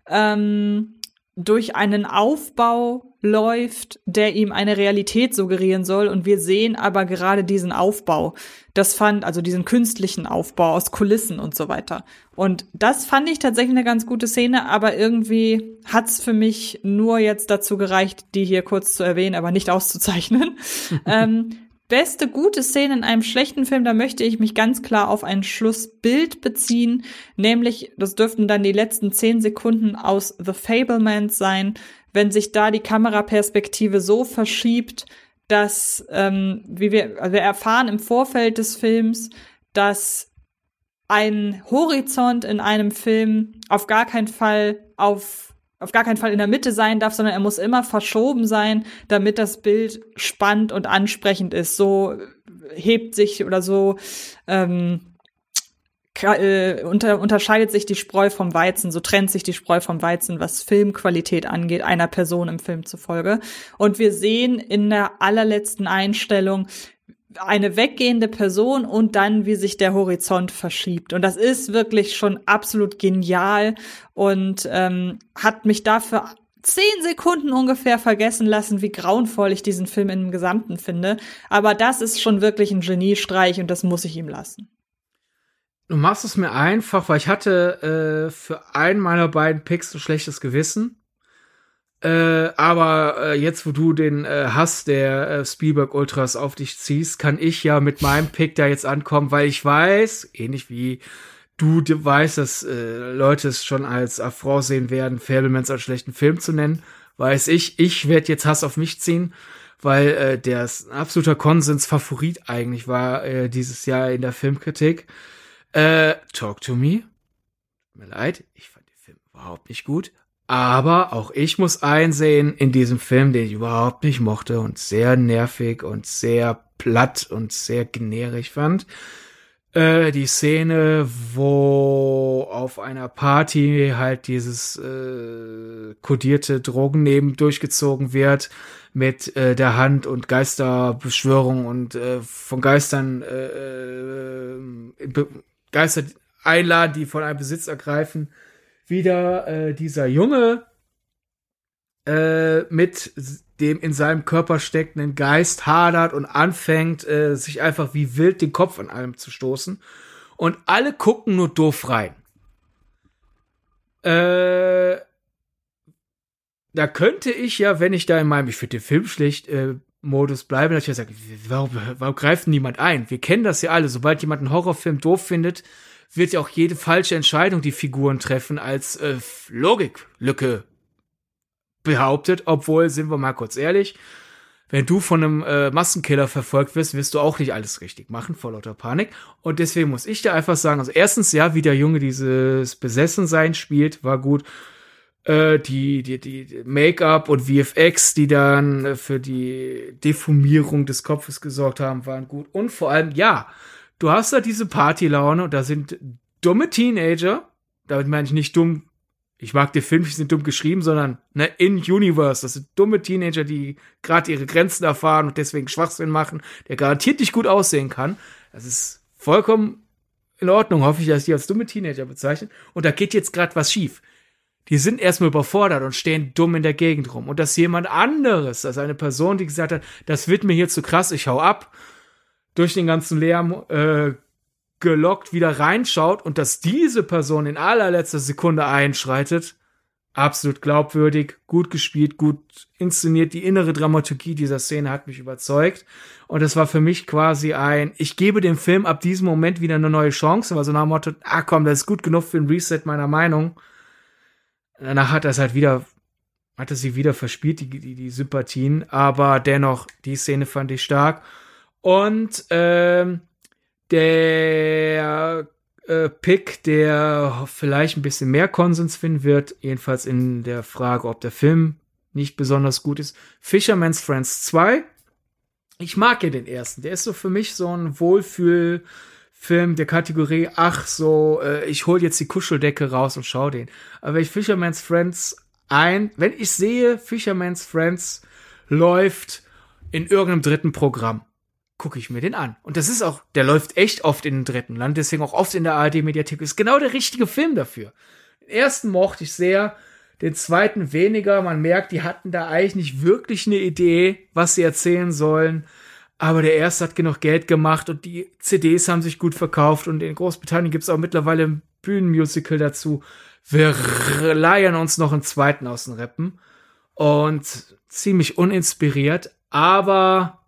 ähm, durch einen Aufbau läuft, der ihm eine Realität suggerieren soll und wir sehen aber gerade diesen Aufbau. Das fand also diesen künstlichen Aufbau aus Kulissen und so weiter. Und das fand ich tatsächlich eine ganz gute Szene, aber irgendwie hat's für mich nur jetzt dazu gereicht, die hier kurz zu erwähnen, aber nicht auszuzeichnen. ähm, beste gute Szene in einem schlechten Film, da möchte ich mich ganz klar auf ein Schlussbild beziehen, nämlich, das dürften dann die letzten zehn Sekunden aus The Fablemans sein, wenn sich da die Kameraperspektive so verschiebt, dass, ähm, wie wir, also wir erfahren im Vorfeld des Films, dass ein Horizont in einem Film auf gar keinen Fall auf auf gar keinen Fall in der Mitte sein darf, sondern er muss immer verschoben sein, damit das Bild spannend und ansprechend ist. So hebt sich oder so ähm, äh, unter, unterscheidet sich die Spreu vom Weizen, so trennt sich die Spreu vom Weizen, was Filmqualität angeht, einer Person im Film zufolge. Und wir sehen in der allerletzten Einstellung, eine weggehende Person und dann, wie sich der Horizont verschiebt. Und das ist wirklich schon absolut genial und ähm, hat mich dafür zehn Sekunden ungefähr vergessen lassen, wie grauenvoll ich diesen Film im Gesamten finde. Aber das ist schon wirklich ein Geniestreich und das muss ich ihm lassen. Du machst es mir einfach, weil ich hatte äh, für einen meiner beiden Picks ein schlechtes Gewissen. Äh, aber äh, jetzt, wo du den äh, Hass der äh, Spielberg Ultras auf dich ziehst, kann ich ja mit meinem Pick da jetzt ankommen, weil ich weiß, ähnlich wie du, du weißt, dass äh, Leute es schon als Affront sehen werden, Fablemans als schlechten Film zu nennen, weiß ich, ich werde jetzt Hass auf mich ziehen, weil äh, der absoluter Konsens-Favorit eigentlich war äh, dieses Jahr in der Filmkritik. Äh, Talk to Me. Tut mir leid, ich fand den Film überhaupt nicht gut, aber auch ich muss einsehen, in diesem Film, den ich überhaupt nicht mochte und sehr nervig und sehr platt und sehr generisch fand, äh, die Szene, wo auf einer Party halt dieses äh, kodierte Drogennehmen durchgezogen wird, mit äh, der Hand und Geisterbeschwörung und äh, von Geistern äh, äh, Geister einladen, die von einem Besitz ergreifen, wieder äh, dieser Junge äh, mit dem in seinem Körper steckenden Geist hadert und anfängt, äh, sich einfach wie wild den Kopf an allem zu stoßen. Und alle gucken nur doof rein. Äh, da könnte ich ja, wenn ich da in meinem, ich finde den Film schlecht, äh, Modus bleibe, dass ich ja sage, warum, warum greift niemand ein? Wir kennen das ja alle. Sobald jemand einen Horrorfilm doof findet, wird ja auch jede falsche Entscheidung die Figuren treffen als äh, Logiklücke behauptet, obwohl, sind wir mal kurz ehrlich, wenn du von einem äh, Massenkiller verfolgt wirst, wirst du auch nicht alles richtig machen, vor lauter Panik. Und deswegen muss ich dir einfach sagen, also erstens, ja, wie der Junge dieses Besessensein spielt, war gut. Äh, die, die, die Make-up und VFX, die dann äh, für die Deformierung des Kopfes gesorgt haben, waren gut. Und vor allem, ja, du hast da diese Partylaune und da sind dumme Teenager, damit meine ich nicht dumm ich mag die Filme, die sind dumm geschrieben, sondern ne, in Universe. Das sind dumme Teenager, die gerade ihre Grenzen erfahren und deswegen Schwachsinn machen, der garantiert nicht gut aussehen kann. Das ist vollkommen in Ordnung, hoffe ich, dass die als dumme Teenager bezeichnen. Und da geht jetzt gerade was schief. Die sind erstmal überfordert und stehen dumm in der Gegend rum. Und dass jemand anderes, als eine Person, die gesagt hat, das wird mir hier zu krass, ich hau ab, durch den ganzen Lärm äh, gelockt wieder reinschaut und dass diese Person in allerletzter Sekunde einschreitet, absolut glaubwürdig, gut gespielt, gut inszeniert. Die innere Dramaturgie dieser Szene hat mich überzeugt. Und es war für mich quasi ein, ich gebe dem Film ab diesem Moment wieder eine neue Chance, weil so nach dem Motto, ah komm, das ist gut genug für ein Reset meiner Meinung. Danach hat er es halt wieder, hat er sie wieder verspielt, die, die, die Sympathien. Aber dennoch, die Szene fand ich stark. Und ähm, der äh, Pick, der vielleicht ein bisschen mehr Konsens finden wird, jedenfalls in der Frage, ob der Film nicht besonders gut ist. Fisherman's Friends 2. Ich mag ja den ersten. Der ist so für mich so ein Wohlfühlfilm der Kategorie, ach so, äh, ich hol jetzt die Kuscheldecke raus und schau den. Aber wenn ich Fisherman's Friends ein, wenn ich sehe, Fisherman's Friends läuft in irgendeinem dritten Programm, gucke ich mir den an. Und das ist auch, der läuft echt oft in den dritten Land, deswegen auch oft in der ARD-Mediathek. Ist genau der richtige Film dafür. Den ersten mochte ich sehr, den zweiten weniger. Man merkt, die hatten da eigentlich nicht wirklich eine Idee, was sie erzählen sollen. Aber der erste hat genug Geld gemacht und die CDs haben sich gut verkauft und in Großbritannien gibt es auch mittlerweile ein Bühnenmusical dazu. Wir leiern uns noch einen zweiten aus den Rippen und ziemlich uninspiriert, aber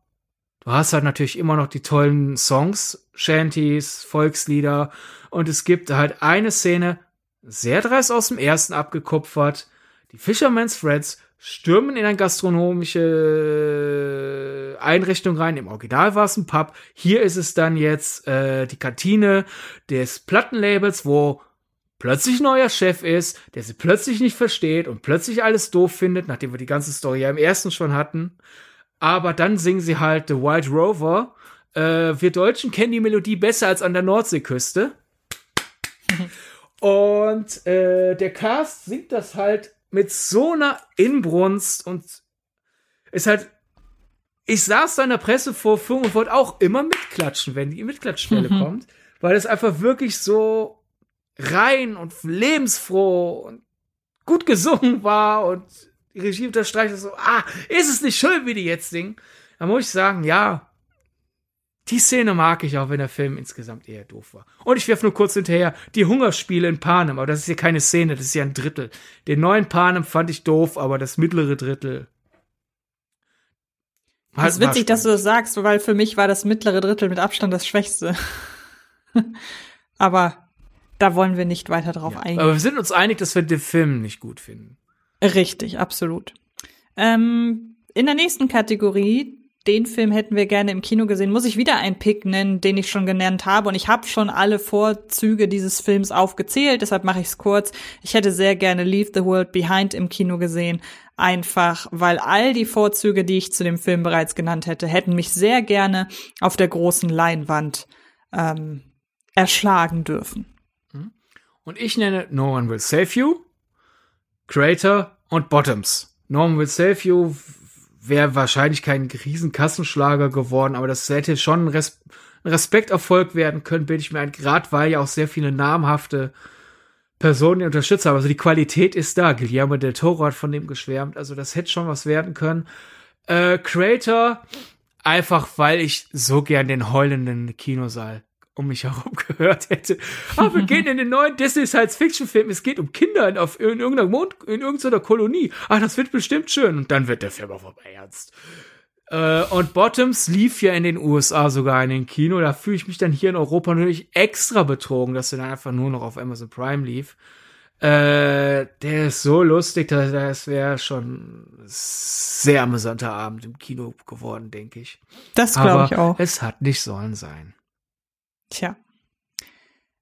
Du hast halt natürlich immer noch die tollen Songs, Shanties, Volkslieder und es gibt halt eine Szene, sehr dreist aus dem ersten abgekupfert. Die Fisherman's Friends stürmen in eine gastronomische Einrichtung rein. Im Original war es ein Pub. Hier ist es dann jetzt äh, die Kantine des Plattenlabels, wo plötzlich neuer Chef ist, der sie plötzlich nicht versteht und plötzlich alles doof findet, nachdem wir die ganze Story ja im ersten schon hatten aber dann singen sie halt The White Rover. Äh, wir Deutschen kennen die Melodie besser als an der Nordseeküste. und äh, der Cast singt das halt mit so einer Inbrunst und ist halt. Ich saß da in der Presse vor und wollte auch immer mitklatschen, wenn die Mitklatschstelle mhm. kommt, weil es einfach wirklich so rein und lebensfroh und gut gesungen war und Regie unterstreicht so, ah, ist es nicht schön, wie die jetzt singen? Da muss ich sagen, ja, die Szene mag ich auch, wenn der Film insgesamt eher doof war. Und ich werfe nur kurz hinterher, die Hungerspiele in Panem, aber das ist ja keine Szene, das ist ja ein Drittel. Den neuen Panem fand ich doof, aber das mittlere Drittel. Halt das ist witzig, dass du das sagst, weil für mich war das mittlere Drittel mit Abstand das Schwächste. aber da wollen wir nicht weiter drauf ja, eingehen. Aber wir sind uns einig, dass wir den Film nicht gut finden. Richtig, absolut. Ähm, in der nächsten Kategorie, den Film hätten wir gerne im Kino gesehen, muss ich wieder einen Pick nennen, den ich schon genannt habe. Und ich habe schon alle Vorzüge dieses Films aufgezählt, deshalb mache ich es kurz. Ich hätte sehr gerne Leave the World Behind im Kino gesehen. Einfach, weil all die Vorzüge, die ich zu dem Film bereits genannt hätte, hätten mich sehr gerne auf der großen Leinwand ähm, erschlagen dürfen. Und ich nenne No One Will Save You. Creator und Bottoms. Norman Will Save You wäre wahrscheinlich kein Riesenkassenschlager geworden, aber das hätte schon ein, Res ein Respekterfolg werden können, bin ich mir ein, gerade weil ja auch sehr viele namhafte Personen die unterstützt haben. Also die Qualität ist da. Guillermo del Toro hat von dem geschwärmt. Also das hätte schon was werden können. Äh, Creator, einfach weil ich so gern den heulenden Kinosaal um mich herum gehört hätte. Aber wir gehen in den neuen Disney Science-Fiction-Film. Es geht um Kinder in, auf, in irgendeiner Mond, in irgendeiner Kolonie. Ah, das wird bestimmt schön. Und dann wird der Film auch vorbei ernst. Äh, und Bottoms lief ja in den USA sogar in den Kino. Da fühle ich mich dann hier in Europa natürlich extra betrogen, dass er dann einfach nur noch auf Amazon Prime lief. Äh, der ist so lustig, dass das wäre schon sehr amüsanter Abend im Kino geworden, denke ich. Das glaube ich auch. Es hat nicht sollen sein. Tja.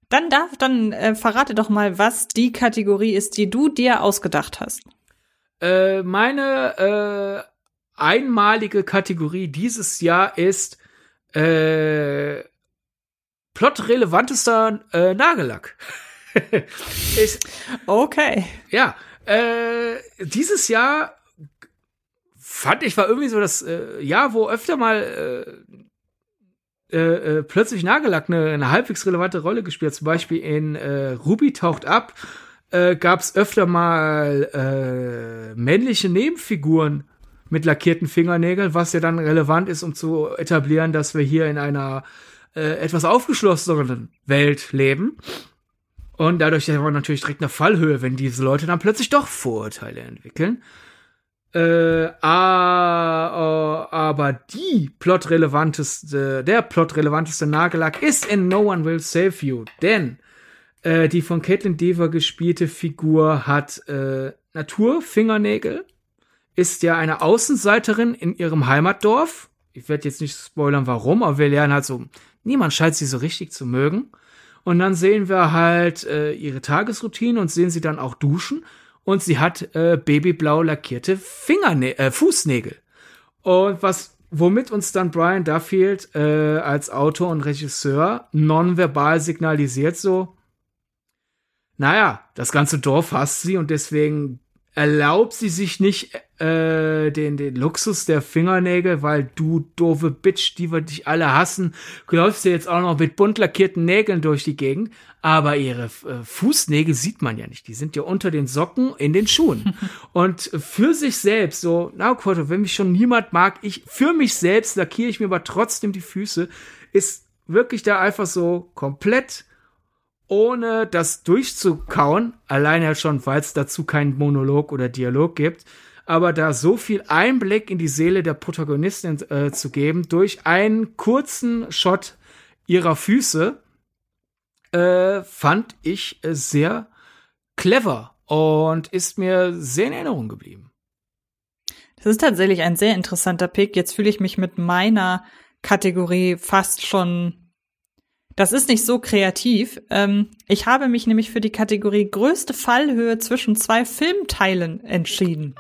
Dann darf, dann äh, verrate doch mal, was die Kategorie ist, die du dir ausgedacht hast. Äh, meine äh, einmalige Kategorie dieses Jahr ist äh, plotrelevantester äh, Nagellack. ist, okay. Ja, äh, dieses Jahr fand ich war irgendwie so das äh, Jahr, wo öfter mal äh, äh, äh, plötzlich Nagellack eine, eine halbwegs relevante Rolle gespielt. Zum Beispiel in äh, Ruby taucht ab, äh, gab es öfter mal äh, männliche Nebenfiguren mit lackierten Fingernägeln, was ja dann relevant ist, um zu etablieren, dass wir hier in einer äh, etwas aufgeschlosseneren Welt leben. Und dadurch haben wir natürlich direkt eine Fallhöhe, wenn diese Leute dann plötzlich doch Vorurteile entwickeln. Äh, aber die plotrelevanteste, der plotrelevanteste Nagellack ist in No One Will Save You, denn äh, die von Caitlin Dever gespielte Figur hat äh, Naturfingernägel, ist ja eine Außenseiterin in ihrem Heimatdorf. Ich werde jetzt nicht spoilern, warum, aber wir lernen halt so, niemand scheint sie so richtig zu mögen. Und dann sehen wir halt äh, ihre Tagesroutine und sehen sie dann auch duschen. Und sie hat äh, babyblau lackierte Fingernä äh, Fußnägel. Und was, womit uns dann Brian Duffield äh, als Autor und Regisseur nonverbal signalisiert so, naja, das ganze Dorf hasst sie und deswegen erlaubt sie sich nicht äh, den, den Luxus der Fingernägel, weil du doofe Bitch, die wir dich alle hassen, läufst du jetzt auch noch mit bunt lackierten Nägeln durch die Gegend. Aber ihre äh, Fußnägel sieht man ja nicht. Die sind ja unter den Socken in den Schuhen. Und für sich selbst, so, na Quattro, wenn mich schon niemand mag, ich, für mich selbst lackiere ich mir aber trotzdem die Füße, ist wirklich da einfach so komplett ohne das durchzukauen, alleine ja schon, weil es dazu keinen Monolog oder Dialog gibt, aber da so viel Einblick in die Seele der Protagonistin äh, zu geben durch einen kurzen Shot ihrer Füße, äh, fand ich äh, sehr clever und ist mir sehr in Erinnerung geblieben. Das ist tatsächlich ein sehr interessanter Pick. Jetzt fühle ich mich mit meiner Kategorie fast schon das ist nicht so kreativ. Ähm, ich habe mich nämlich für die Kategorie größte Fallhöhe zwischen zwei Filmteilen entschieden.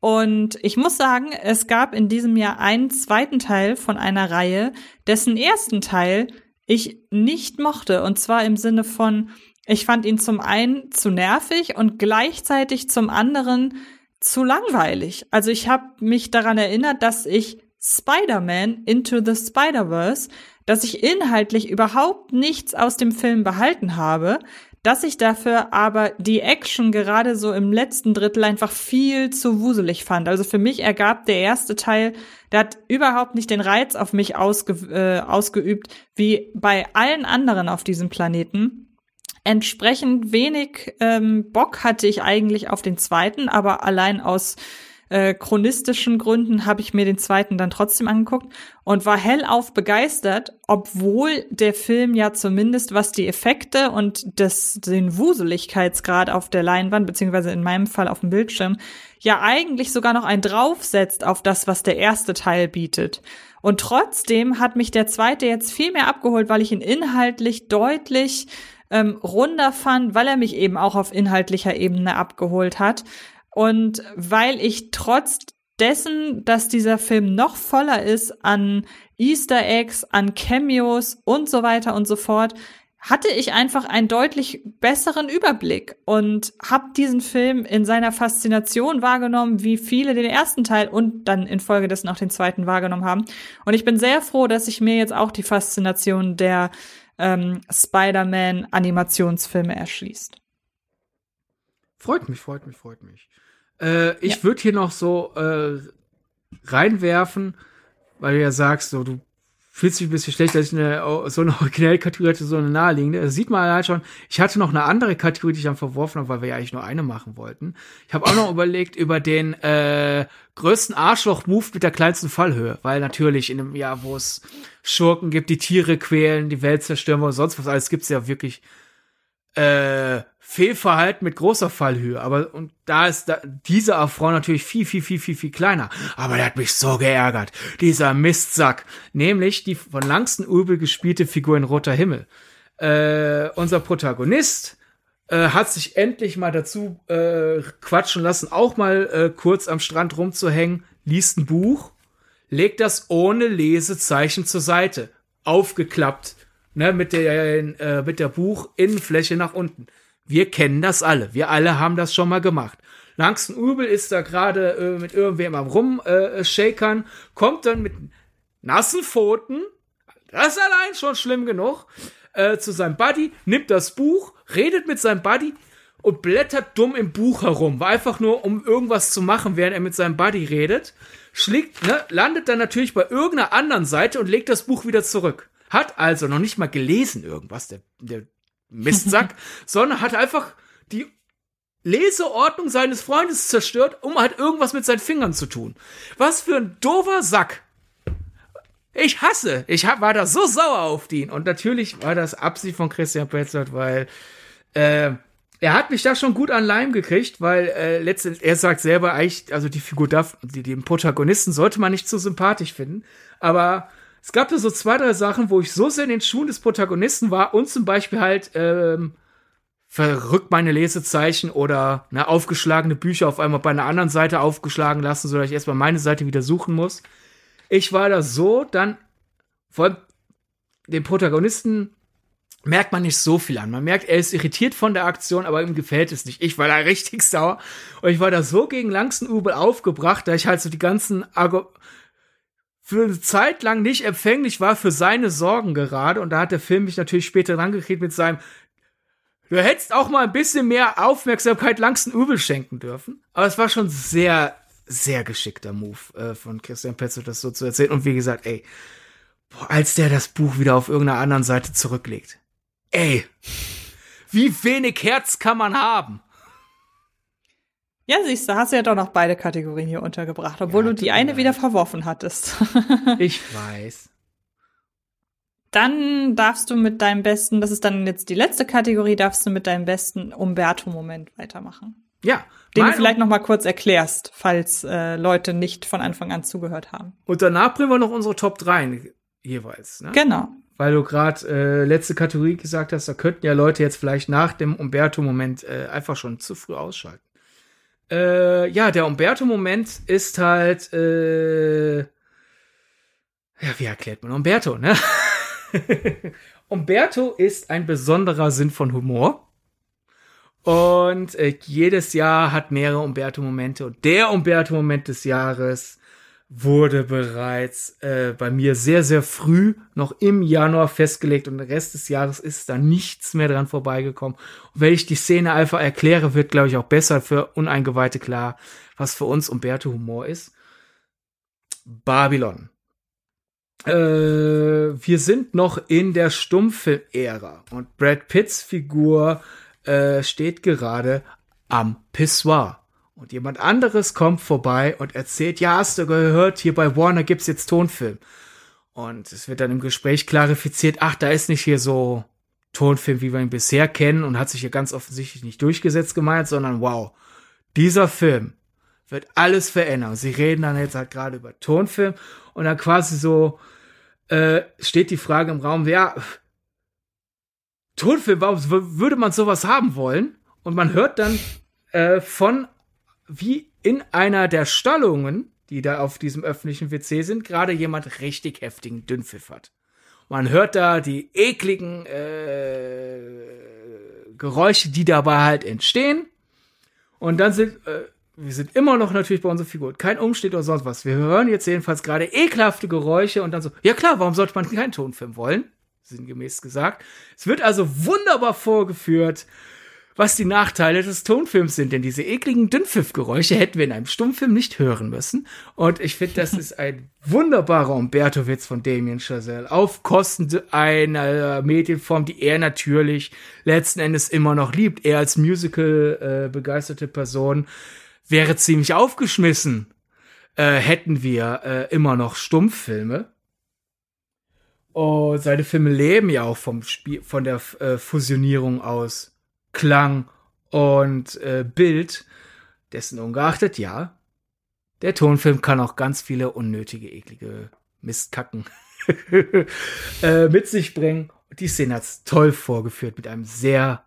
Und ich muss sagen, es gab in diesem Jahr einen zweiten Teil von einer Reihe, dessen ersten Teil ich nicht mochte. Und zwar im Sinne von, ich fand ihn zum einen zu nervig und gleichzeitig zum anderen zu langweilig. Also ich habe mich daran erinnert, dass ich Spider-Man Into the Spider-Verse dass ich inhaltlich überhaupt nichts aus dem Film behalten habe, dass ich dafür aber die Action gerade so im letzten Drittel einfach viel zu wuselig fand. Also für mich ergab der erste Teil, der hat überhaupt nicht den Reiz auf mich ausge, äh, ausgeübt, wie bei allen anderen auf diesem Planeten. Entsprechend wenig ähm, Bock hatte ich eigentlich auf den zweiten, aber allein aus äh, chronistischen Gründen habe ich mir den zweiten dann trotzdem angeguckt und war hellauf begeistert, obwohl der Film ja zumindest was die Effekte und das, den Wuseligkeitsgrad auf der Leinwand, beziehungsweise in meinem Fall auf dem Bildschirm, ja eigentlich sogar noch ein draufsetzt auf das, was der erste Teil bietet. Und trotzdem hat mich der zweite jetzt viel mehr abgeholt, weil ich ihn inhaltlich deutlich ähm, runder fand, weil er mich eben auch auf inhaltlicher Ebene abgeholt hat. Und weil ich trotz dessen, dass dieser Film noch voller ist an Easter Eggs, an Cameos und so weiter und so fort, hatte ich einfach einen deutlich besseren Überblick und habe diesen Film in seiner Faszination wahrgenommen, wie viele den ersten Teil und dann infolgedessen auch den zweiten wahrgenommen haben. Und ich bin sehr froh, dass ich mir jetzt auch die Faszination der ähm, Spider-Man-Animationsfilme erschließt. Freut mich, freut mich, freut mich. Äh, ich ja. würde hier noch so äh, reinwerfen, weil du ja sagst, so du fühlst dich ein bisschen schlecht, dass ich eine, so eine originelle Kategorie hatte, so eine naheliegende. Das sieht man halt schon. Ich hatte noch eine andere Kategorie, die ich dann verworfen habe, weil wir ja eigentlich nur eine machen wollten. Ich habe auch noch überlegt über den äh, größten Arschloch-Move mit der kleinsten Fallhöhe, weil natürlich in einem Jahr, wo es Schurken gibt, die Tiere quälen, die Welt zerstören und sonst was alles, gibt's ja wirklich äh, Fehlverhalten mit großer Fallhöhe. Aber und da ist da, dieser Affront natürlich viel, viel, viel, viel, viel kleiner. Aber der hat mich so geärgert. Dieser Mistsack. Nämlich die von Langston Übel gespielte Figur in Roter Himmel. Äh, unser Protagonist äh, hat sich endlich mal dazu äh, quatschen lassen, auch mal äh, kurz am Strand rumzuhängen, liest ein Buch, legt das ohne Lesezeichen zur Seite. Aufgeklappt. Ne, mit der, äh, mit der Buchinnenfläche nach unten. Wir kennen das alle. Wir alle haben das schon mal gemacht. Langston Übel ist da gerade äh, mit irgendwem am rumshakern, äh, kommt dann mit nassen Pfoten, das ist allein schon schlimm genug, äh, zu seinem Buddy, nimmt das Buch, redet mit seinem Buddy und blättert dumm im Buch herum. War einfach nur, um irgendwas zu machen, während er mit seinem Buddy redet. Schlägt, ne, landet dann natürlich bei irgendeiner anderen Seite und legt das Buch wieder zurück. Hat also noch nicht mal gelesen irgendwas, der, der Mistsack, sondern hat einfach die Leseordnung seines Freundes zerstört, um halt irgendwas mit seinen Fingern zu tun. Was für ein doofer Sack. Ich hasse. Ich hab, war da so sauer auf den. Und natürlich war das Absicht von Christian Petzold, weil äh, er hat mich da schon gut an Leim gekriegt, weil äh, letztendlich, er sagt selber eigentlich, also die Figur darf, die, den Protagonisten sollte man nicht zu sympathisch finden. Aber es gab da so zwei, drei Sachen, wo ich so sehr in den Schuhen des Protagonisten war und zum Beispiel halt ähm, verrückt meine Lesezeichen oder ne, aufgeschlagene Bücher auf einmal bei einer anderen Seite aufgeschlagen lassen, sodass ich erstmal meine Seite wieder suchen muss. Ich war da so, dann vor den Protagonisten merkt man nicht so viel an. Man merkt, er ist irritiert von der Aktion, aber ihm gefällt es nicht. Ich war da richtig sauer und ich war da so gegen Langston Übel aufgebracht, da ich halt so die ganzen Argu für eine Zeit lang nicht empfänglich war für seine Sorgen gerade. Und da hat der Film mich natürlich später rangekriegt mit seinem, du hättest auch mal ein bisschen mehr Aufmerksamkeit Langston Übel schenken dürfen. Aber es war schon sehr, sehr geschickter Move äh, von Christian Petzold, das so zu erzählen. Und wie gesagt, ey, boah, als der das Buch wieder auf irgendeiner anderen Seite zurücklegt. Ey, wie wenig Herz kann man haben? Ja, siehst du, hast du ja doch noch beide Kategorien hier untergebracht, obwohl ja, du die eine leid. wieder verworfen hattest. ich weiß. Dann darfst du mit deinem besten, das ist dann jetzt die letzte Kategorie, darfst du mit deinem besten Umberto-Moment weitermachen. Ja. Den du vielleicht noch mal kurz erklärst, falls äh, Leute nicht von Anfang an zugehört haben. Und danach bringen wir noch unsere Top 3 jeweils. Ne? Genau. Weil du gerade äh, letzte Kategorie gesagt hast, da könnten ja Leute jetzt vielleicht nach dem Umberto-Moment äh, einfach schon zu früh ausschalten. Äh, ja, der Umberto-Moment ist halt, äh, ja, wie erklärt man Umberto, ne? Umberto ist ein besonderer Sinn von Humor. Und äh, jedes Jahr hat mehrere Umberto-Momente. Und der Umberto-Moment des Jahres wurde bereits äh, bei mir sehr, sehr früh, noch im Januar festgelegt und der Rest des Jahres ist da nichts mehr dran vorbeigekommen. Und wenn ich die Szene einfach erkläre, wird, glaube ich, auch besser für Uneingeweihte klar, was für uns Umberto Humor ist. Babylon. Äh, wir sind noch in der Stummfilm-Ära und Brad Pitts Figur äh, steht gerade am Pissoir. Und jemand anderes kommt vorbei und erzählt, ja, hast du gehört, hier bei Warner gibt's jetzt Tonfilm. Und es wird dann im Gespräch klarifiziert, ach, da ist nicht hier so Tonfilm, wie wir ihn bisher kennen und hat sich hier ganz offensichtlich nicht durchgesetzt gemeint, sondern wow, dieser Film wird alles verändern. Sie reden dann jetzt halt gerade über Tonfilm und dann quasi so äh, steht die Frage im Raum, ja, Tonfilm, warum würde man sowas haben wollen? Und man hört dann äh, von wie in einer der Stallungen, die da auf diesem öffentlichen WC sind, gerade jemand richtig heftigen Dünnpfiff hat. Man hört da die ekligen äh, Geräusche, die dabei halt entstehen. Und dann sind, äh, wir sind immer noch natürlich bei unserer Figur. Kein Umsteht oder sonst was. Wir hören jetzt jedenfalls gerade ekelhafte Geräusche und dann so, ja klar, warum sollte man keinen Tonfilm wollen? Sinngemäß gesagt. Es wird also wunderbar vorgeführt, was die Nachteile des Tonfilms sind, denn diese ekligen Dünnpfiffgeräusche hätten wir in einem Stummfilm nicht hören müssen. Und ich finde, das ist ein wunderbarer Umberto-Witz von Damien Chazelle auf Kosten einer Medienform, die er natürlich letzten Endes immer noch liebt. Er als Musical äh, Person wäre ziemlich aufgeschmissen, äh, hätten wir äh, immer noch Stummfilme. Und seine Filme leben ja auch vom Spiel, von der äh, Fusionierung aus Klang und äh, Bild. Dessen ungeachtet, ja, der Tonfilm kann auch ganz viele unnötige, eklige Mistkacken äh, mit sich bringen. Und die Szene hat's toll vorgeführt mit einem sehr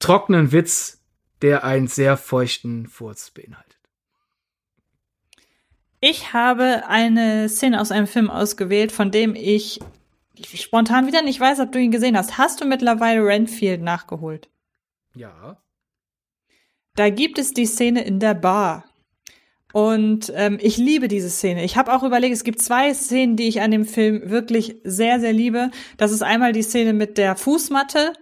trockenen Witz, der einen sehr feuchten Furz beinhaltet. Ich habe eine Szene aus einem Film ausgewählt, von dem ich spontan wieder nicht weiß, ob du ihn gesehen hast. Hast du mittlerweile Renfield nachgeholt? Ja. Da gibt es die Szene in der Bar. Und ähm, ich liebe diese Szene. Ich habe auch überlegt, es gibt zwei Szenen, die ich an dem Film wirklich sehr, sehr liebe. Das ist einmal die Szene mit der Fußmatte.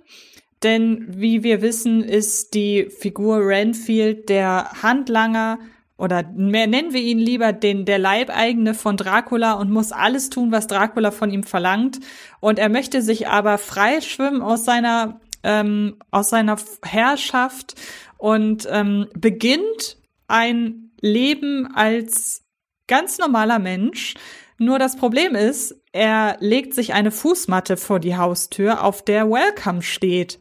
Denn wie wir wissen, ist die Figur Renfield der Handlanger oder mehr nennen wir ihn lieber den der Leibeigene von Dracula und muss alles tun, was Dracula von ihm verlangt. Und er möchte sich aber frei schwimmen aus seiner ähm, aus seiner Herrschaft und ähm, beginnt ein Leben als ganz normaler Mensch. Nur das Problem ist, er legt sich eine Fußmatte vor die Haustür, auf der Welcome steht.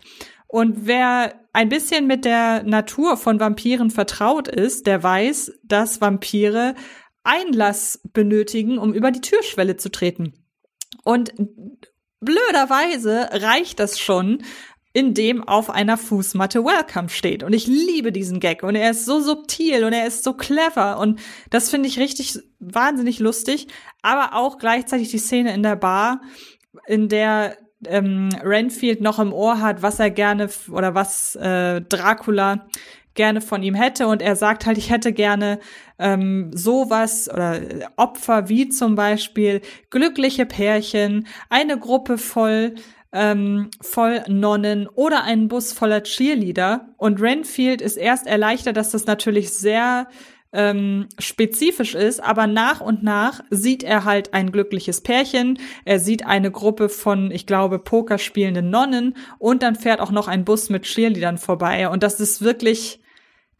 Und wer ein bisschen mit der Natur von Vampiren vertraut ist, der weiß, dass Vampire Einlass benötigen, um über die Türschwelle zu treten. Und blöderweise reicht das schon, in dem auf einer Fußmatte Welcome steht. Und ich liebe diesen Gag. Und er ist so subtil und er ist so clever. Und das finde ich richtig wahnsinnig lustig. Aber auch gleichzeitig die Szene in der Bar, in der ähm, Renfield noch im Ohr hat, was er gerne oder was äh, Dracula gerne von ihm hätte und er sagt halt, ich hätte gerne ähm, sowas oder Opfer wie zum Beispiel glückliche Pärchen, eine Gruppe voll ähm, voll Nonnen oder einen Bus voller Cheerleader. Und Renfield ist erst erleichtert, dass das natürlich sehr ähm, spezifisch ist, aber nach und nach sieht er halt ein glückliches Pärchen, er sieht eine Gruppe von, ich glaube, Poker spielenden Nonnen und dann fährt auch noch ein Bus mit Cheerleadern vorbei. Und das ist wirklich,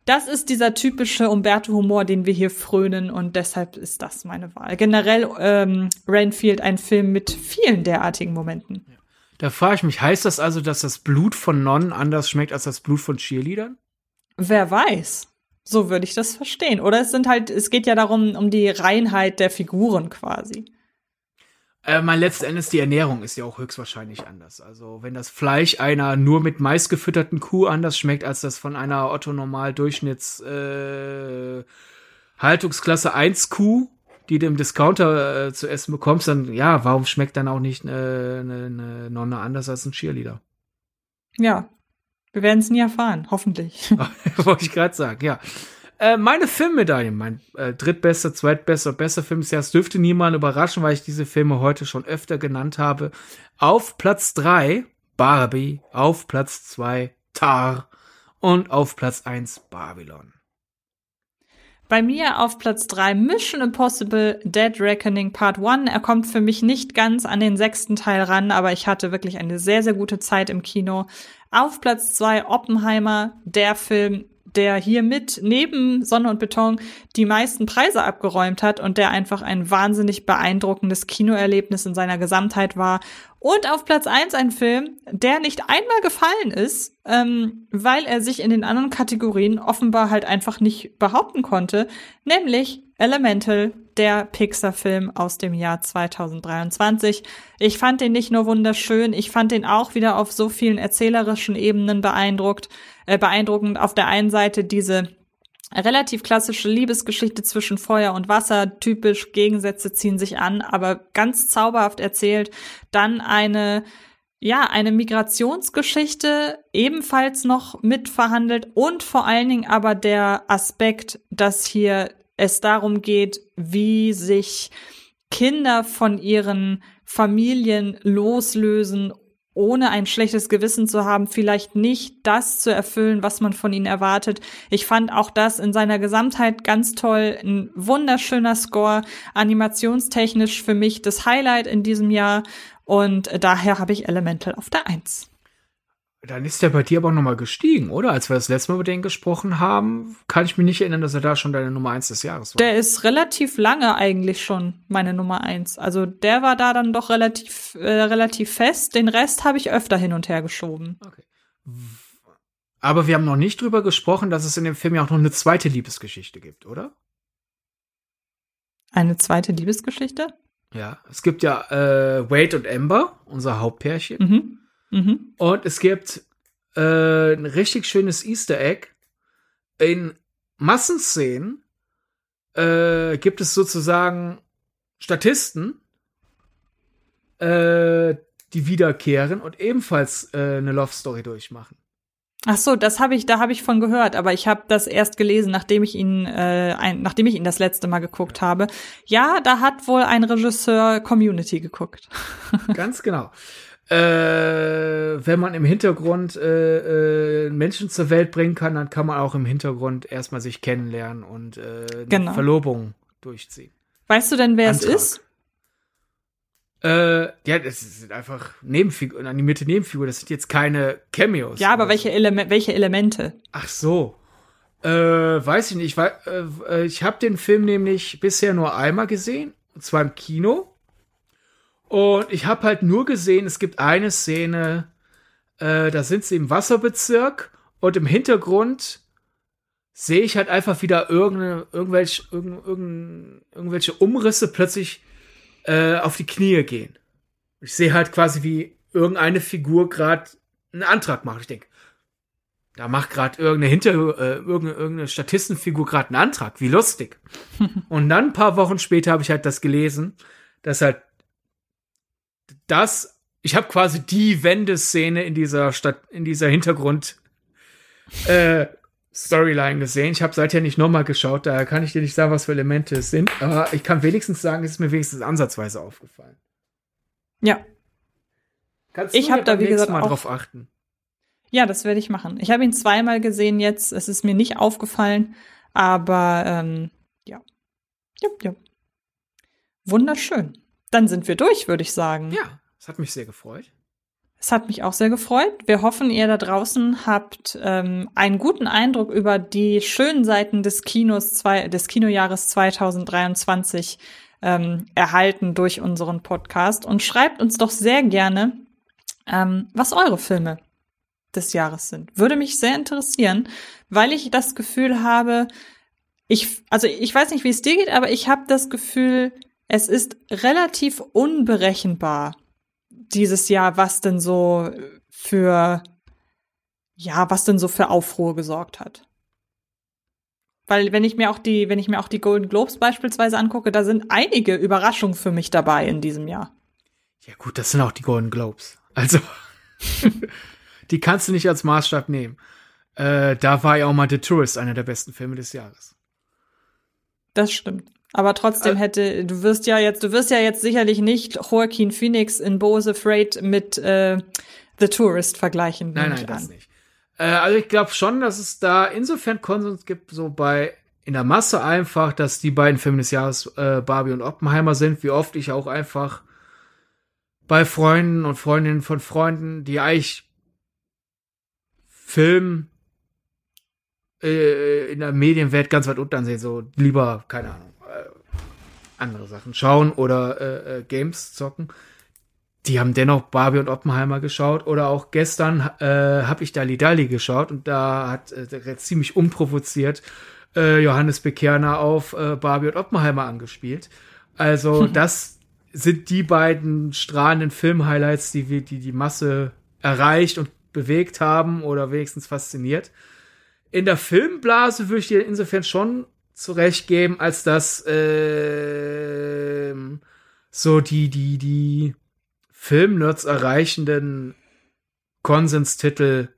das ist dieser typische Umberto-Humor, den wir hier frönen und deshalb ist das meine Wahl. Generell ähm, Renfield ein Film mit vielen derartigen Momenten. Ja. Da frage ich mich, heißt das also, dass das Blut von Nonnen anders schmeckt als das Blut von Cheerleadern? Wer weiß. So würde ich das verstehen. Oder es sind halt, es geht ja darum, um die Reinheit der Figuren quasi. Äh, mein letzten Endes, die Ernährung ist ja auch höchstwahrscheinlich anders. Also, wenn das Fleisch einer nur mit Mais gefütterten Kuh anders schmeckt, als das von einer Otto-Normal-Durchschnitts äh, Haltungsklasse 1 Kuh, die du im Discounter äh, zu essen bekommst, dann ja, warum schmeckt dann auch nicht eine, eine, eine Nonne anders als ein Cheerleader? Ja, wir werden es nie erfahren, hoffentlich. Wollte ich gerade sagen, ja. Äh, meine Filmmedaille, mein äh, drittbester, zweitbester, bester Film des Jahres, dürfte niemand überraschen, weil ich diese Filme heute schon öfter genannt habe. Auf Platz drei Barbie, auf Platz zwei Tar und auf Platz eins Babylon. Bei mir auf Platz 3 Mission Impossible Dead Reckoning Part 1. Er kommt für mich nicht ganz an den sechsten Teil ran, aber ich hatte wirklich eine sehr, sehr gute Zeit im Kino. Auf Platz 2 Oppenheimer, der Film, der hier mit neben Sonne und Beton die meisten Preise abgeräumt hat und der einfach ein wahnsinnig beeindruckendes Kinoerlebnis in seiner Gesamtheit war. Und auf Platz eins ein Film, der nicht einmal gefallen ist, ähm, weil er sich in den anderen Kategorien offenbar halt einfach nicht behaupten konnte, nämlich Elemental, der Pixar-Film aus dem Jahr 2023. Ich fand den nicht nur wunderschön, ich fand den auch wieder auf so vielen erzählerischen Ebenen beeindruckt, äh, beeindruckend. Auf der einen Seite diese relativ klassische Liebesgeschichte zwischen Feuer und Wasser, typisch Gegensätze ziehen sich an, aber ganz zauberhaft erzählt. Dann eine ja, eine Migrationsgeschichte ebenfalls noch mitverhandelt und vor allen Dingen aber der Aspekt, dass hier es darum geht, wie sich Kinder von ihren Familien loslösen ohne ein schlechtes Gewissen zu haben, vielleicht nicht das zu erfüllen, was man von ihnen erwartet. Ich fand auch das in seiner Gesamtheit ganz toll. Ein wunderschöner Score, animationstechnisch für mich das Highlight in diesem Jahr. Und daher habe ich Elemental auf der Eins. Dann ist der bei dir aber auch nochmal gestiegen, oder? Als wir das letzte Mal über den gesprochen haben, kann ich mich nicht erinnern, dass er da schon deine Nummer eins des Jahres war. Der ist relativ lange eigentlich schon meine Nummer eins. Also der war da dann doch relativ, äh, relativ fest. Den Rest habe ich öfter hin und her geschoben. Okay. Aber wir haben noch nicht drüber gesprochen, dass es in dem Film ja auch noch eine zweite Liebesgeschichte gibt, oder? Eine zweite Liebesgeschichte? Ja, es gibt ja äh, Wade und Amber, unser Hauptpärchen. Mhm. Mhm. Und es gibt äh, ein richtig schönes Easter Egg. In Massenszenen äh, gibt es sozusagen Statisten, äh, die wiederkehren und ebenfalls äh, eine Love Story durchmachen. Ach so, das habe ich, da habe ich von gehört, aber ich habe das erst gelesen, nachdem ich ihn, äh, ein, nachdem ich ihn das letzte Mal geguckt habe. Ja, da hat wohl ein Regisseur Community geguckt. Ganz genau äh, wenn man im Hintergrund äh, äh, Menschen zur Welt bringen kann, dann kann man auch im Hintergrund erstmal sich kennenlernen und äh, genau. Verlobung durchziehen. Weißt du denn, wer Antrag. es ist? Äh, ja, das sind einfach Nebenfiguren, animierte Nebenfiguren. Das sind jetzt keine Cameos. Ja, aber welche, Ele welche Elemente? Ach so. Äh, weiß ich nicht. Ich, äh, ich habe den Film nämlich bisher nur einmal gesehen. Und zwar im Kino. Und ich habe halt nur gesehen, es gibt eine Szene, äh, da sind sie im Wasserbezirk und im Hintergrund sehe ich halt einfach wieder irgende, irgendwelche, irgend, irgend, irgendwelche Umrisse plötzlich äh, auf die Knie gehen. Ich sehe halt quasi, wie irgendeine Figur gerade einen Antrag macht. Ich denke, da macht gerade irgendeine Hinter äh, irgendeine, irgendeine Statistenfigur gerade einen Antrag. Wie lustig. und dann ein paar Wochen später habe ich halt das gelesen, dass halt das, ich habe quasi die Wendeszene in dieser Stadt, in dieser Hintergrund äh, Storyline gesehen. Ich habe seither nicht nochmal geschaut, daher kann ich dir nicht sagen, was für Elemente es sind. Aber ich kann wenigstens sagen, es ist mir wenigstens ansatzweise aufgefallen. Ja. Kannst ich habe da wie gesagt mal drauf achten. Ja, das werde ich machen. Ich habe ihn zweimal gesehen jetzt. Es ist mir nicht aufgefallen, aber ähm, ja. Ja, ja. Wunderschön. Dann sind wir durch, würde ich sagen. Ja, es hat mich sehr gefreut. Es hat mich auch sehr gefreut. Wir hoffen, ihr da draußen habt ähm, einen guten Eindruck über die schönen Seiten des Kinos zwei, des Kinojahres 2023 ähm, erhalten durch unseren Podcast und schreibt uns doch sehr gerne, ähm, was eure Filme des Jahres sind. Würde mich sehr interessieren, weil ich das Gefühl habe, ich, also ich weiß nicht, wie es dir geht, aber ich habe das Gefühl, es ist relativ unberechenbar dieses Jahr, was denn so für, ja, was denn so für Aufruhr gesorgt hat. Weil wenn ich mir auch die, wenn ich mir auch die Golden Globes beispielsweise angucke, da sind einige Überraschungen für mich dabei in diesem Jahr. Ja gut, das sind auch die Golden Globes. Also, die kannst du nicht als Maßstab nehmen. Äh, da war ja auch mal The Tourist einer der besten Filme des Jahres. Das stimmt. Aber trotzdem hätte, du wirst ja jetzt, du wirst ja jetzt sicherlich nicht Joaquin Phoenix in Bose Afraid mit äh, The Tourist vergleichen. Nein, nein, das nicht. Äh, also ich glaube schon, dass es da insofern Konsens gibt, so bei in der Masse einfach, dass die beiden Filme des Jahres äh, Barbie und Oppenheimer sind, wie oft ich auch einfach bei Freunden und Freundinnen von Freunden, die eigentlich Film äh, in der Medienwelt ganz weit unten sehen, so lieber, keine Ahnung andere Sachen schauen oder äh, äh, Games zocken. Die haben dennoch Barbie und Oppenheimer geschaut oder auch gestern äh, habe ich Dali Dali geschaut und da hat äh, ziemlich unprovoziert äh, Johannes Bekerner auf äh, Barbie und Oppenheimer angespielt. Also das sind die beiden strahlenden Film-Highlights, die wir, die die Masse erreicht und bewegt haben oder wenigstens fasziniert. in der Filmblase würde ich dir insofern schon zurechtgeben, als dass äh, so die, die, die Filmnerds erreichenden Konsenstitel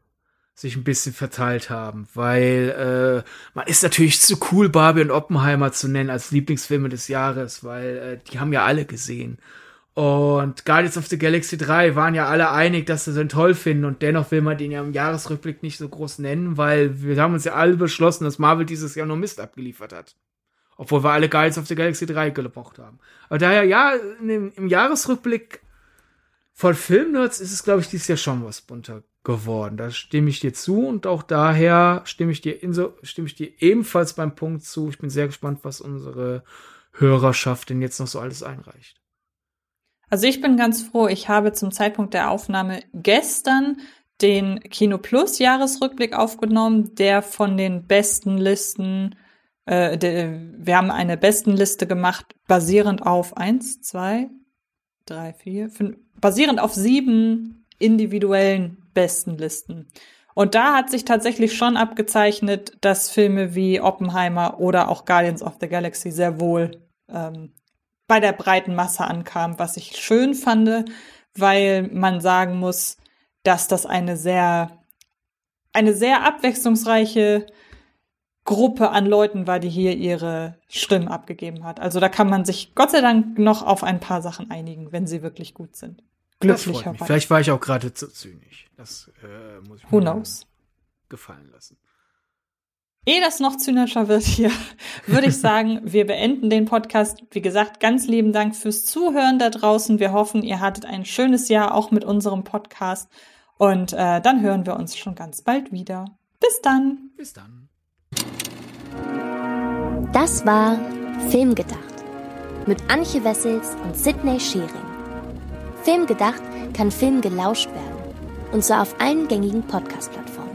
sich ein bisschen verteilt haben, weil äh, man ist natürlich zu cool, Barbie und Oppenheimer zu nennen als Lieblingsfilme des Jahres, weil äh, die haben ja alle gesehen. Und Guardians of the Galaxy 3 waren ja alle einig, dass sie den toll finden und dennoch will man den ja im Jahresrückblick nicht so groß nennen, weil wir haben uns ja alle beschlossen, dass Marvel dieses Jahr nur Mist abgeliefert hat. Obwohl wir alle Guardians of the Galaxy 3 gebraucht haben. Aber daher, ja, dem, im Jahresrückblick von Filmnerds ist es, glaube ich, dieses Jahr schon was bunter geworden. Da stimme ich dir zu und auch daher stimme ich dir inso, stimme ich dir ebenfalls beim Punkt zu. Ich bin sehr gespannt, was unsere Hörerschaft denn jetzt noch so alles einreicht. Also ich bin ganz froh, ich habe zum Zeitpunkt der Aufnahme gestern den Kino Plus Jahresrückblick aufgenommen, der von den besten Listen, äh, de, wir haben eine besten Liste gemacht, basierend auf eins, zwei, drei, vier, fünf, basierend auf sieben individuellen besten Listen. Und da hat sich tatsächlich schon abgezeichnet, dass Filme wie Oppenheimer oder auch Guardians of the Galaxy sehr wohl ähm, bei der breiten Masse ankam, was ich schön fand, weil man sagen muss, dass das eine sehr, eine sehr abwechslungsreiche Gruppe an Leuten war, die hier ihre Stimmen abgegeben hat. Also da kann man sich Gott sei Dank noch auf ein paar Sachen einigen, wenn sie wirklich gut sind. Glücklicherweise. Vielleicht war ich auch gerade zu zynisch. Das äh, muss ich Who knows? gefallen lassen. Ehe das noch zynischer wird hier, würde ich sagen, wir beenden den Podcast. Wie gesagt, ganz lieben Dank fürs Zuhören da draußen. Wir hoffen, ihr hattet ein schönes Jahr auch mit unserem Podcast. Und äh, dann hören wir uns schon ganz bald wieder. Bis dann. Bis dann. Das war Filmgedacht mit Antje Wessels und Sidney Schering. Filmgedacht kann Film gelauscht werden. Und zwar auf allen gängigen Podcast-Plattformen.